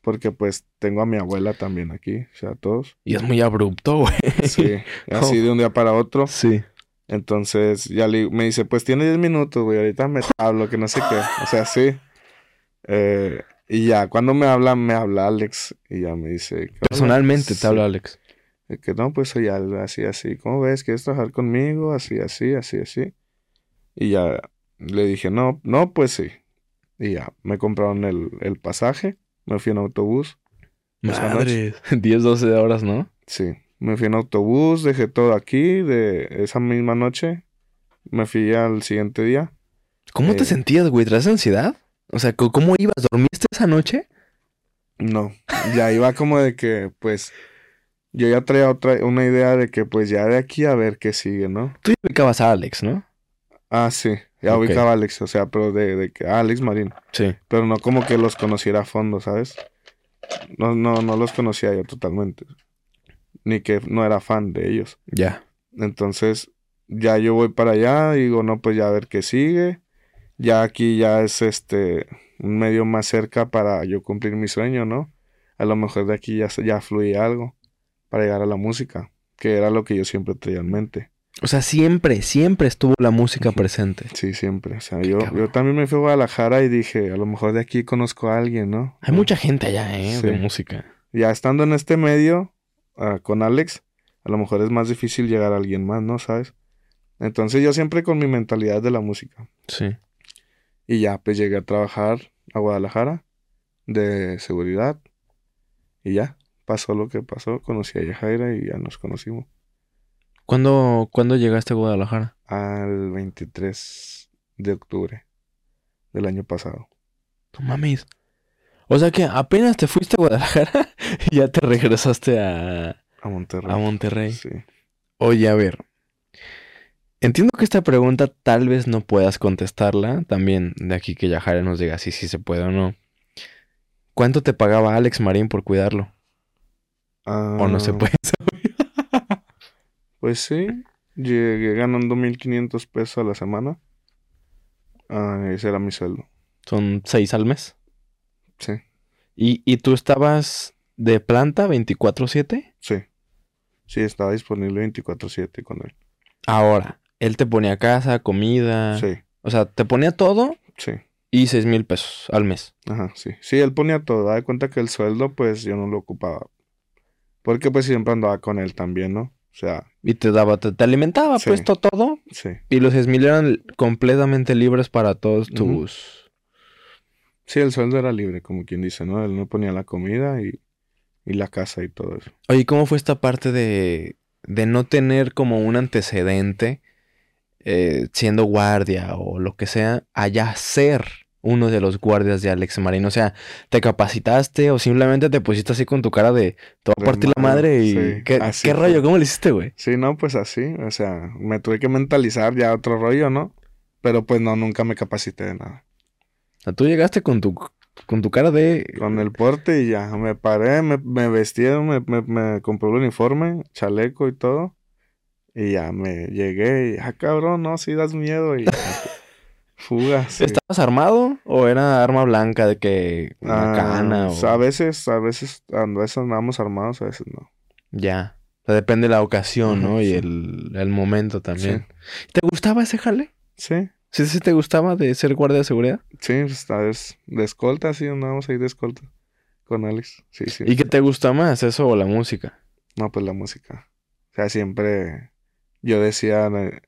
porque pues tengo a mi abuela también aquí, o sea, todos. Y es muy abrupto, güey. Sí, *laughs* así de un día para otro. Sí. Entonces ya le, me dice, pues tiene 10 minutos, güey, ahorita me hablo, que no sé qué. O sea, sí. Eh, y ya, cuando me habla, me habla Alex y ya me dice... Personalmente te habla Alex. Que no, pues soy así, así. ¿Cómo ves? ¿Quieres trabajar conmigo? Así, así, así, así. Y ya le dije, no, no, pues sí. Y ya me compraron el, el pasaje. Me fui en autobús. Madre. 10, 12 horas, ¿no? Sí. Me fui en autobús, dejé todo aquí. De esa misma noche me fui al siguiente día. ¿Cómo te Eh. sentías, güey? ¿Traes ansiedad? O sea, ¿co- ¿cómo ibas? ¿Dormiste esa noche? No, ya iba como de que, pues, yo ya traía otra, una idea de que, pues, ya de aquí a ver qué sigue, ¿no? Tú ya ubicabas a Alex, ¿no? Ah, sí, ya ubicaba a Alex, o sea, pero de, de que, ah, Alex Marín. Sí. pero no como que los conociera a fondo, ¿sabes? No, no, no los conocía yo totalmente. Ni que no era fan de ellos. Ya. Entonces, ya yo voy para allá y digo, no, pues ya a ver qué sigue. Ya aquí ya es este un medio más cerca para yo cumplir mi sueño, ¿no? A lo mejor de aquí ya, ya fluye algo para llegar a la música, que era lo que yo siempre traía en mente. O sea, siempre, siempre estuvo la música presente. Sí, siempre. O sea, yo, yo también me fui a Guadalajara y dije, a lo mejor de aquí conozco a alguien, ¿no? Hay mucha gente allá, ¿eh? De música. ya estando en este medio ah, con Alex, a lo mejor es más difícil llegar a alguien más, ¿no? ¿Sabes? Entonces yo siempre con mi mentalidad de la música. Sí. Y ya, pues llegué a trabajar a Guadalajara de seguridad. Y ya, pasó lo que pasó. Conocí a Yajaira y ya nos conocimos. ¿Cuándo, ¿Cuándo llegaste a Guadalajara? Al 23 de octubre del año pasado. No mames. O sea que apenas te fuiste a Guadalajara *laughs* y ya te regresaste a, A Monterrey. a Monterrey. Sí. Oye, a ver. Entiendo que esta pregunta tal vez no puedas contestarla. También de aquí que Yajara nos diga si sí se puede o no. ¿Cuánto te pagaba Alex Marín por cuidarlo? ¿O no se Ah, puede saber? *laughs* Pues sí, llegué ganando 1500 pesos a la semana. Ah, ese era mi sueldo. Son seis al mes. Sí, ¿Y, y tú estabas de planta 24/7? sí. Sí, estaba disponible 24/7 con él. Ahora, él te ponía casa, comida. Sí, O sea, te ponía todo sí. y seis mil pesos al mes. Ajá, sí. Sí, él ponía todo. Da de cuenta que el sueldo, pues yo no lo ocupaba. Porque pues siempre andaba con él también, ¿no? O sea, Y te daba, te, te alimentaba, Sí. pues to- todo. sí. Y los seis mil eran completamente libres para todos tus. Sí, el sueldo era libre, como quien dice, ¿no? Él no ponía la comida y, y la casa y todo eso. Oye, ¿cómo fue esta parte de, de no tener como un antecedente eh, siendo guardia o lo que sea, allá ser uno de los guardias de Alex Marín? O sea, ¿te capacitaste o simplemente te pusiste así con tu cara de te voy a partir la madre y sí, ¿qué, rollo? ¿Cómo le hiciste, güey? Sí, no, pues así, o sea, me tuve que mentalizar ya otro rollo, ¿no? Pero pues no, nunca me capacité de nada. O sea, tú llegaste con tu, con tu cara de... Con el porte y ya, me paré, me, me vestí, me, me, me compré el uniforme, chaleco y todo. Y ya me llegué y, ah, cabrón, no, sí das miedo y *laughs* ya, fuga, sí. ¿Estabas armado o era arma blanca de que una Ah, cana o a veces, a veces, a veces andamos armados, a veces no. Ya. O sea, depende de la ocasión, ¿no? Y el, el momento también. ¿Te gustaba ese jale? Sí, ¿Sí, sí te gustaba de ser guardia de seguridad? sí, pues, a veces de escolta, sí, andábamos ahí de escolta con Alex, sí, sí. ¿Y qué te gusta más, eso o la música? No, pues la música. O sea, siempre yo decía eh,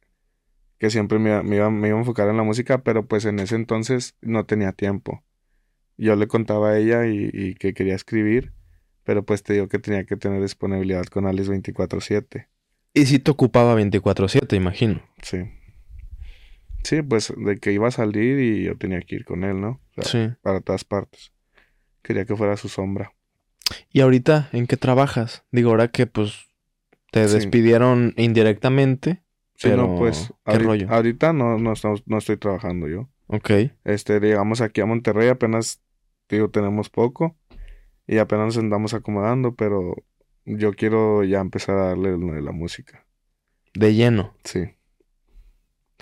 que siempre me, iba- me iba, me iba a enfocar en la música, pero pues en ese entonces no tenía tiempo. Yo le contaba a ella y, y que quería escribir, pero pues te digo que tenía que tener disponibilidad con Alice 24/7. Y si te ocupaba 24-7, imagino. Sí. Sí, pues de que iba a salir y yo tenía que ir con él, ¿no? O sea, Sí. para todas partes. Quería que fuera su sombra. ¿Y ahorita en qué trabajas? Digo, ahora que pues te Sí. despidieron indirectamente. Sí, Pero, no, pues ¿qué ahorita, rollo? ahorita no, no, estamos- no estoy trabajando yo. Ok. Este, llegamos aquí a Monterrey, apenas, digo, tenemos poco y apenas nos andamos acomodando, pero yo quiero ya empezar a darle lo de la música. De lleno. Sí.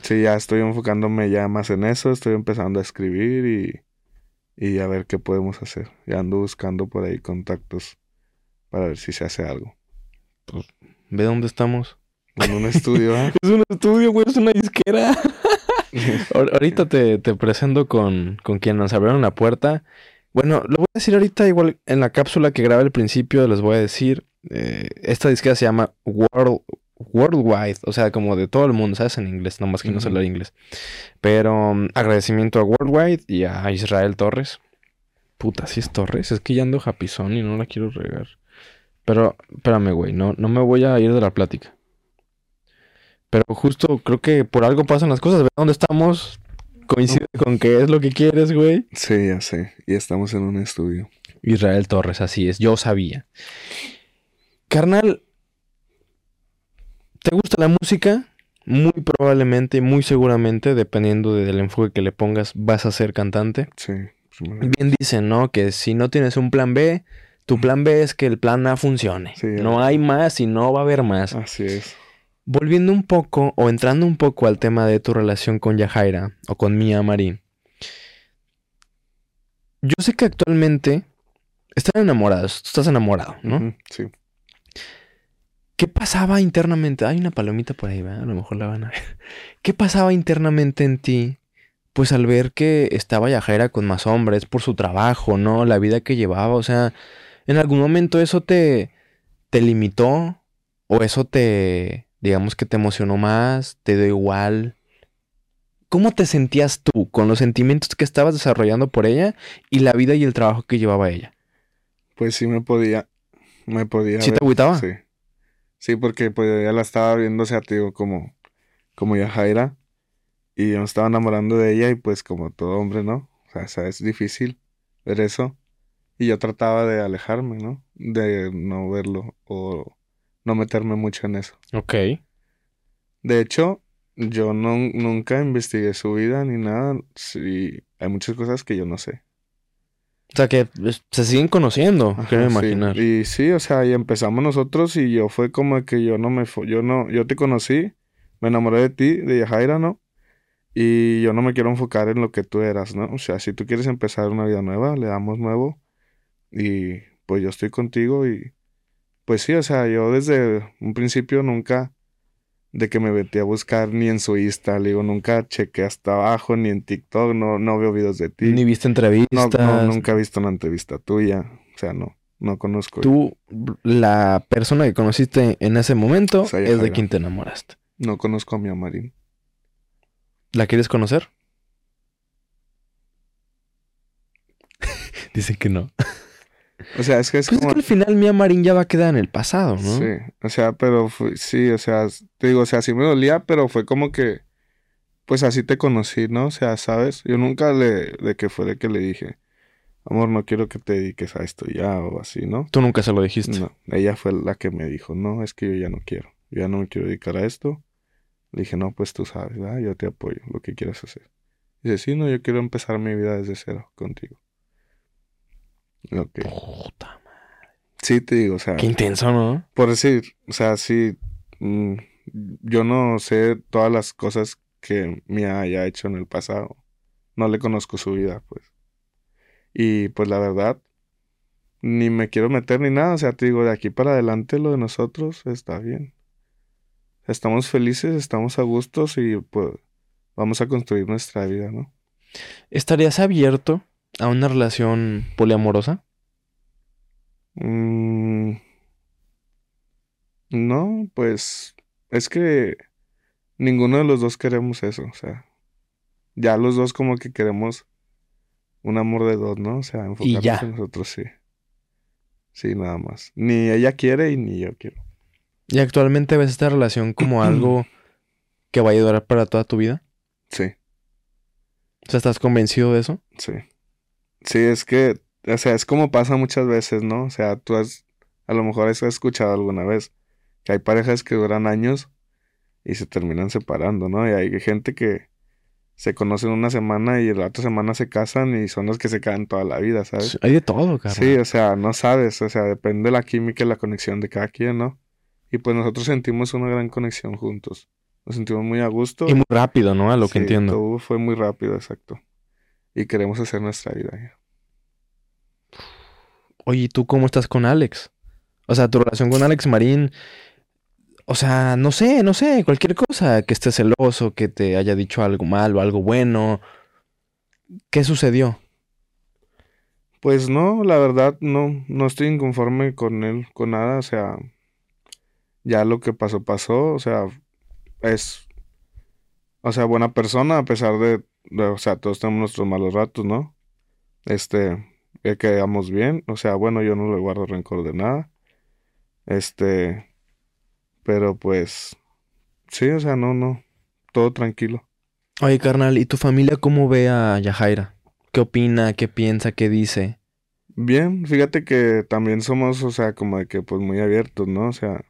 Sí, ya estoy enfocándome ya más en eso, estoy empezando a escribir y, y a ver qué podemos hacer. Ya ando buscando por ahí contactos para ver si se hace algo. Ve dónde estamos. En un estudio, ¿ah? *laughs* Es un estudio, güey, es una disquera. *laughs* Ahor- ahorita te, te presento con, con quien nos abrieron la puerta. Bueno, lo voy a decir ahorita, igual en la cápsula que grabé al principio, les voy a decir. eh, esta disquera se llama World, Worldwide, o sea, como de todo el mundo, ¿sabes? En inglés, nomás que no sé hablar inglés. Pero um, agradecimiento a Worldwide y a Israel Torres. Puta, si es Torres, es que ya ando japizón y no la quiero regar. Pero, espérame, güey, no, no me voy a ir de la plática. Pero justo creo que por algo pasan las cosas. Ve dónde estamos. Coincide con que es lo que quieres, güey. Sí, ya sé. Y estamos en un estudio. Israel Torres, así es. Yo sabía. Carnal, ¿te gusta la música? Muy probablemente, muy seguramente, dependiendo de- del enfoque que le pongas, vas a ser cantante. Sí. pues, Bien dicen, ¿no? Que si no tienes un plan B, tu plan B es que el plan A funcione. Sí, no hay más y no va a haber más. Así es. Volviendo un poco o entrando un poco al tema de tu relación con Yajaira o con Mia Marín. Yo sé que actualmente están enamorados, tú estás enamorado, ¿no? Sí. ¿Qué pasaba internamente? Hay una palomita por ahí, ¿verdad? A lo mejor la van a ver. ¿Qué pasaba internamente en ti? Pues al ver que estaba Yajaira con más hombres por su trabajo, ¿no? La vida que llevaba, o sea, ¿en algún momento eso te, te limitó? ¿O eso te, digamos que te emocionó más? ¿Te dio igual? ¿Cómo te sentías tú con los sentimientos que estabas desarrollando por ella y la vida y el trabajo que llevaba ella? Pues sí me podía. Me podía. ¿Sí te agüitaba? Sí. Sí, porque pues ya la estaba viendo, o sea, te digo, como, como Yajaira. Y yo me estaba enamorando de ella y pues como todo hombre, ¿no? O sea, o sea, es difícil ver eso. Y yo trataba de alejarme, ¿no? De no verlo o no meterme mucho en eso. Ok. De hecho, yo no, nunca investigué su vida ni nada. Sí, hay muchas cosas que yo no sé. O sea que se siguen conociendo, Ajá, quiero sí. imaginar. Y sí, o sea, y empezamos nosotros y yo fue como que yo no me yo no, yo te conocí, me enamoré de ti, de Yajaira, ¿no? Y yo no me quiero enfocar en lo que tú eras, ¿no? O sea, si tú quieres empezar una vida nueva, le damos nuevo y pues yo estoy contigo y pues sí, o sea, yo desde un principio nunca de que me metí a buscar ni en su Insta, le digo, nunca chequé hasta abajo, ni en TikTok, no, no veo videos de ti. Ni viste No, entrevistas. no, nunca he visto una entrevista tuya. O sea, no, no conozco. Tú, la persona que conociste en ese momento es de quien te enamoraste. No conozco a mi Amarín. ¿La quieres conocer? *laughs* Dicen que no. *laughs* O sea, es que es Pues es como... que al final Mia Marín ya va a quedar en el pasado, ¿no? Sí, o sea, pero fue- sí, o sea, te digo, o sea, sí me dolía, pero fue como que, pues así te conocí, ¿no? O sea, ¿sabes? Yo nunca le, de que fue de que le dije, amor, no quiero que te dediques a esto ya o así, ¿no? Tú nunca se lo dijiste. No, ella fue la que me dijo, no, es que yo ya no quiero, yo ya no me quiero dedicar a esto. Le dije, no, pues tú sabes, ¿verdad? Yo te apoyo, lo que quieras hacer. Dice, sí, no, yo quiero empezar mi vida desde cero contigo. Ok. Puta madre. Sí, te digo, o sea, Qué intenso, ¿no? por decir, o sea, sí, mm, yo no sé todas las cosas que Mia haya hecho en el pasado. No le conozco su vida, pues. Y pues la verdad, ni me quiero meter ni nada. O sea, te digo, de aquí para adelante lo de nosotros está bien. Estamos felices, estamos a gustos y pues vamos a construir nuestra vida, ¿no? ¿Estarías abierto a una relación poliamorosa? Mm, no, pues es que ninguno de los dos queremos eso, o sea, ya los dos como que queremos un amor de dos, ¿no? O sea, enfocarnos en nosotros, sí. Sí, nada más. Ni ella quiere y ni yo quiero. ¿Y actualmente ves esta relación como *clears throat* algo que vaya a durar para toda tu vida? Sí, O sea, ¿estás convencido de eso? sí. Sí, es que, o sea, es como pasa muchas veces, ¿no? O sea, tú has, a lo mejor has escuchado alguna vez que hay parejas que duran años y se terminan separando, ¿no? Y hay gente que se conocen una semana y la otra semana se casan y son los que se quedan toda la vida, ¿sabes? Hay de todo, carnal. Sí, o sea, no sabes, o sea, depende de la química y la conexión de cada quien, ¿no? Y pues nosotros sentimos una gran conexión juntos. Nos sentimos muy a gusto. Y muy rápido, ¿no? A lo que entiendo. Todo fue muy rápido, exacto. Y queremos hacer nuestra vida. Oye, ¿y tú cómo estás con Alex? O sea, tu relación con Alex Marín. O sea, no sé, no sé, cualquier cosa. Que esté celoso, que te haya dicho algo malo, algo bueno. ¿Qué sucedió? Pues no, la verdad, no, no estoy inconforme con él, con nada. O sea, ya lo que pasó, pasó. O sea, es, o sea, buena persona a pesar de- o sea, todos tenemos nuestros malos ratos, ¿no? Este, que quedamos bien. O sea, bueno, yo no le guardo rencor de nada. Este, pero pues, sí, o sea, no, no, todo tranquilo. Oye, carnal, ¿y tu familia cómo ve a Yajaira? ¿Qué opina? ¿Qué piensa? ¿Qué dice? Bien, fíjate que también somos, o sea, como de que pues muy abiertos, ¿no? O sea,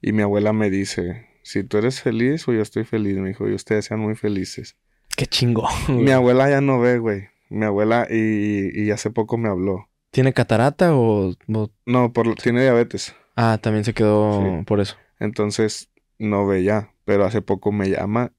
y mi abuela me dice, si tú eres feliz o yo estoy feliz, me dijo, y ustedes sean muy felices. Qué chingón. Mi abuela ya no ve, güey. Mi abuela y, y hace poco me habló. ¿Tiene catarata o, o- No, por, tiene diabetes, Ah, también se quedó Sí. por eso. entonces no ve ya, pero hace poco me llama.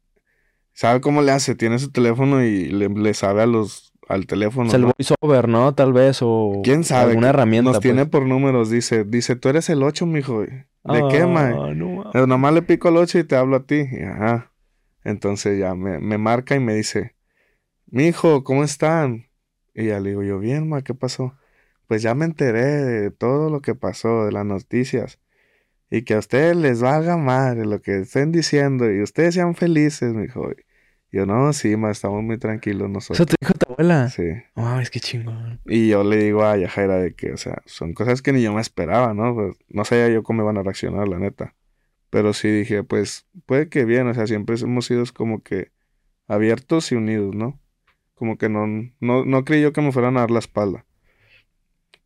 ¿Sabe cómo le hace? Tiene su teléfono y le, le sabe a los, al teléfono, sea, el ¿no? voiceover, ¿no? Tal vez, o ¿Quién sabe? alguna herramienta. Nos tiene pues. por números, dice, dice, tú eres el 8, mijo. ¿De qué, mae? Ah, no mames. Eh, Nomás le pico al 8 y te hablo a ti. Y, ajá. Entonces ya me, me marca y me dice, mi hijo, ¿cómo están? Y ya le digo yo, bien, ma, ¿qué pasó? Pues ya me enteré de todo lo que pasó, de las noticias. Y que a ustedes les valga madre lo que estén diciendo y ustedes sean felices, mi hijo. Yo, no, sí, ma, estamos muy tranquilos Eso nosotros. te dijo tu abuela. Sí. No mames, qué chingón. Y yo le digo a Yajaira de que, o sea, son cosas que ni yo me esperaba, ¿no? Pues, no sabía yo cómo iban a reaccionar, la neta. Pero sí dije, pues, puede que bien, o sea, siempre hemos sido como que abiertos y unidos, ¿no? Como que no, no, no creí yo que me fueran a dar la espalda.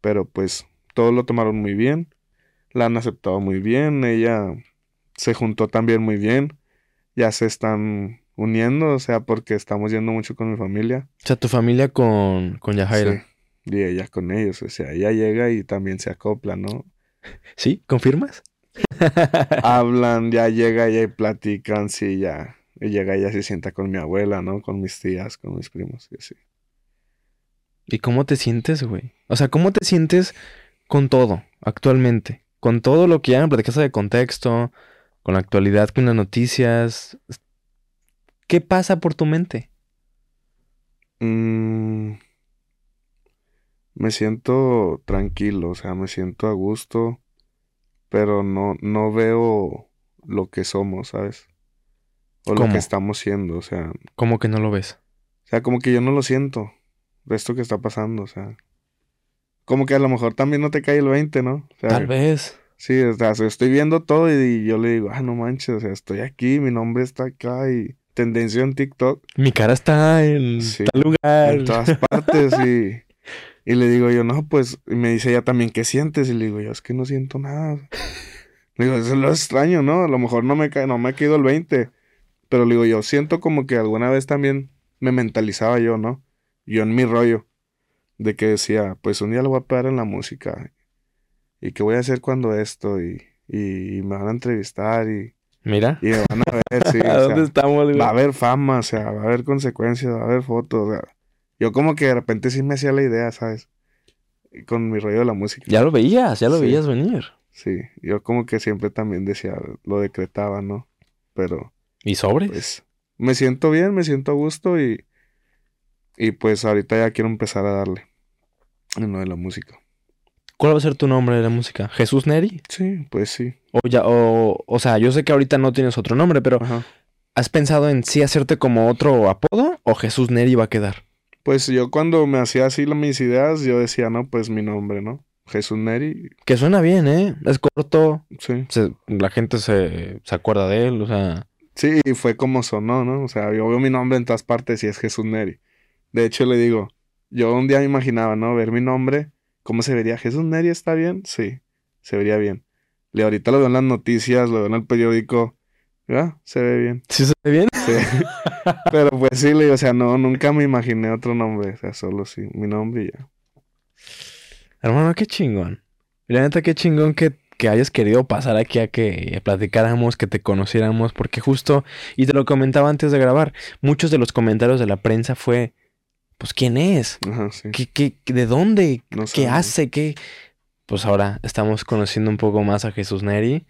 Pero pues, todos lo tomaron muy bien, la han aceptado muy bien, ella se juntó también muy bien, ya se están uniendo, o sea, porque estamos yendo mucho con mi familia. O sea, tu familia con, con Yajaira. Sí, y ella con ellos, o sea, ella llega y también se acopla, ¿no? *laughs* ¿Sí? ¿Confirmas? Hablan, ya llega y platican, sí, ya. Y llega ella se sienta con mi abuela, ¿no? Con mis tías, con mis primos, y así. ¿Y cómo te sientes, güey? O sea, ¿cómo te sientes con todo actualmente? Con todo lo que ya me platicaste de contexto, con la actualidad, con las noticias. ¿Qué pasa por tu mente? Mm, me siento tranquilo, o sea, me siento a gusto, pero no, no veo lo que somos, ¿sabes? O lo que estamos siendo, o sea, ¿Cómo que no lo ves? O sea, como que yo no lo siento de esto que está pasando, o sea. Como que a lo mejor también no te cae el 20, ¿no? O sea, Tal vez. Sí, o sea, estoy viendo todo y, yo le digo, ah, no manches, o sea, estoy aquí, mi nombre está acá y tendencia en TikTok, Mi cara está en Sí, tal lugar. en todas partes y, y le digo yo, no, pues, y me dice ella también, ¿qué sientes? Y le digo yo, es que no siento nada. Le digo, eso es lo extraño, ¿no? A lo mejor no me no me ha caído el 20, pero le digo yo, siento como que alguna vez también me mentalizaba yo, ¿no? Yo en mi rollo, de que decía, pues un día lo voy a pegar en la música, y qué voy a hacer cuando esto, y, y me van a entrevistar, y, Mira. y me van a ver, sí, *laughs* ¿A dónde sea, estamos, güey? va a haber fama, o sea, va a haber consecuencias, va a haber fotos, o sea, yo como que de repente sí me hacía la idea, ¿sabes? Con mi rollo de la música. Ya lo veías, ya lo Sí. veías venir. Sí, yo como que siempre también decía, lo decretaba, ¿no? Pero, ¿Y sobres? pues, me siento bien, me siento a gusto y, y pues ahorita ya quiero empezar a darle en lo de la música. ¿Cuál va a ser tu nombre de la música? ¿Jesús Neri? Sí, pues sí. O ya, o, o sea, yo sé que ahorita no tienes otro nombre, pero Ajá. ¿has pensado en sí hacerte como otro apodo o Jesús Neri va a quedar? Pues yo cuando me hacía así mis ideas, yo decía, no, pues mi nombre, ¿no? Jesús Neri. Que suena bien, ¿eh? Es corto. Sí. se- la gente se, se acuerda de él, o sea. Sí, y fue como sonó, ¿no? O sea, yo veo mi nombre en todas partes y es Jesús Neri. De hecho, le digo, yo un día me imaginaba, ¿no? Ver mi nombre, ¿cómo se vería? ¿Jesús Neri está bien? Sí, se vería bien. Y ahorita lo veo en las noticias, lo veo en el periódico. ¿Ya? Se ve bien. ¿Sí se ve bien? Sí. *laughs* Pero pues sí, le digo, o sea, no, nunca me imaginé otro nombre. O sea, solo sí, mi nombre y ya. Hermano, qué chingón. La neta, qué chingón que, que hayas querido pasar aquí a que platicáramos, que te conociéramos, porque justo, y te lo comentaba antes de grabar, muchos de los comentarios de la prensa fue, pues, ¿quién es? Ajá, sí. ¿Qué, qué, de dónde? No ¿Qué hace? ¿Qué? Pues ahora estamos conociendo un poco más a Jesús Neri.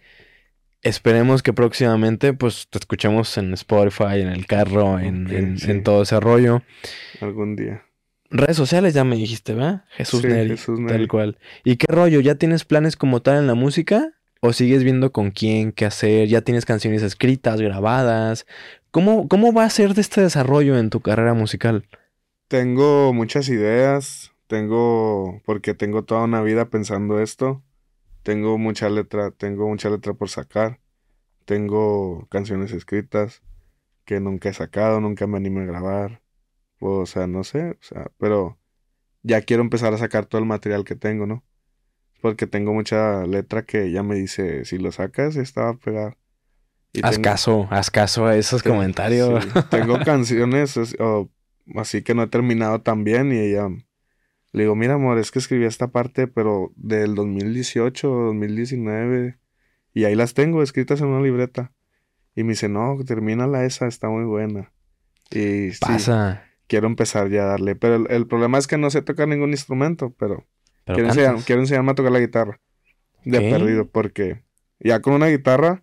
Esperemos que próximamente, pues, te escuchemos en Spotify, en el carro, en, en- sí. en todo ese rollo. Algún día. Redes sociales ya me dijiste, ¿verdad? Jesús Sí, Neri, Jesús tal cual. ¿Y qué rollo? ¿Ya tienes planes como tal en la música? ¿O sigues viendo con quién, qué hacer? ¿Ya tienes canciones escritas, grabadas? ¿Cómo, cómo va a ser de este desarrollo en tu carrera musical? Tengo muchas ideas, tengo, porque tengo toda una vida pensando esto, tengo mucha letra, tengo mucha letra por sacar, tengo canciones escritas que nunca he sacado, nunca me animé a grabar, o sea, no sé, o sea, pero ya quiero empezar a sacar todo el material que tengo, ¿no? Porque tengo mucha letra que ya me dice, si lo sacas, esta va a pegar. Y Haz tengo- caso, haz caso a esos comentarios. sí, Tengo *laughs* canciones o- así que no he terminado tan bien y ella le digo, mira amor, es que escribí esta parte pero del 2018 o 2019 y ahí las tengo escritas en una libreta. Y me dice, no, termínala esa, está muy buena. Y sí, Pasa. quiero empezar ya a darle. Pero el, el problema es que no sé tocar ningún instrumento, pero, Pero quiero, enseñar- quiero enseñarme a tocar la guitarra. De perdido, porque ya con una guitarra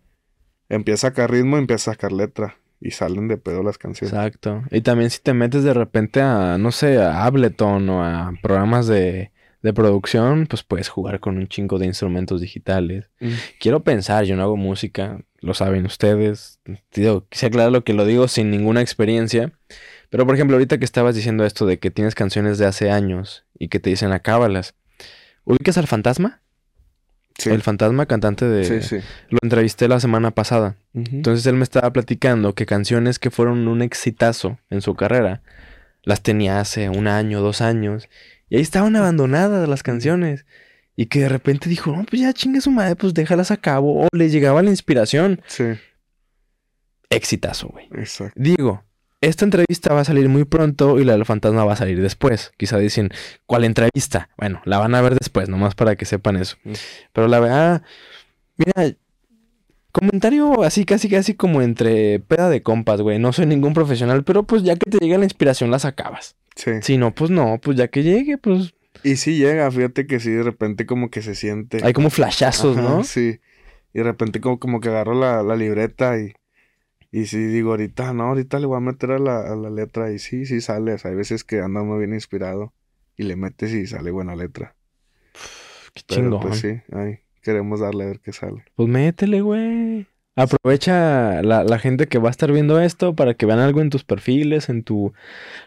empieza a sacar ritmo y empieza a sacar letra. Y salen de pedo las canciones. Exacto. Y también si te metes de repente a, no sé, a Ableton o a programas de, de producción, pues puedes jugar con un chingo de instrumentos digitales. Mm. Quiero pensar, yo no hago música, lo saben ustedes. Digo, quise aclarar lo que lo digo sin ninguna experiencia. Pero por ejemplo, ahorita que estabas diciendo esto de que tienes canciones de hace años y que te dicen acábalas. ¿Ubicas al fantasma? Sí. El fantasma cantante de... Sí, sí. Lo entrevisté la semana pasada. Entonces él me estaba platicando que canciones que fueron un exitazo en su carrera las tenía hace un año, dos años. Y ahí estaban abandonadas las canciones. Y que de repente dijo, no, pues ya chingue su madre, pues déjalas a cabo. O le llegaba la inspiración. Sí, Exitazo, güey. exacto. Digo, esta entrevista va a salir muy pronto y la del fantasma va a salir después. Quizá dicen, ¿cuál entrevista? Bueno, la van a ver después, nomás para que sepan eso. Mm. Pero la verdad, mira, comentario así, casi, casi como entre peda de compas, güey. No soy ningún profesional, pero pues ya que te llega la inspiración, la sacabas. Sí. Si no, pues no, pues ya que llegue, pues Y sí llega, fíjate que sí, de repente como que se siente. hay como flashazos, Ajá, ¿no? Sí. Y de repente como, como que agarro la, la libreta y, y sí digo, ahorita no, ahorita le voy a meter a la, a la letra y sí, sí sale. O sea, hay veces que anda muy bien inspirado y le metes y sale buena letra. Qué Pero chingón. pues sí, ahí queremos darle a ver qué sale. Pues métele, güey. Aprovecha la, la gente que va a estar viendo esto para que vean algo en tus perfiles, en tu,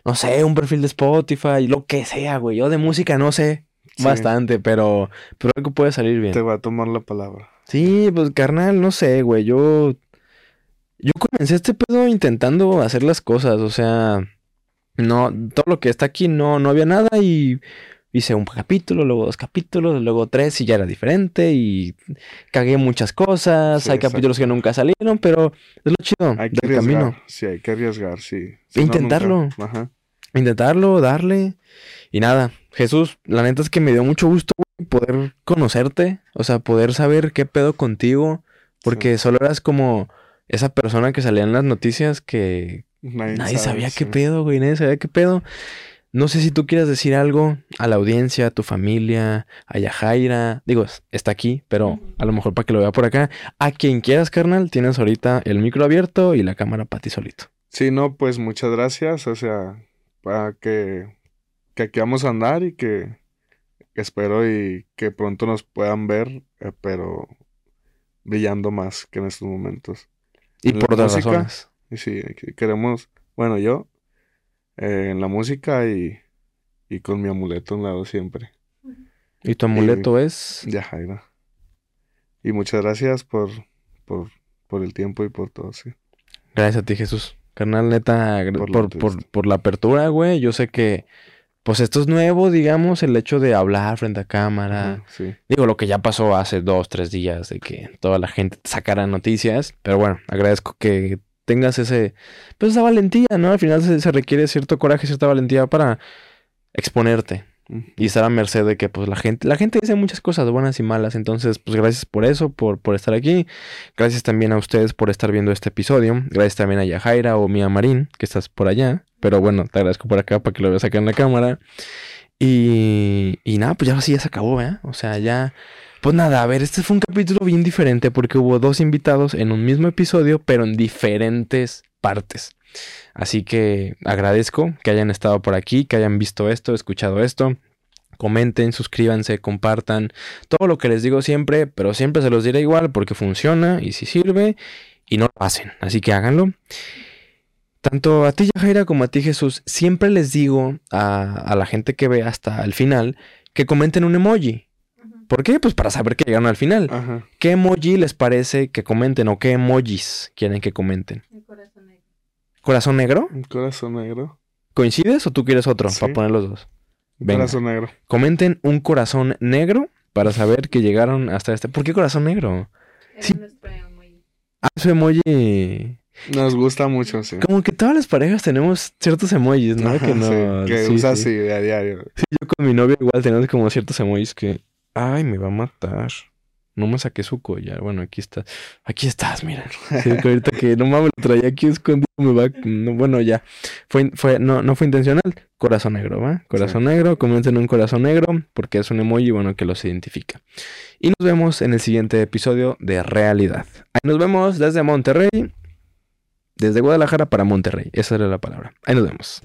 no sé, un perfil de Spotify, lo que sea, güey. Yo de música no sé Sí, bastante, pero, pero algo puede salir bien. Te va a tomar la palabra. Sí, pues carnal, no sé, güey. Yo, yo comencé este pedo intentando hacer las cosas, o sea, no, todo lo que está aquí no, no había nada y hice un capítulo, luego dos capítulos, luego tres y ya era diferente y cagué muchas cosas. Sí, Hay capítulos que nunca salieron, pero es lo chido Hay que del arriesgar. camino. Sí, hay que arriesgar, sí. Si Intentarlo. Ajá. Intentarlo, darle y nada. Jesús, la neta es que me dio mucho gusto güey, poder conocerte, o sea, poder saber qué pedo contigo, porque solo eras como esa persona que salía en las noticias que Nadie, nadie sabe, sabía qué pedo, güey, nadie sabía qué pedo. No sé si tú quieras decir algo a la audiencia, a tu familia, a Yajaira. Digo, está aquí, pero a lo mejor para que lo vea por acá. A quien quieras, carnal, tienes ahorita el micro abierto y la cámara para ti solito. Sí, no, pues muchas gracias. O sea, para que, que aquí vamos a andar y que espero y que pronto nos puedan ver, eh, pero brillando más que en estos momentos. Y ¿En por otras música? razones. Y sí, que- queremos, bueno, yo, eh, en la música y, y con mi amuleto a un lado siempre. Y tu amuleto es... Ya, Jaira. Y muchas gracias por, por, por el tiempo y por todo, sí. Gracias a ti, Jesús. Carnal, neta, Por por, por la apertura, güey. Yo sé que, pues esto es nuevo, digamos, el hecho de hablar frente a cámara. Sí. Digo, lo que ya pasó hace dos, tres días, de que toda la gente sacara noticias. Pero bueno, agradezco que tengas ese, pues esa valentía, ¿no? Al final se, se requiere cierto coraje, cierta valentía para exponerte Y estar a merced de que, pues la gente, la gente dice muchas cosas buenas y malas. Entonces, pues gracias por eso, por, por estar aquí. Gracias también a ustedes por estar viendo este episodio. Gracias también a Yajaira o Mía Marín, que estás por allá. Pero bueno, te agradezco por acá para que lo veas acá en la cámara. Y, y nada, pues ya así ya se acabó, ¿eh? O sea, ya. Pues nada, a ver, este fue un capítulo bien diferente porque hubo dos invitados en un mismo episodio, pero en diferentes partes. Así que agradezco que hayan estado por aquí, que hayan visto esto, escuchado esto. Comenten, suscríbanse, compartan. Todo lo que les digo siempre, pero siempre se los diré igual porque funciona y si sirve y no lo hacen. Así que háganlo. Tanto a ti, Yajaira, como a ti, Jesús, siempre les digo a, a la gente que ve hasta el final que comenten un emoji. ¿Por qué? Pues para saber que llegaron al final. Ajá. ¿Qué emoji les parece que comenten o qué emojis quieren que comenten? ¿Corazón negro? Un corazón negro. ¿Coincides o tú quieres otro Sí. para poner los dos? Venga. corazón negro. Comenten un corazón negro para saber que llegaron hasta este. ¿Por qué corazón negro? Sí. Ah, su emoji. Nos gusta mucho, sí. Como que todas las parejas tenemos ciertos emojis, ¿no? Ajá, que no. sí, que sí, usa sí. a diario. Yo con mi novia igual tenemos como ciertos emojis que. Ay, me va a matar. No me saqué su collar. Bueno, aquí está. Aquí estás, mira. Sí, ahorita que no mames, lo traía aquí escondido. Me va. no, bueno, ya. Fue, fue, no, no fue intencional. Corazón negro, ¿va? Corazón negro. Comenten un corazón negro. Porque es un emoji, bueno, que los identifica. Y nos vemos en el siguiente episodio de Realidad. Ahí nos vemos desde Monterrey. Desde Guadalajara para Monterrey. Esa era la palabra. Ahí nos vemos.